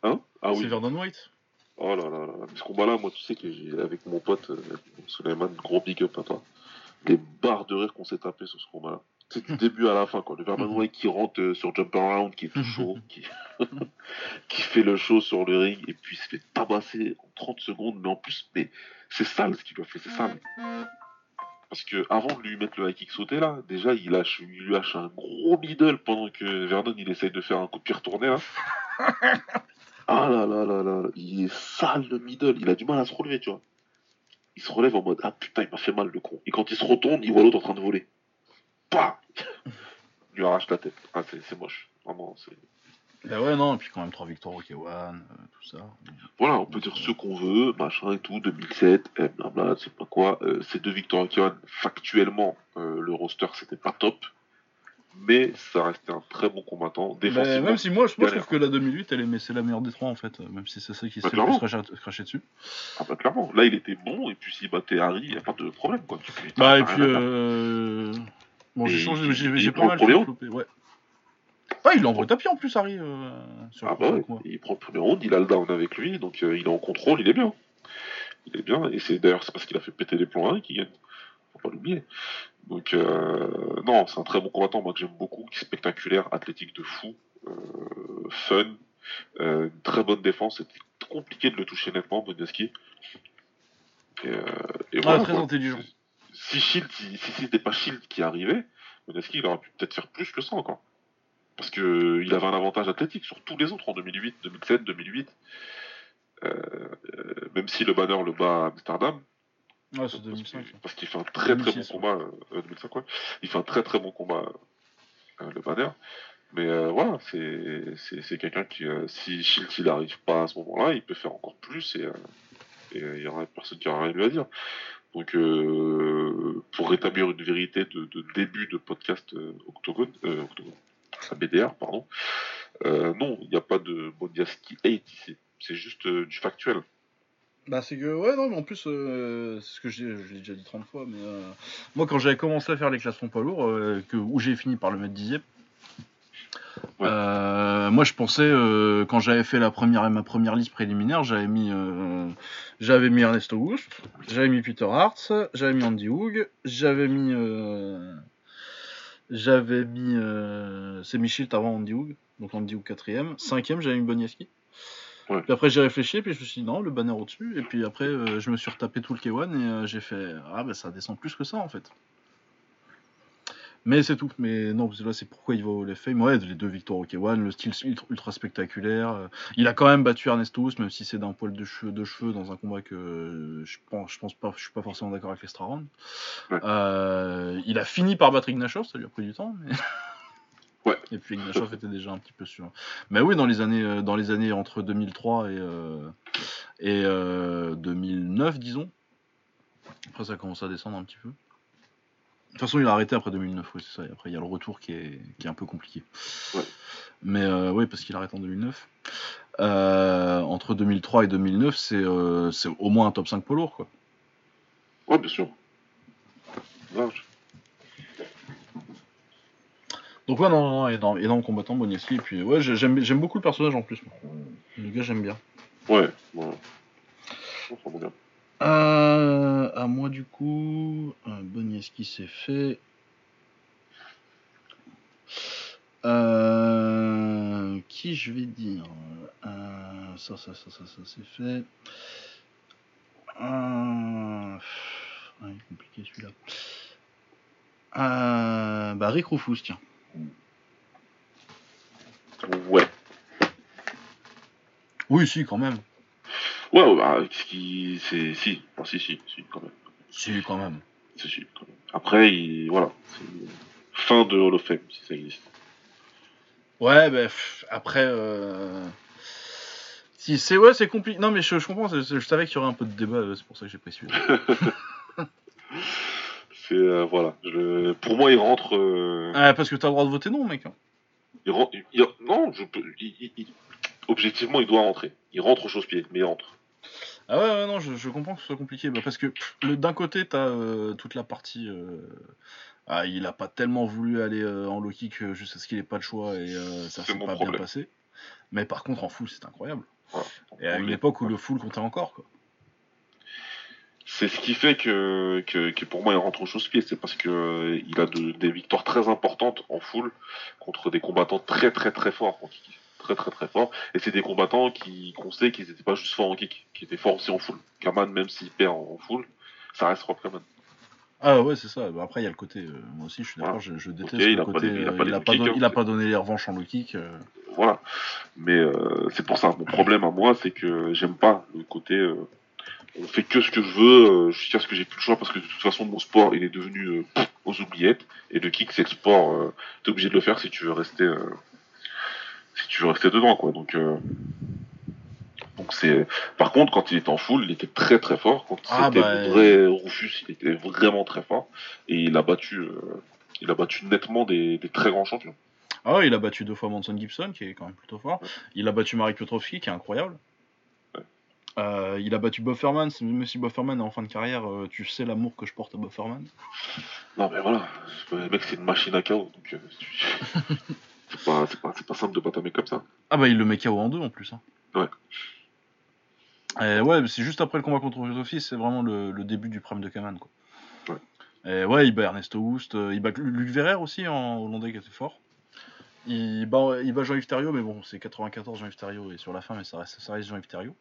Hein? Ah C'est oui. Vernon White Oh là là là. Ce combat-là, moi, tu sais que j'ai, avec mon pote euh, Suleiman, gros big up à toi. Les barres de rire qu'on s'est tapé sur ce combat-là. C'est du début à la fin, quoi. Le Vernon Mhm. Qui rentre euh, sur Jump Around, qui est tout chaud, qui... qui fait le show sur le ring, et puis il se fait tabasser en 30 secondes, mais en plus, mais c'est sale ce qu'il lui a fait, c'est sale. Parce que avant de lui mettre le high kick sauté là, déjà il lâche, il lui lâche un gros middle pendant que Vernon il essaye de faire un coup de pied retourné là. Ah là là là là, il est sale le middle, il a du mal à se relever, tu vois. Il se relève en mode ah putain il m'a fait mal le con. Et quand il se retourne, il voit l'autre en train de voler. Pah Il lui arrache la tête. Ah c'est c'est moche, vraiment. c'est- Bah ouais, non, et puis quand même 3 victoires au K1, euh, tout ça. Voilà, on peut dire ce qu'on veut, machin et tout, 2007, eh, blabla, je sais pas quoi. Euh, ces deux victoires Kiwan, factuellement, euh, le roster c'était pas top, mais ça restait un très bon combattant. Bah, Défensivement, même si moi, je, moi, je galère. trouve que la 2008, elle est, mais c'est la meilleure des trois en fait, même si c'est ça qui Bah, s'est le plus clairement. craché, dessus. ah bah, clairement, là il était bon, et puis s'il battait Harry, y a pas de problème quoi. Tu Bah, et puis, euh... bon, j'ai changé, il- j'ai il pas le mal premier flopé, ouais. Ah, il l'envoie tapis en plus, Harry, euh, sur Ah bah ouais, il prend le premier round, il a le down avec lui, donc euh, il est en contrôle, il est bien. Il est bien, et c'est d'ailleurs c'est parce qu'il a fait péter les plombs Harry qui gagne. Faut pas l'oublier. Donc euh, non, c'est un très bon combattant, moi que j'aime beaucoup, qui est spectaculaire, athlétique de fou, euh, fun, euh, une très bonne défense, c'était compliqué de le toucher nettement, Boneski. Et, Ah, très quoi. intelligent. Si Shield, si, si c'était pas Shield qui arrivait, Boneski il aurait pu peut-être faire plus que ça encore. Parce que il avait un avantage athlétique sur tous les autres en 2008, 2007, 2008. Euh, euh, même si le banner le bat à Amsterdam, Ouais, c'est parce 2005. qu'il- Parce qu'il fait un très très bon 2006, combat. euh, 2005, ouais. Il fait un très très bon combat, euh, le banner. Mais euh, voilà, c'est quelqu'un qui, euh, si Shield il n'arrive pas à ce moment-là, il peut faire encore plus et il y aura personne qui aura rien à lui à dire. Donc, euh, pour rétablir une vérité de, de début de podcast euh, Octogone, euh, Octogone, BDR, pardon, non, il n'y a pas de Bodiaski hate ici. C'est juste du factuel. Bah c'est que ouais non mais en plus euh, c'est ce que j'ai je l'ai déjà dit 30 fois mais euh, moi quand j'avais commencé à faire les classements poids lourds euh, que où j'ai fini par le mettre dixième Ouais. euh, moi je pensais quand j'avais fait la première ma première liste préliminaire j'avais mis j'avais mis Ernesto Auguste j'avais mis Peter Hart j'avais mis Andy Hoog j'avais mis j'avais mis c'est Michilt avant Andy Hoog donc Andy Hoog quatrième cinquième j'avais mis Bonieski Ouais. Puis après j'ai réfléchi, puis je me suis dit non, le banner au-dessus. Et puis après euh, je me suis retapé tout le K1 et euh, j'ai fait ah bah ça descend plus que ça en fait. Mais c'est tout. Mais non, parce que là c'est pourquoi il va au Fame. Ouais, les deux victoires au K1, le style ultra, spectaculaire. euh, Il a quand même battu Ernestus, même si c'est d'un poil de cheveux, de cheveux dans un combat que je pense, je pense pas, je suis pas forcément d'accord avec l'extra round. Ouais. Euh, il a fini par battre Ignashov, ça lui a pris du temps. Mais... Ouais. Et puis Ignashov était déjà un petit peu sûr. Mais oui, dans les années, euh, dans les années entre 2003 et, euh, et euh, 2009, disons. Après, ça commence à descendre un petit peu. De toute façon, il a arrêté après 2009, oui, c'est ça. Et après, il y a le retour qui est, qui est un peu compliqué. Ouais. Mais euh, oui, parce qu'il arrête en 2009. Euh, entre 2003 et 2009, c'est euh, c'est au moins un top 5 poids lourd, quoi. Ouais, bien sûr. Large. Donc ouais, non, non, non, énorme, énorme combattant, Bonieski. Et puis ouais, j'ai- j'aime j'aime beaucoup le personnage en plus. moi. Le gars, j'aime bien. Ouais, ouais. Oh, bien. Euh, à moi du coup, euh, Bonieski c'est fait. Euh, qui je vais dire? Euh, Ça, ça, ça, ça, ça c'est fait. Euh, pff, ouais, compliqué celui-là. Euh, bah Rick Rufus, tiens. Ouais. Oui, si, quand même. Ouais, ouais, bah, ce qui. C'est. Si. Enfin, si, si, si, quand même. Si, quand même. Si, si, quand même. Après, il. Voilà. Fin de Hall of Fame, si ça existe. Ouais, bah, pff, après, euh... si c'est ouais, c'est compliqué. Non, mais je, je comprends. c'est- je savais qu'il y aurait un peu de débat. C'est pour ça que j'ai celui-là. C'est. euh, voilà. Je... Pour moi, il rentre. euh, Ah, parce que t'as le droit de voter non, mec. il rentre il- il- Non, je il- Objectivement, il doit rentrer. Il rentre au chausse-pied, mais il rentre. Ah ouais, ouais, non, je, je comprends que ce soit compliqué. Bah, parce que d'un côté, t'as euh, toute la partie. Ah, il a pas tellement voulu aller en low kick juste parce qu'il ait pas le choix et ça s'est pas bien passé. Mais par contre, en full, c'est incroyable. Voilà. Et à une époque où le full comptait encore, quoi. C'est ce qui fait que, que, que pour moi il rentre au chausse-pied, c'est parce que euh, il a de- des victoires très importantes en full contre des combattants très très très forts en kick. Très très très forts. Et c'est des combattants qui qu'on sait qu'ils étaient pas juste forts en kick, qui étaient forts aussi en full. Kaman, même s'il perd en full, ça reste Rob Kaman. Ah ouais, c'est ça. Bah, après, il y a le côté. euh, moi aussi, je suis d'accord, Voilà. je, je déteste le il a pas côté. il a pas les il a low pas don- kickers, il a c'est- pas donné les revanches en low kick. euh. Voilà. Mais euh, c'est pour ça. Mon problème à moi, c'est que j'aime pas le côté. On fait que ce que je veux, euh, jusqu'à ce que j'ai plus le choix, parce que de toute façon, mon sport, il est devenu euh, aux oubliettes. Et le kick, c'est le sport. Euh, T'es obligé de le faire si tu veux rester. euh, si tu veux rester dedans, quoi. Donc. donc c'est. Par contre, quand il était en full, il était très très fort. Quand Ah, c'était bah, vrai Rufus, il était vraiment très fort. Et il a battu. il a battu nettement des, des très grands champions. Ah ouais, il a battu deux fois Manson Gibson, qui est quand même plutôt fort. Il a battu Marek Piotrowski, qui est incroyable. Euh, il a battu Bufferman. Même si Bufferman est en fin de carrière, euh, tu sais l'amour que je porte à Bufferman. Non mais voilà, le mec c'est une machine à chaos, donc euh, c'est pas, c'est pas, c'est pas simple de battre un mec comme ça. Ah bah il le met KO en deux en plus. hein. Ouais. Et ouais, c'est juste après le combat contre Piotrowski, c'est vraiment le, le début du prime de Kaman. Quoi. Ouais. Et ouais, il bat Ernesto Houst, euh, il bat Luc Verrer aussi en hollandais qui était fort. Il bat, il bat Jean-Yves Thériault, mais bon, c'est 94 Jean-Yves Thériault et sur la fin, mais ça reste, ça reste Jean-Yves Thériault.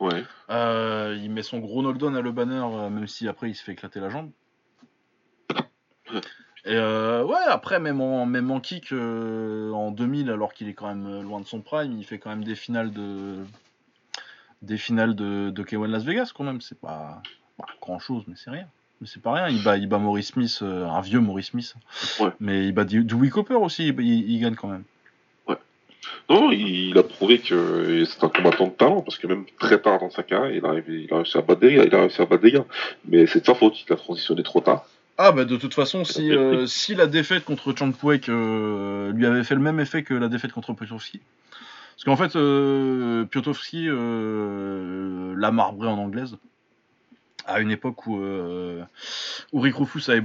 Ouais, Euh, il met son gros knockdown à le banner, euh, même si après il se fait éclater la jambe. Et euh, ouais, après, même en, même en kick euh, en 2000, alors qu'il est quand même loin de son prime, il fait quand même des finales de. Des finales de, de K1 Las Vegas, quand même. C'est pas, pas grand chose, mais c'est rien. Mais c'est pas rien. Il bat, il bat Maurice Smith, euh, un vieux Maurice Smith. Ouais. Mais il bat Dewey Cooper aussi, il, il- il gagne quand même. Non, il, a prouvé que c'est un combattant de talent, parce que même très tard dans sa carrière, il il a réussi à battre des gars, il a réussi à battre des gars. Mais c'est de sa faute, il a transitionné trop tard. Ah bah de toute façon, si, euh, si la défaite contre Champwek euh, lui avait fait le même effet que la défaite contre Piotrowski, parce qu'en fait, euh, Piotrowski euh, l'a marbré en anglaise, à une époque où, où Rick Rufus avait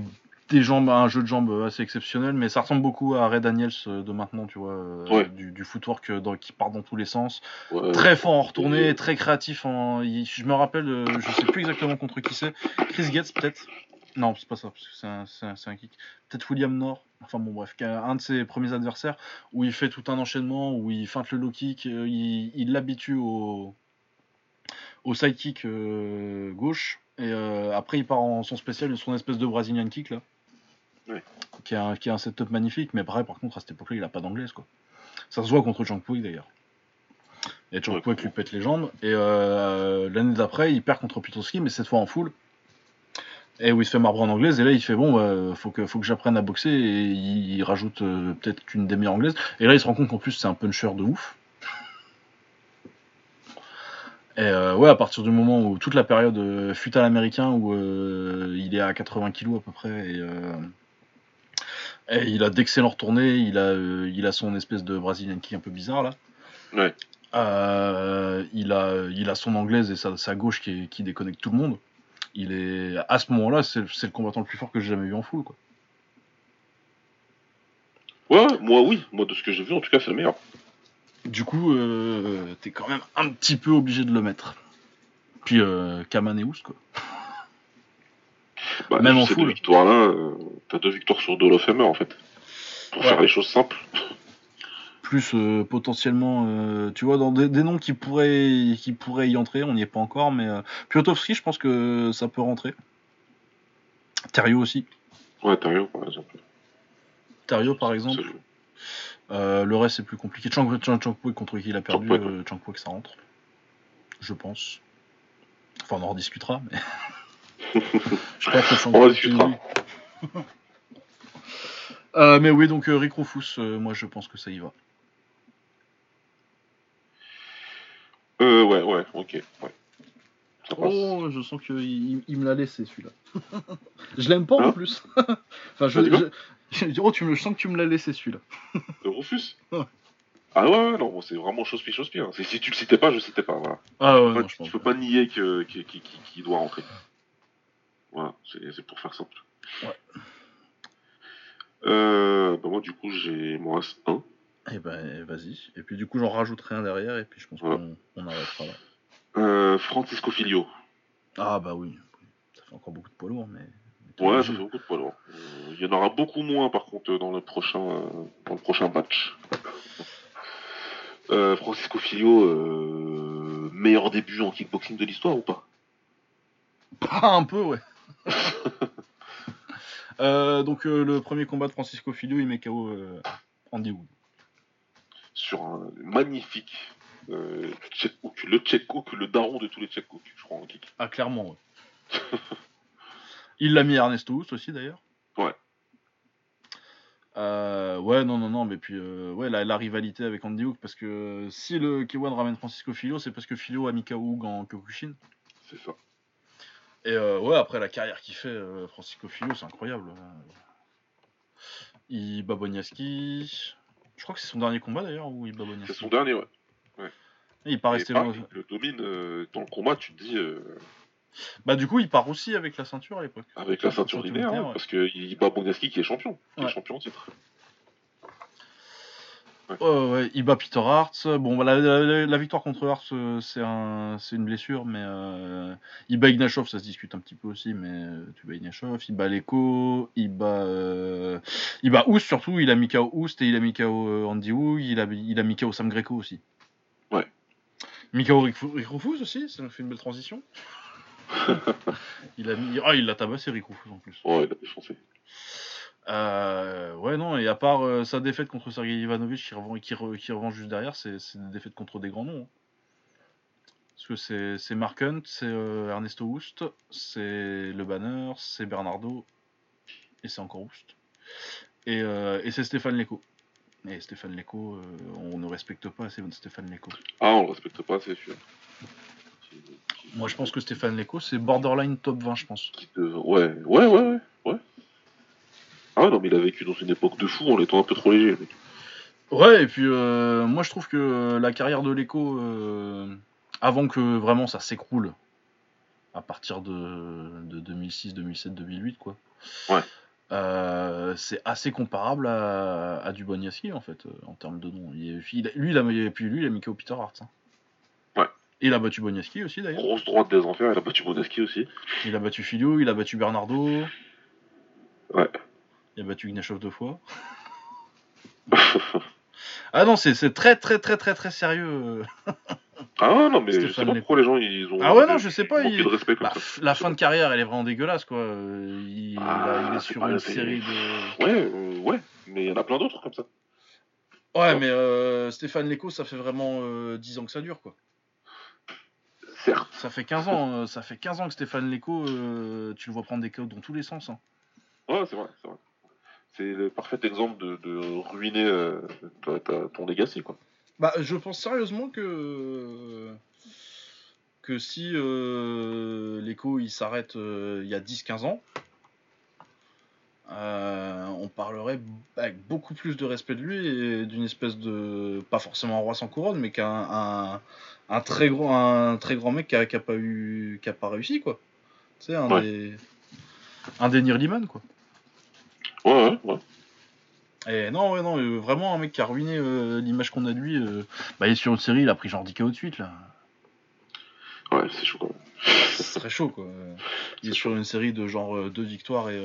des jambes, un jeu de jambes assez exceptionnel, mais ça ressemble beaucoup à Ray Daniels euh, de maintenant, tu vois, euh, Ouais. du, du footwork euh, dans- qui part dans tous les sens, Ouais, très fort en retournée, très créatif en... il- Je me rappelle, je sais plus exactement contre qui c'est, Chris Getz peut-être? Non, c'est pas ça, parce que c'est un, c'est un- c'est un kick. Peut-être William Nord, enfin bon, bref, un de ses premiers adversaires où il fait tout un enchaînement, où il feinte le low kick, il il l'habitue au, au side kick euh, gauche, et euh, après il part en son spécial, son espèce de Brazilian kick là, Qui, a, un- qui a un setup magnifique, mais pareil, par contre, à cette époque-là, il a pas d'anglaise quoi. Ça se voit contre Chang Puig d'ailleurs. Et Chang Puig lui pète les jambes, et euh, l'année d'après, il perd contre Pitowski, mais cette fois en full. Et où il se fait marbrer en anglaise, et là il fait bon, bah, faut que, faut que j'apprenne à boxer, et il, il rajoute euh, peut-être qu'une des meilleures anglaises. Et là il se rend compte qu'en plus c'est un puncher de ouf. Et euh, ouais, à partir du moment où toute la période euh, fut à l'américain, où euh, il est à 80 kilos à peu près, et, et il a d'excellents retournées, il a, euh, il a son espèce de Brazilian kick un peu bizarre là. Ouais. Euh, il, a, il a son anglaise et sa, sa gauche qui, est- qui déconnecte tout le monde. Il est à ce moment-là, c'est c'est le combattant le plus fort que j'ai jamais vu en full. Quoi. Ouais, moi oui, moi de ce que j'ai vu en tout cas c'est le meilleur. Du coup, euh, t'es quand même un petit peu obligé de le mettre. Puis euh, Kaman et Oust, quoi. Bah, Même en ces full. deux victoires là, t'as deux victoires sur of Famer en fait. Pour Ouais. faire les choses simples. Plus euh, potentiellement, euh, tu vois, dans des, des noms qui pourraient, qui pourraient y entrer, on n'y est pas encore, mais euh, Piotrowski, je pense que ça peut rentrer. Thériault aussi. Ouais, Tario par exemple. Thériault, par exemple. Euh, le reste, c'est plus compliqué. Chang, Chang, contre qui il a perdu, Chang euh, Chang ça rentre. Je pense. Enfin, on en rediscutera, mais. je pense que Chang On discutera. Euh, mais oui, donc euh, Rick Rufus, euh, moi je pense que ça y va. Euh, ouais, ouais, ok. Ouais. Ça passe. Oh, je sens qu'il il, il me l'a laissé celui-là. je l'aime pas en Hein plus. enfin, je, je, je- oh, tu me, je sens que tu me l'as laissé celui-là. Le Rufus Ouais. Ah ouais, ouais, non, bon, c'est vraiment chose-pi, chose-pi. Hein. C'est- Si tu le citais pas, je le citais pas, voilà. Ah ouais, non, je tu pense. peux pas nier qu'il doit rentrer. Voilà, c'est pour faire simple. Ouais. Euh, bah moi, du coup, j'ai... m'en reste un. Eh ben, vas-y. Et puis du coup, j'en rajouterai un derrière, et puis je pense Ouais. qu'on on arrêtera là. Euh, Francisco Filio. Ah bah oui. Ça fait encore beaucoup de poids lourds, mais. Ouais, ça fait beaucoup de poids lourd. Euh, Il y en aura beaucoup moins, par contre, dans le prochain, dans le prochain match. Francisco Filio, meilleur début en kickboxing de l'histoire ou pas? Ah, un peu, ouais. Euh, donc euh, le premier combat de Francisco Filio, il met KO euh, Andy Wood. Sur un magnifique euh, check hook, le check hook, le daron de tous les check hooks, je crois, en kick. Ah clairement, ouais. il l'a mis à Ernesto Houst aussi d'ailleurs. Ouais. Euh, ouais, non, non, non, mais puis euh, ouais, la, la rivalité avec Andy Hook, parce que si le K1 ramène Francisco Filio, c'est parce que Filio a mis KO Hook en Kyokushin. C'est ça. Et euh, ouais, après la carrière qu'il fait, euh, Francisco Filio, c'est incroyable. Il bat Boniaski. Je crois que c'est son dernier combat d'ailleurs, ou il bat C'est Boniaski. son dernier, ouais. Il part rester loin- le domine euh, dans le combat, tu te dis, Bah du coup, il part aussi avec la ceinture à l'époque. avec la ceinture linéaire, hein, ouais. parce qu'il bat Bongaski qui est champion, qui est champion en titre. Ouais, il bat Peter Hart. Bon, bah, la, la- la victoire contre Hart, euh, c'est un, c'est une blessure, mais euh, il bat Ignashov, ça se discute un petit peu aussi, mais euh, tu bats Ignashov, il bat Leko, il bat, euh, il bat Oust surtout, il a mis KO Oust et il a mis KO euh, Andy Wu, il a, il a mis KO Sam Greco aussi. Ouais. Mikao Rufus aussi, ça nous fait une belle transition. il a mis, ah, il l'a tabassé Rick Rufus en plus. Ouais, il a défoncé. Euh, ouais, non, et à part euh, sa défaite contre Sergei Ivanovich qui revend, qui, re- qui revend juste derrière, c'est des défaites contre des grands noms. hein. Parce que c'est- c'est Mark Hunt, c'est euh, Ernesto Houst, c'est Le Banner, c'est Bernardo, et c'est encore Houst. Et, et c'est Stéphane Leco. Et Stéphane Leco, on ne respecte pas assez Stéphane Leco. Ah, on le respecte pas, c'est sûr. Moi, je pense que Stéphane Leco, c'est borderline top 20, je pense. ouais, ouais, ouais, ouais. Ah non, mais il a vécu dans une époque de fou en étant un peu trop léger, mec. Ouais, et puis euh, moi je trouve que euh, la carrière de l'écho, euh, avant que vraiment ça s'écroule, à partir de, de 2006, 2007, 2008, quoi. Ouais. euh, c'est assez comparable à, à en fait, en termes de nom. Il lui, il a, et puis lui, il a mis KO Peter Hart. hein. Ouais. Il a battu Boniaski aussi d'ailleurs. Grosse droite des enfers, il a battu Modeski aussi. Il a battu Filio, il a battu Bernardo. Ouais. Il a battu Ignashov deux fois. Ah non, c'est très très très très très sérieux. ah non, mais je sais pas pourquoi les gens ils ont. Ah ouais, non, je sais pas, il- de Bah, ça. la fin de carrière, elle est vraiment dégueulasse quoi. Il, Ah, il est sur une série de. Ouais, euh, ouais, mais il y en a plein d'autres comme ça. Ouais, mais euh, Stéphane Leco, ça fait vraiment euh, 10 ans que ça dure quoi. Certes. Ça fait 15 ans, euh, ça fait 15 ans que Stéphane Leco, euh, tu le vois prendre des KO dans tous les sens. hein. Ouais, c'est vrai, c'est vrai. C'est le parfait exemple de, de ruiner euh, ta- ta- ton legacy, quoi. Bah, je pense sérieusement que que si euh, l'écho il s'arrête euh, il y a 10-15 ans, euh, on parlerait avec beaucoup plus de respect de lui et d'une espèce de pas forcément un roi sans couronne, mais qu'un un, un très gros un très grand mec qui a, qui a pas eu qui a pas réussi quoi. Sais un Ouais. des un des Nirliman quoi. Ouais, ouais, ouais. Et non, ouais, non, euh, vraiment un mec qui a ruiné euh, l'image qu'on a de lui. euh, bah, il est sur une série, il a pris genre 10 KO de suite là. Ouais, c'est chaud quand même. C'est très chaud quoi. Il est sur une série de genre euh, deux victoires et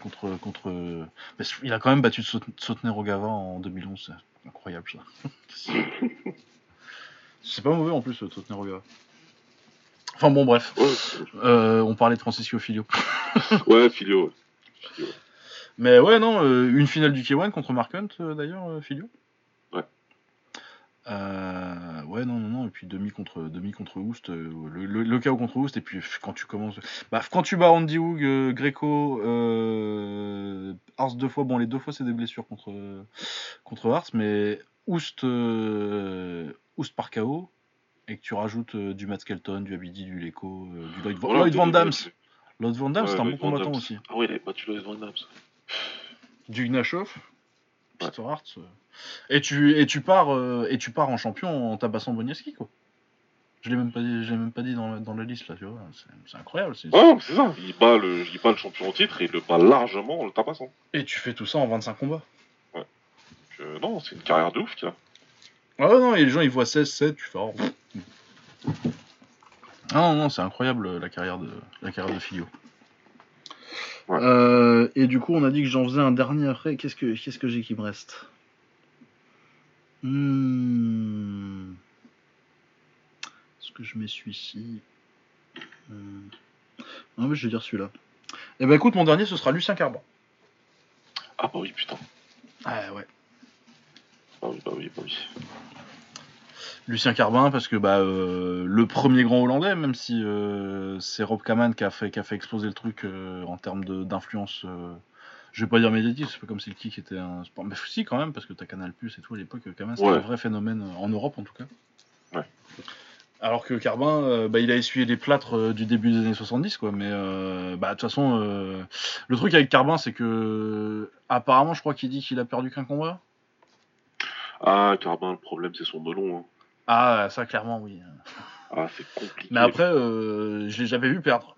contre contre. qu'il a quand même battu Saut- Sautner Rogava en 2011, c'est incroyable ça. c'est pas mauvais en plus euh, Sautner Rogava. Enfin bon bref, Ouais, on parlait de Francisco Filio. ouais Filio, ouais. Filio. Mais ouais non, euh, une finale du K1 contre Mark Hunt euh, d'ailleurs euh, Filio. Ouais. Euh, ouais non non non et puis demi contre demi contre Oust le, le, le KO contre Oust et puis quand tu commences bah, quand tu bats Andy Hoog Greco Ars deux fois bon les deux fois c'est des blessures contre contre Ars mais Oust Oust par KO et que tu rajoutes du Matt Skelton du Abidi du Leko euh, du Lloyd, Voilà, Lloyd Van Dams Lloyd Van Ouais, c'est un bon combattant Damme. aussi Ah ouais, il avait battu Lloyd Van Damme. Du Gnashov, Ouais. Peter Hart, euh, et tu et tu pars euh, et tu pars en champion en tabassant Boniaski quoi. Je l'ai même pas dit, je l'ai même pas dit dans la, dans la liste là, tu vois. C'est, incroyable. c'est- Ouais, c'est ça. Il bat, le, il bat le champion en titre et il le bat largement en le tabassant. Et tu fais tout ça en 25 combats. Donc, euh, non, c'est une carrière de ouf qu'il a. Ah ouais, non, et les gens ils voient 16, 7, tu fais. oh. Ah non, non, c'est incroyable la carrière de la carrière de Filio. Ouais. Euh, et du coup, on a dit que j'en faisais un dernier après. Qu'est-ce que qu'est-ce que j'ai qui me reste? Hmm. Est-ce que je mets celui-ci? Hmm. Non, mais je vais dire celui-là. Eh ben écoute, mon dernier, ce sera Lucien Carban. Ah bah oui, putain. Ah ouais. Bah oui, bah oui, bah oui. Lucien Carbin parce que bah euh, le premier grand hollandais même si euh, c'est Rob Kaman qui a fait qui a fait exploser le truc euh, en termes d'influence je vais pas dire médiatique c'est pas comme si le kick était un sport mais si quand même parce que t'as Canal Plus et tout à l'époque Kaman c'était Ouais. un vrai phénomène en Europe en tout cas Ouais. alors que Carbin euh, bah, il a essuyé les plâtres euh, du début des années 70 quoi mais euh, bah de toute façon le truc avec Carbin c'est que apparemment je crois qu'il dit qu'il a perdu qu'un combat Ah, Carbin, le problème, c'est son melon. Hein. Ah ça clairement oui Ah, c'est compliqué. Mais après, euh, je l'ai jamais vu perdre.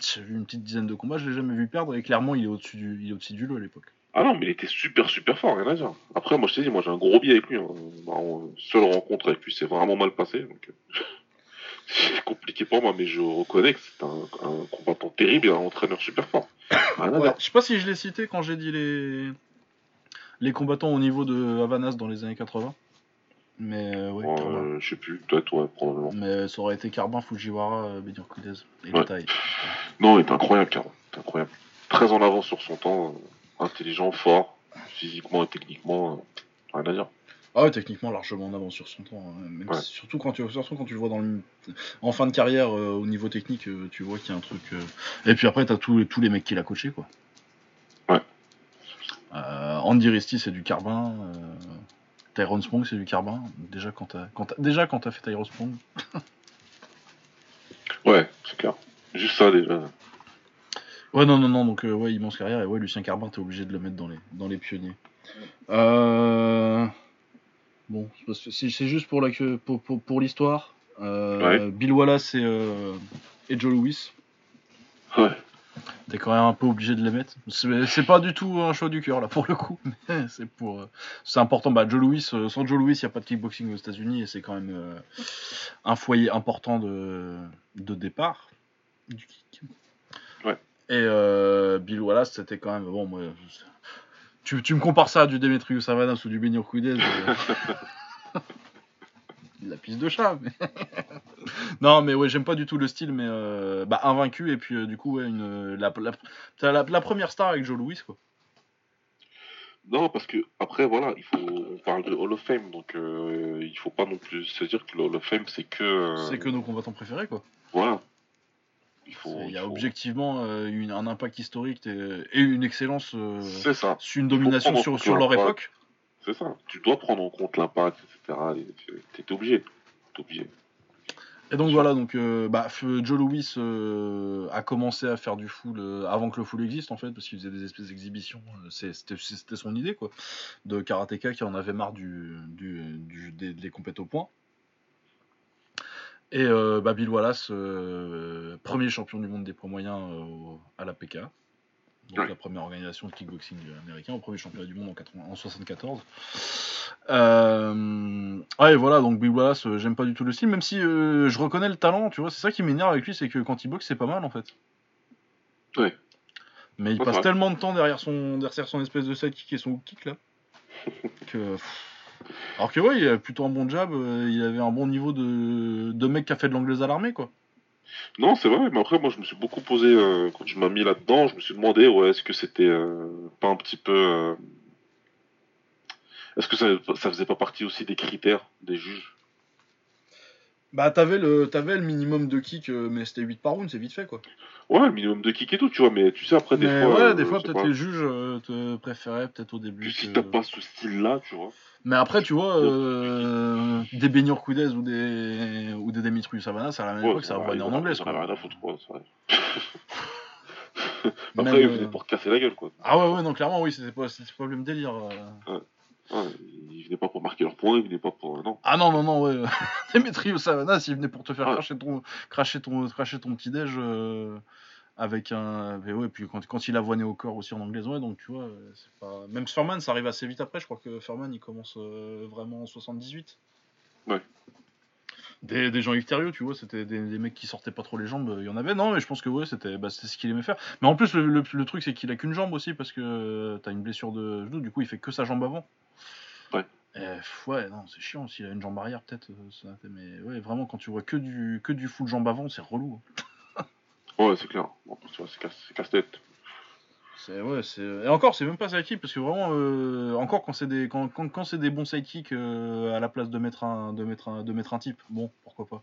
J'ai vu une petite dizaine de combats, je l'ai jamais vu perdre et clairement il est au-dessus du, il est au-dessus du lot à l'époque. Ah non, mais il était super super fort, rien à dire. Après, moi je t'ai dit, moi j'ai un gros biais avec lui. Hein. Ma seule rencontre avec lui, c'est vraiment mal passé. Donc... euh, c'est compliqué pour moi, mais je reconnais que c'est un, un combattant terrible et un entraîneur super fort. Rien à Ouais, dire. je sais pas si je l'ai cité quand j'ai dit les les combattants au niveau de Havanas dans les années 80. Mais euh, Bon, Carbin. euh, je sais plus, peut-être, ouais, probablement. Mais ça aurait été Carbin, Fujiwara, euh, Kudez et Ouais. le taille. Non, il est incroyable, Carbin. Incroyable. Très en avance sur son temps, euh, intelligent, fort, physiquement et techniquement, euh, rien à dire. Ah ouais, techniquement largement en avance sur son temps. hein. Même Ouais. si- surtout quand tu surtout quand tu le vois dans le en fin de carrière euh, au niveau technique, euh, tu vois qu'il y a un truc. euh, Et puis après t'as tous tous les mecs qu'il a coaché quoi. Ouais. Euh, Andy Risty c'est du carbin. Tyrone Spong c'est du carbin. Déjà quand t'as quand t'as- déjà quand t'as fait Tyrone Spong. Ouais, c'est clair. Juste ça déjà. Ouais non non non donc euh, ouais immense carrière et ouais Lucien Carbin t'es obligé de le mettre dans les dans les pionniers. Euh... Bon c'est c'est juste pour la pour, pour, pour l'histoire. Euh, Ouais. Bill Wallace et, euh, et Joe Louis. Ouais. T'es quand même un peu obligé de les mettre. C'est pas du tout un choix du cœur là pour le coup, c'est pour. euh, C'est important. Bah, Joe Louis, euh, sans Joe Louis, il n'y a pas de kickboxing aux États-Unis et c'est quand même euh, un foyer important de, de départ du kick. Ouais. Et Bill Wallace, c'était quand même. Bon, moi. Tu, tu me compares ça à du Demetrius Savanas ou du Benio Cuidez. de la piste de chat. Mais... non, mais ouais, j'aime pas du tout le style, mais euh, bah, invaincu. Et puis, euh, du coup, ouais, une, la, la, t'as la, la première star avec Joe Louis, quoi. Non, parce que après, voilà, il faut, on parle de Hall of Fame, donc euh, il faut pas non plus se dire que le Hall of Fame, c'est que. euh, C'est que nos combattants préférés, quoi. Voilà. Il faut. Il y a faut- objectivement euh, une- un impact historique et, et une excellence, euh, C'est ça, sur une domination sur, leur époque. C'est ça. Tu dois prendre en compte l'impact, etc. T'es obligé. T'es obligé. Et donc voilà, donc euh, bah, Joe Louis euh, a commencé à faire du full euh, avant que le full existe en fait, parce qu'il faisait des espèces d'exhibitions. C'était son idée quoi, de karatéka qui en avait marre du, du, du- des, des compètes au point. Et bah, Bill Wallace, premier champion du monde des poids moyens à la PK, donc Ouais. la première organisation de kickboxing américain, au premier championnat du monde en, 80 en 74. Euh, ouais, voilà, donc Bill Wallace, euh, j'aime pas du tout le style, même si euh, je reconnais le talent, tu vois, c'est ça qui m'énerve avec lui, c'est que quand il boxe, c'est pas mal en fait. Ouais. Mais il Ouais, passe tellement de temps derrière son, derrière son espèce de sidekick et son hook kick là, que. Alors que ouais, il a plutôt un bon jab, euh, il avait un bon niveau de, de mec qui a fait de l'anglaise à l'armée quoi. Non, c'est vrai, mais après, moi, je me suis beaucoup posé, euh, quand tu m'as mis là-dedans, je me suis demandé, ouais, est-ce que c'était euh, pas un petit peu. euh, Est-ce que ça, ça faisait pas partie aussi des critères des juges? Bah t'avais le, t'avais le minimum de kick, euh, mais c'était 8 par round, c'est vite fait quoi. Ouais, le minimum de kick et tout, tu vois, mais tu sais, après, des mais fois. ouais, euh, des fois peut-être les juges euh, te préféraient peut-être au début. Puis si t'as pas ce style-là, tu vois. Mais après, tu vois, euh, des baigneurs Coudez ou des, ou des Demetrius Savanas, à la même Ouais, époque, ça va, revenait en anglais. quoi. rien à foutre, ouais, c'est vrai. Après, ils venaient pour te casser la gueule, quoi. Ah ouais, ouais, non, clairement, oui, c'était pas, pas le même délire. euh. Ouais, ils venaient pas pour marquer leurs points, ils venaient pas pour. Non. Ah non, non, non, ouais. Demetrius Savanas, il venait pour te faire Ah. cracher ton, cracher ton, cracher ton petit-déj euh, avec un. Et ouais, puis quand, quand il avoinait au corps aussi en anglais, ouais, donc tu vois, euh, c'est pas. Même Furman, ça arrive assez vite après, je crois que Furman, il commence euh, vraiment en 78. Ouais. Des, des gens victorieux, tu vois, c'était des, des mecs qui sortaient pas trop les jambes, il y en avait, non, mais je pense que ouais, c'était bah, ce qu'il aimait faire. Mais en plus, le, le- le truc, c'est qu'il a qu'une jambe aussi, parce que euh, t'as une blessure de genou, du coup, il fait que sa jambe avant. Ouais. Pff, ouais, non, c'est chiant, s'il a une jambe arrière, peut-être, euh, ça- mais ouais, vraiment, quand tu vois que du, que du full jambe avant, c'est relou. hein. Ouais, c'est clair. C'est casse- c'est casse-tête. C'est ouais, c'est et encore c'est même pas sidekick parce que vraiment euh, encore quand c'est des quand, quand, quand c'est des bons sidekicks euh, à la place de mettre un de mettre un de mettre un type, bon pourquoi pas.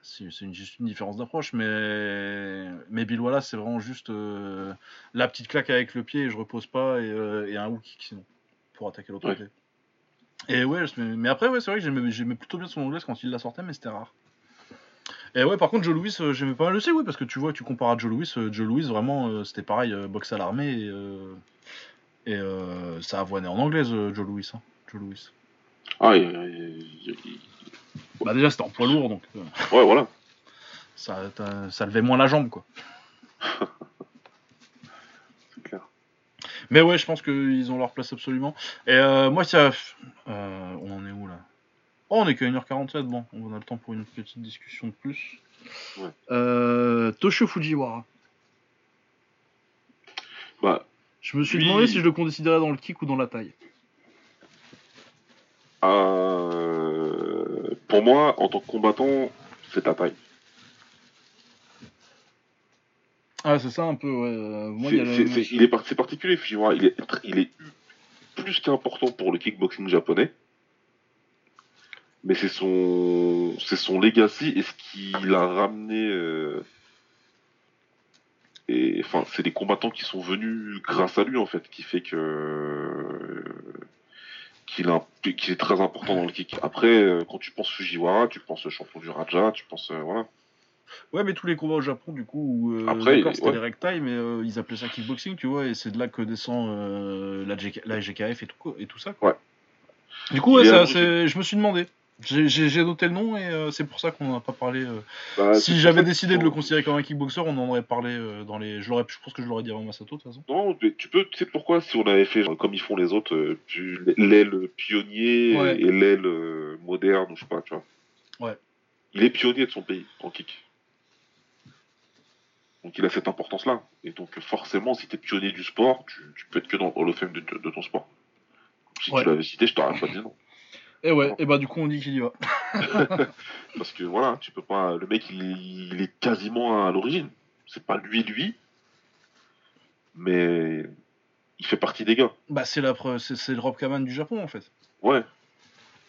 C'est une, juste une différence d'approche, mais mais Bill Wallace c'est vraiment juste euh, la petite claque avec le pied et je repose pas et, euh, et un hook kick sinon pour attaquer l'autre Ouais. côté. Et ouais, je- mais après ouais c'est vrai que j'aimais plutôt bien son anglaise quand il la sortait mais c'était rare. Et ouais, par contre, Joe Louis, euh, j'aimais pas mal aussi, oui, parce que tu vois, tu compares à Joe Louis, euh, Joe Louis, vraiment, euh, c'était pareil, boxe à l'armée, et, et ça avoinait en anglaise, Joe Louis. Hein, Joe Louis. Ah, il- il- il- il- Bah, déjà, c'était en poids lourd, donc ouais, voilà. ça, ça levait moins la jambe, quoi. Mais ouais, je pense qu'ils ont leur place absolument. Et euh, moi, ça. euh, on en est où là? Oh, on est qu'à 1h47, bon, on a le temps pour une petite discussion de plus. Ouais. Euh, Toshio Fujiwara. Bah, Je me suis Lui- demandé si je le considérais dans le kick ou dans la taille. euh, pour moi, en tant que combattant, c'est ta taille. Ah, c'est ça un peu, ouais. euh, Moi, C'est- il la- c'est- est par- c'est particulier, Fujiwara. Il est, il est plus qu'important pour le kickboxing japonais. Mais c'est son, c'est son legacy et ce qu'il a ramené. euh, Et enfin, c'est des combattants qui sont venus grâce à lui en fait, qui fait que qu'il a un- qu'il est très important dans le kick. Après, euh, quand tu penses Fujiwara, tu penses champion du Raja, tu penses euh, voilà. Ouais, mais tous les combats au Japon, du coup, où, euh, Après, d'accord, c'était ouais. les rectails, mais euh, ils appelaient ça kickboxing, tu vois, et c'est de là que descend euh, la, GK la GKF et tout, quoi- et tout ça. Quoi. Ouais. Du coup, ouais, ça, c'est- je me suis demandé. J'ai- J'ai j'ai noté le nom et euh, c'est pour ça qu'on n'en a pas parlé. euh. Bah, si j'avais décidé de le considérer comme un kickboxer, on en aurait parlé euh, dans les. Je, l'aurais- je pense que je l'aurais dit avant Masato de toute façon. Non, mais tu peux, tu sais pourquoi Si on avait fait genre, comme ils font les autres, euh, tu- l'aile pionnier et l'aile euh, moderne, ou je sais pas, tu vois. Ouais. Il est pionnier de son pays en kick. Donc il a cette importance-là. Et donc forcément, si t'es pionnier du sport, tu, tu peux être que dans le Hall of Fame de, ton sport. Si Ouais. tu l'avais cité, je t'aurais pas dit non. Et ouais, et bah du coup on dit qu'il y va. Parce que voilà, tu peux pas. Le mec, il est, il est quasiment à l'origine. C'est pas lui, lui. Mais il fait partie des gars. Bah c'est la preuve, c'est c'est le Rob Kaman du Japon en fait. Ouais.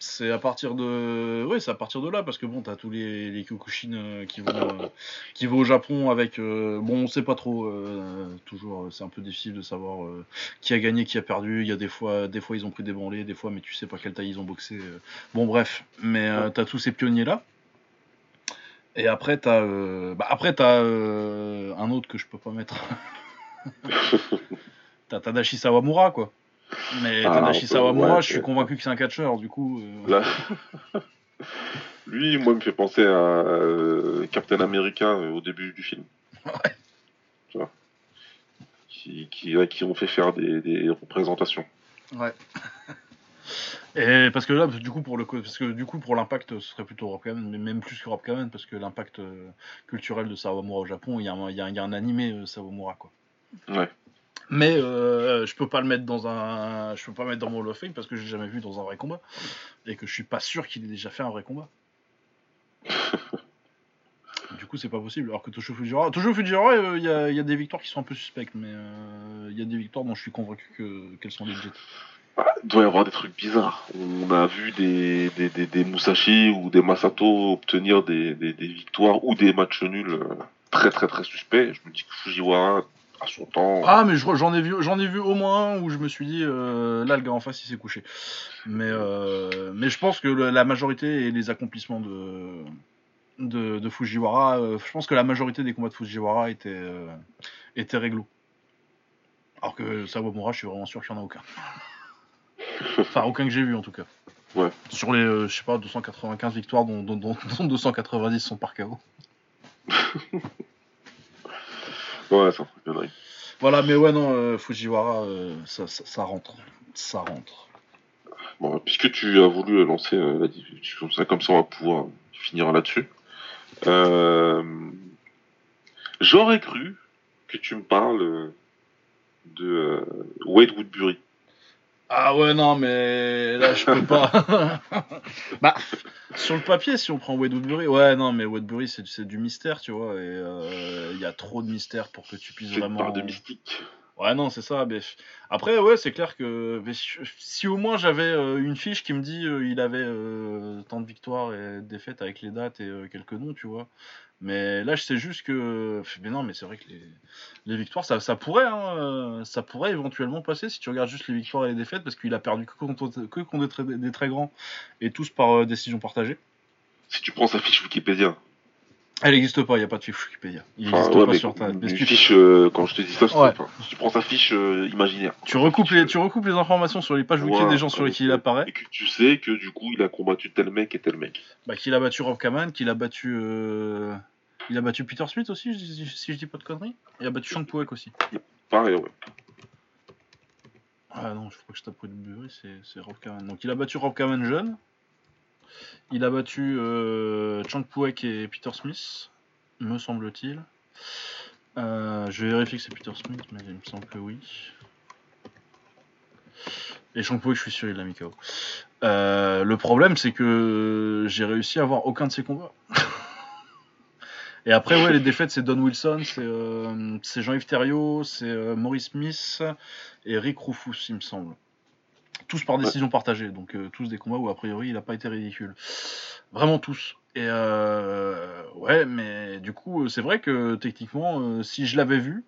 C'est à partir de, ouais, c'est à partir de là parce que bon, t'as tous les, les Kyokushin euh, qui vont, euh, qui vont au Japon avec, euh, bon, on sait pas trop, euh, toujours, c'est un peu difficile de savoir qui a gagné, qui a perdu. Il y a des fois, des fois ils ont pris des branlés, des fois, mais tu sais pas quelle taille ils ont boxé. Bon, bref, mais t'as tous ces pionniers là. Et après t'as, bah, après t'as un autre que je peux pas mettre. t'as Tadashi Sawamura quoi. Mais Ah, peut- Sawamura, ouais, je suis convaincu que c'est un catcheur, du coup. euh, Là. Lui, moi, il me fait penser à euh, Captain America euh, au début du film. Ouais. Tu vois qui, qui, ont fait faire des, des représentations. Ouais. Et parce que là, du coup, pour le, parce que du coup, pour l'impact, ce serait plutôt Rob Kamen, mais même plus que Rob Kamen, parce que l'impact culturel de Sawamura au Japon, il y, a un- il y a un- il y a un animé Sawamura, quoi. Ouais. Mais euh, je peux pas le mettre dans un, je peux pas le mettre dans mon of Fame parce que j'ai jamais vu dans un vrai combat et que je suis pas sûr qu'il ait déjà fait un vrai combat. du coup, c'est pas possible. Alors que Tosho Fujiwara, Tosho Fujiwara, euh, il y, a, il y a des victoires qui sont un peu suspectes, mais euh, il y a des victoires dont je suis convaincu que qu'elles sont legit. Ah, il doit y avoir des trucs bizarres. On a vu des, des, des, des Musashi ou des Masato obtenir des, victoires ou des matchs nuls très très très suspects. Je me dis que Fujiwara, à son temps, Ah, mais je- j'en ai vu, j'en ai vu au moins un où je me suis dit, euh, là, le gars en face, il s'est couché. Mais, euh, mais je pense que le- la majorité et les accomplissements de, de, de Fujiwara, euh, je pense que la majorité des combats de Fujiwara étaient, étaient réglo. Alors que Sawamura, je suis vraiment sûr qu'il n'y en a aucun. Enfin, aucun que j'ai vu en tout cas. Ouais. Sur les, je sais pas, 295 victoires, dont, dont, dont- dont 290 sont par KO. ouais, c'est un truc de dingue. Voilà, mais ouais, non, euh, Fujiwara, euh, ça, ça, ça rentre. Ça rentre. Bon, puisque tu as voulu lancer euh, la discussion comme ça, comme ça on va pouvoir finir là-dessus. Euh, J'aurais cru que tu me parles de Wade Woodbury. Ah ouais, non, mais là, je peux pas. bah, sur le papier, si on prend Wade Woodbury, ouais, non, mais Woodbury, c'est du mystère, tu vois, et euh, il y a trop de mystère pour que tu puisses C'est une vraiment. part de mystique. Ouais, non, c'est ça. Mais... Après, ouais, c'est clair que mais si- au moins j'avais euh, une fiche qui me dit euh, il avait euh, tant de victoires et de défaites avec les dates et quelques noms, tu vois. Mais là, je sais juste que. Mais non, mais c'est vrai que les, les victoires, ça, ça pourrait, hein, euh, ça pourrait éventuellement passer si tu regardes juste les victoires et les défaites, parce qu'il a perdu que contre, que contre des, très, des très grands et tous par euh, décision partagée. Si tu prends sa fiche Wikipédia, Elle n'existe pas, il n'y a pas de fiche Wikipédia. Il enfin, n'existe ouais, pas mais sur ta. mais tu- fiche, euh, quand je te dis ça, c'est- Ouais. enfin, si tu prends sa fiche euh, imaginaire. Tu recoupes, les, tu recoupes les informations sur les pages wiki Voilà, des gens sur lesquels il apparaît. Et que tu sais que du coup il a combattu tel mec et tel mec. Bah, qu'il a battu Rob Kaman, qu'il a battu. Il a battu Peter Smith aussi, si, je dis pas de conneries. Il a battu Sean Puek aussi. Pareil, ouais. Ah non, je crois que je tape Red Bury, c'est c'est Rob Kaman. Donc il a battu Rob Kaman jeune. Il a battu euh, Chang Puek et Peter Smith, me semble-t-il. Euh, je vais vérifier que c'est Peter Smith, mais il me semble que oui. Et Chang Puek, je suis sûr, il l'a mis KO. Euh, le problème, c'est que j'ai réussi à avoir aucun de ces combats. Et après, ouais, les défaites, c'est Don Wilson, c'est euh, Jean-Yves Thériault, c'est euh, Maurice Smith et Rick Rufus, il me semble. Tous par décision partagée, donc euh, tous des combats où a priori il n'a pas été ridicule. Vraiment tous. Et euh, ouais, mais du coup, c'est vrai que techniquement, euh, si je l'avais vu,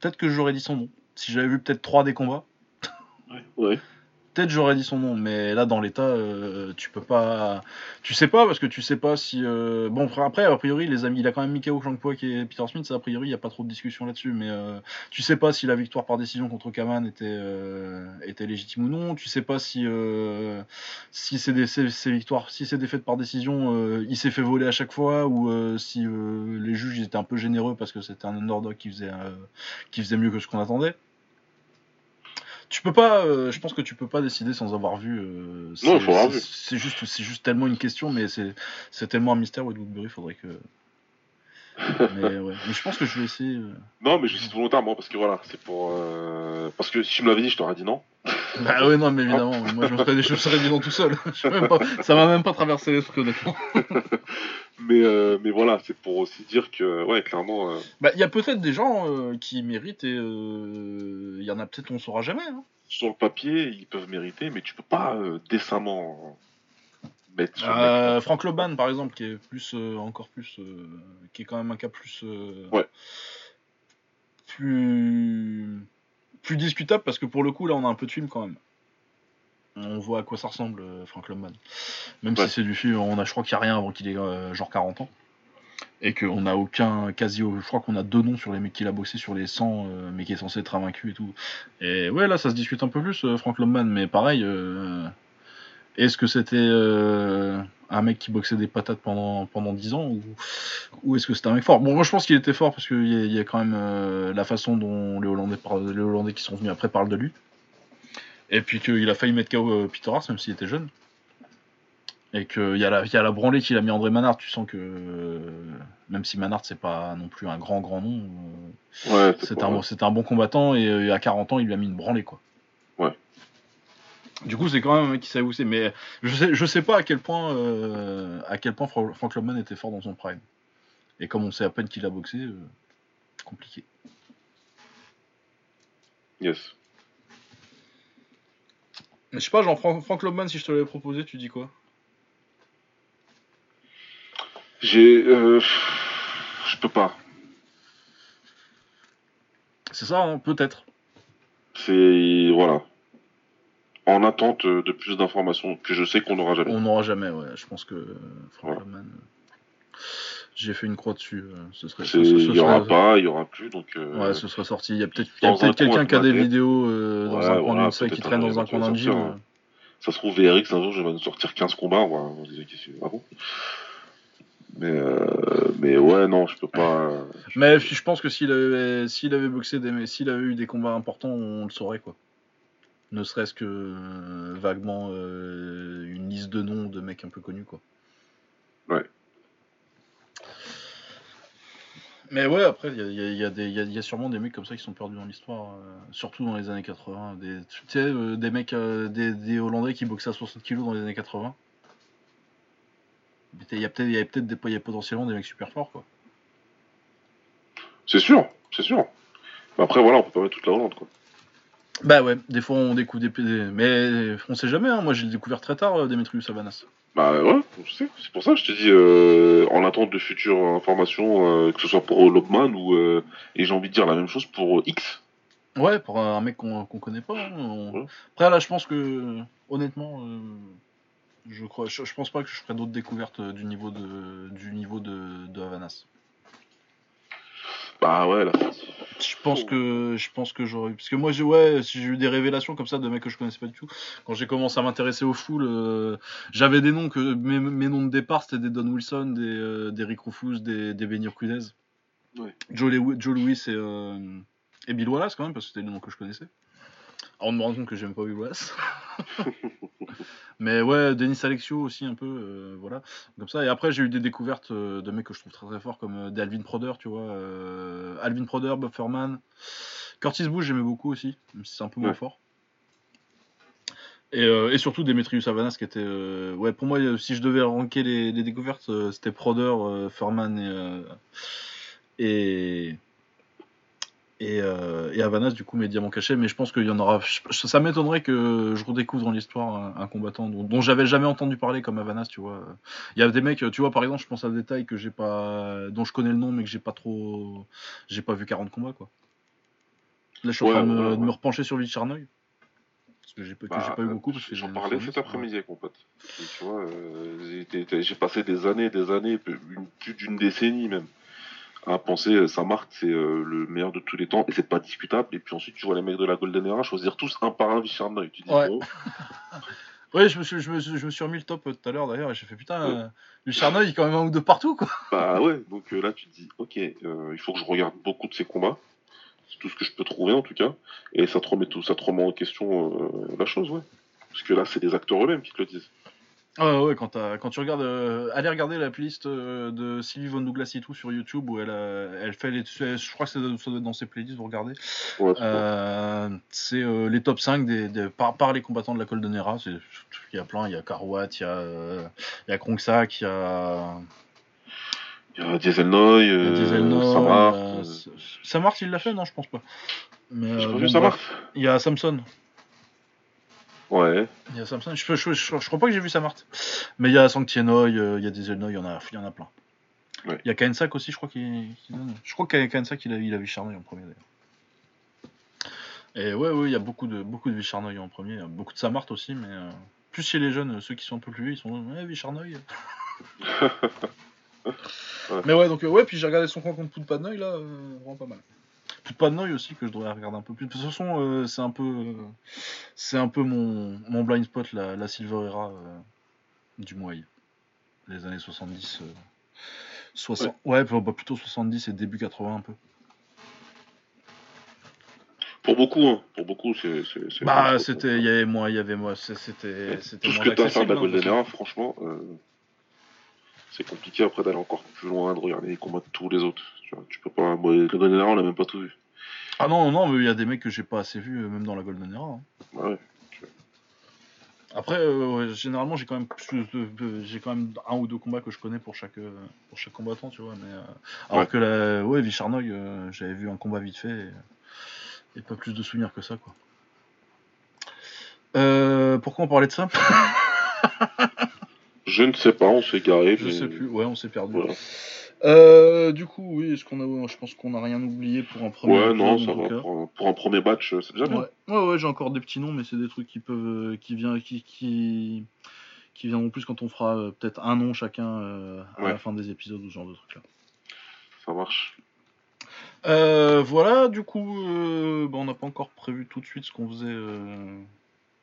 peut-être que j'aurais dit son nom. Si j'avais vu peut-être trois des combats, Ouais. Peut-être j'aurais dit son nom, mais là dans l'état, euh, tu peux pas, tu sais pas parce que tu sais pas si euh, bon après a priori les amis, il a quand même Mikao Shankpoek et Peter Smith, ça, a priori il y a pas trop de discussion là-dessus, mais euh, tu sais pas si la victoire par décision contre Kaman était euh, était légitime ou non, tu sais pas si si c'est des ces, victoires, si c'est défaites par décision, il s'est fait voler à chaque fois ou si les juges étaient un peu généreux parce que c'était un underdog qui faisait qui faisait mieux que ce qu'on attendait. Tu peux pas, euh, je pense que tu peux pas décider sans avoir vu. euh, Non, faut avoir c'est- vu. C'est juste, c'est juste tellement une question, mais c'est, c'est tellement un mystère. Wade Woodbury, faudrait que. mais ouais, mais je pense que je vais essayer. euh. Non, mais je cite volontairement parce que voilà, c'est pour. euh, Parce que si tu me l'avais dit, je t'aurais dit non. Bah ouais, non, mais évidemment, moi je me serais, je me serais dit non tout seul. Je sais même pas, ça m'a même pas traversé l'esprit honnêtement. Mais, euh, mais voilà, c'est pour aussi dire que, ouais, clairement. euh, Bah, il y a peut-être des gens euh, qui méritent et il y en a peut-être on saura jamais. hein. sur le papier, ils peuvent mériter, mais tu peux pas décemment mettre sur Frank Loban par exemple, qui est plus, encore plus, qui est quand même un cas plus, Ouais. plus, plus discutable parce que pour le coup là on a un peu de film quand même. On voit à quoi ça ressemble euh, Frank Loban. Même Ouais. si c'est du film, on a, je crois qu'il n'y a rien avant qu'il ait euh, genre 40 ans. Et qu'on n'a aucun, quasi, je crois qu'on a deux noms sur les mecs qu'il a bossé sur les 100, euh, mais qui est censé être invaincu et tout. Et ouais, là ça se discute un peu plus, euh, Frank Loban, mais pareil, est-ce que c'était un mec qui boxait des patates pendant, pendant 10 ans ou, ou est-ce que c'était un mec fort? Bon, moi je pense qu'il était fort parce qu'il y, y a quand même euh, la façon dont les Hollandais, les Hollandais qui sont venus après parlent de lui. Et puis qu'il a failli mettre KO euh, Peter même s'il était jeune. Et qu'il y, a la- y a la branlée qu'il a mis André Manard, tu sens que euh, même si Manard c'est pas non plus un grand grand nom, euh, Ouais, c'est un, bon combattant et à 40 ans il lui a mis une branlée quoi. Ouais. Du coup c'est quand même un mec qui savait où c'est, mais je sais, je sais pas à quel point euh, à quel point Fra- Frank Lobman était fort dans son prime. Et comme on sait à peine qu'il a boxé, euh, compliqué. Yes. Mais je sais pas, genre Frank, Frank Lobman, si je te l'avais proposé, tu dis quoi? J'ai. Euh... Je peux pas. C'est ça, hein, peut-être. C'est. Voilà. En attente de plus d'informations que je sais qu'on n'aura jamais. On n'aura jamais, ouais. Je pense que euh, Frank Ouais. Lobman. J'ai fait une croix dessus. euh, ce serait. Ce- ce- ce Il y aura serait- pas, il y aura plus, donc. euh, Ouais, ce serait sorti. Il y a peut-être quelqu'un qui a des vidéos euh, dans Ouais, un coin voilà, qui traîne dans un coin d'un gym. ça, hein. Ça se trouve, VRX, un jour, je vais nous sortir 15 combats, on va, dire, ah bon? Mais, euh, mais ouais, non, je peux pas. je- Mais je pense que s'il avait, s'il avait boxé, des, s'il avait eu des combats importants, on le saurait quoi. Ne serait-ce que euh, vaguement euh, une liste de noms de mecs un peu connus quoi. Ouais. Mais ouais, après, il y a, il y a- il y a des- il y a- il y a sûrement des mecs comme ça qui sont perdus dans l'histoire, euh, surtout dans les années 80. Des, tu sais, euh, des mecs, euh, des, des Hollandais qui boxaient à 60 kilos dans les années 80. Il y a peut-être, il y a peut-être des, il y a potentiellement des mecs super forts quoi. C'est sûr, c'est sûr. Mais après, voilà, on peut pas mettre toute la Hollande, quoi. Bah ouais, des fois on découvre des, des- mais on sait jamais. Hein. Moi j'ai découvert très tard euh, Demetrius Savanas. Bah ouais. C'est pour ça que je te dis, euh, en attente de futures informations, euh, que ce soit pour Lobman ou. euh, et j'ai envie de dire la même chose pour euh, X. Ouais, pour un mec qu'on qu'on connaît pas. hein, on- Ouais. Après là, je pense que honnêtement, euh, je crois, je, je pense pas que je ferai d'autres découvertes euh, du niveau de du niveau de, de Havanas. Bah ouais, là. Je pense que je pense que j'aurais parce que moi j'ai ouais si j'ai eu des révélations comme ça de mecs que je connaissais pas du tout. Quand j'ai commencé à m'intéresser au full euh, j'avais des noms que mes, mes noms de départ c'était des Don Wilson des euh, des Rick Rufus des des Benny. Joe, Louis et euh, et Bill Wallace quand même parce que c'était les noms que je connaissais on me rend compte que j'aime pas Wallace mais ouais Denis Alexio aussi un peu euh, voilà. Comme ça. Et après j'ai eu des découvertes euh, de mecs que je trouve très très forts comme euh, des Alvin Proder tu vois euh, Alvin Proder Bob Furman Curtis Bush j'aimais beaucoup aussi même si c'est un peu moins fort. Et, euh, et surtout Demetrius Savanas qui était euh, ouais pour moi si je devais ranker les, les découvertes euh, c'était Proder Furman et et et, euh, et Havanas du coup mes diamants cachés mais je pense qu'il y en aura je- ça m'étonnerait que je redécouvre dans l'histoire un, un combattant dont, dont j'avais jamais entendu parler comme Havanas tu vois. Il y a des mecs tu vois par exemple je pense à des détails que j'ai pas dont je connais le nom mais que j'ai pas trop j'ai pas vu 40 combats quoi. Là je suis en train de me, de repencher sur Lee Charnoy Parce que j'ai Bah, pas eu beaucoup. J'en parlais cet après-midi avec mon pote. Et tu vois, euh, j'ai passé des années, des années, une- plus d'une décennie même, à penser euh, Saint-Marc, c'est euh, le meilleur de tous les temps, et c'est pas discutable. Et puis ensuite, tu vois les mecs de la Golden Era choisir tous un par un Vicharnoy. Tu dis, Ouais. bon, Ouais, je me, suis, je, me, suis- je me suis remis le top euh, tout à l'heure d'ailleurs et j'ai fait putain, euh, le Charnoy il est quand même un ou deux partout quoi. bah ouais, donc euh, là, tu te dis, ok, euh, il faut que je regarde beaucoup de ces combats. C'est tout ce que je peux trouver en tout cas. Et ça te remet, tout, ça te remet en question la chose, ouais. Parce que là, c'est des acteurs eux-mêmes qui te le disent. Ah ouais, quand, tu regardes, euh, allez regarder la playlist euh, de Sylvie Von Douglas et tout sur YouTube où elle, euh, elle fait les, je crois que c'est ça doit être dans ses playlists, vous regardez. Ouais, c'est les top 5 des, des- par, par les combattants de la Golden Era. C'est- Il y a plein, il y a Karouat, il y a, il y a Krongsak, il y a, Il y a Dieselnoy, il y a euh, Dieselnoy, Samar. euh, euh, S- Samart il l'a fait Non, je pense pas. Mais, J'ai pas vu. Il y a Samson. Ouais. Il y a Samson. Je, je, je, je crois pas que j'ai vu Samart. Mais il y a Sanctienoy, euh, il y a Dieselnoy, il y en a, il y en a plein. Ouais. Il y a Kaensak aussi, je crois qu'il qu'il. Je crois que Kaensak il a, il a vu Charnoy en premier d'ailleurs. Et ouais, ouais, il y a beaucoup de, beaucoup de Vicharnoy en premier, beaucoup de Samart aussi, mais euh, plus chez les jeunes, ceux qui sont un peu plus vieux, ils sont ouais, Vicharnoy. Mais ouais, donc euh, ouais, puis j'ai regardé son camp contre Poudpadnoy là, euh, vraiment pas mal. Poudpadnoy aussi que je devrais regarder un peu plus. De toute façon, euh, c'est un peu, euh, c'est un peu mon, mon blind spot la, la Silver Era euh, du Muay, les années 70, euh, 60, ouais, bah, plutôt 70 et début 80 un peu. Pour beaucoup, hein. Pour beaucoup, c'est. Bah, c'était, il y avait moi, il y avait moi, c'était, Tout ce que t'as à faire de la hein, Golden Era, franchement, euh, c'est compliqué après d'aller encore plus loin, de regarder les combats de tous les autres. Tu, vois, tu peux pas. Moi, la Golden Era, on l'a même pas tout vu. Ah non, non, mais il y a des mecs que j'ai pas assez vus, euh, même dans la Golden Era. hein. Bah ouais. Après, euh, ouais, généralement, j'ai quand même plus de- de- j'ai quand même un ou deux combats que je connais pour chaque euh, pour chaque combattant, tu vois. Mais euh, alors Ouais. que la, ouais, Vicharnoy, j'avais vu un combat vite fait et, et pas plus de souvenirs que ça, quoi. Pourquoi on parlait de ça? Je ne sais pas, on s'est garé. Je mais- sais plus. Ouais, on s'est perdu. Voilà. Euh, du coup, oui, est-ce qu'on a, je pense qu'on n'a rien oublié pour un premier. Ouais, non, ça va. Pour un, pour un premier match, euh, c'est déjà bien. Ouais, ouais, ouais, j'ai encore des petits noms, mais c'est des trucs qui peuvent, euh, qui vient, qui, qui, qui viendront plus quand on fera euh, peut-être un nom chacun euh, à Ouais. la fin des épisodes ou ce genre de trucs là. Ça marche. Voilà, du coup, bah, on n'a pas encore prévu tout de suite ce qu'on faisait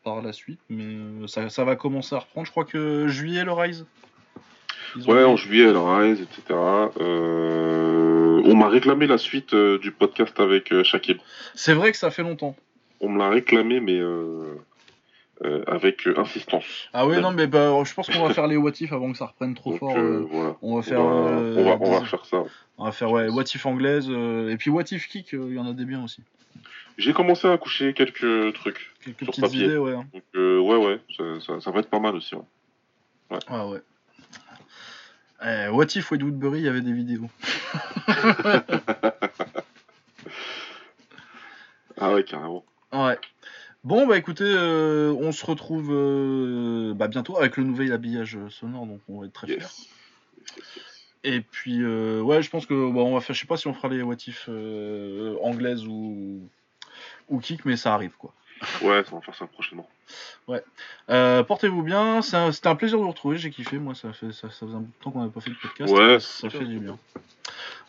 par la suite, mais euh, ça, ça va commencer à reprendre. Je crois que juillet le Rise? Ouais, en juillet, la Rise, etc. Euh, on m'a réclamé la suite euh, du podcast avec euh, Shakib. C'est vrai que ça fait longtemps. On me l'a réclamé, mais avec insistance. Ah oui, Ouais. non, mais bah, je pense qu'on va faire les what if avant que ça reprenne trop Donc, fort. voilà. on va On faire. va, on va, on va faire ça. on va faire ouais, what if anglaise, et puis what if kick, il y en a des biens aussi. J'ai commencé à coucher quelques trucs. Quelques Sur papier. idées, ouais. hein. Donc, euh, ouais, ouais, ça, ça- ça va être pas mal aussi. ouais. Ah ouais. Eh, what if Wade Woodbury, il y avait des vidéos? Ah ouais, carrément. Ouais. Bon, bah écoutez, euh, on se retrouve euh, bah, bientôt avec le nouvel habillage sonore, donc on va être très fiers. Yes. Yes. Et puis, euh, ouais, je pense que bah, on va faire, je sais pas si on fera les what if euh, anglaises ou, ou kick, mais ça arrive quoi. Ouais, ça va faire ça prochainement. Euh, Portez-vous bien, c'est un- c'était un plaisir de vous retrouver, j'ai kiffé, moi ça, fait, ça, ça faisait un bout de temps qu'on n'avait pas fait de podcast, Ouais, ça fait du bien.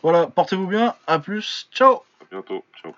Voilà, portez-vous bien, à plus, ciao À bientôt. Ciao.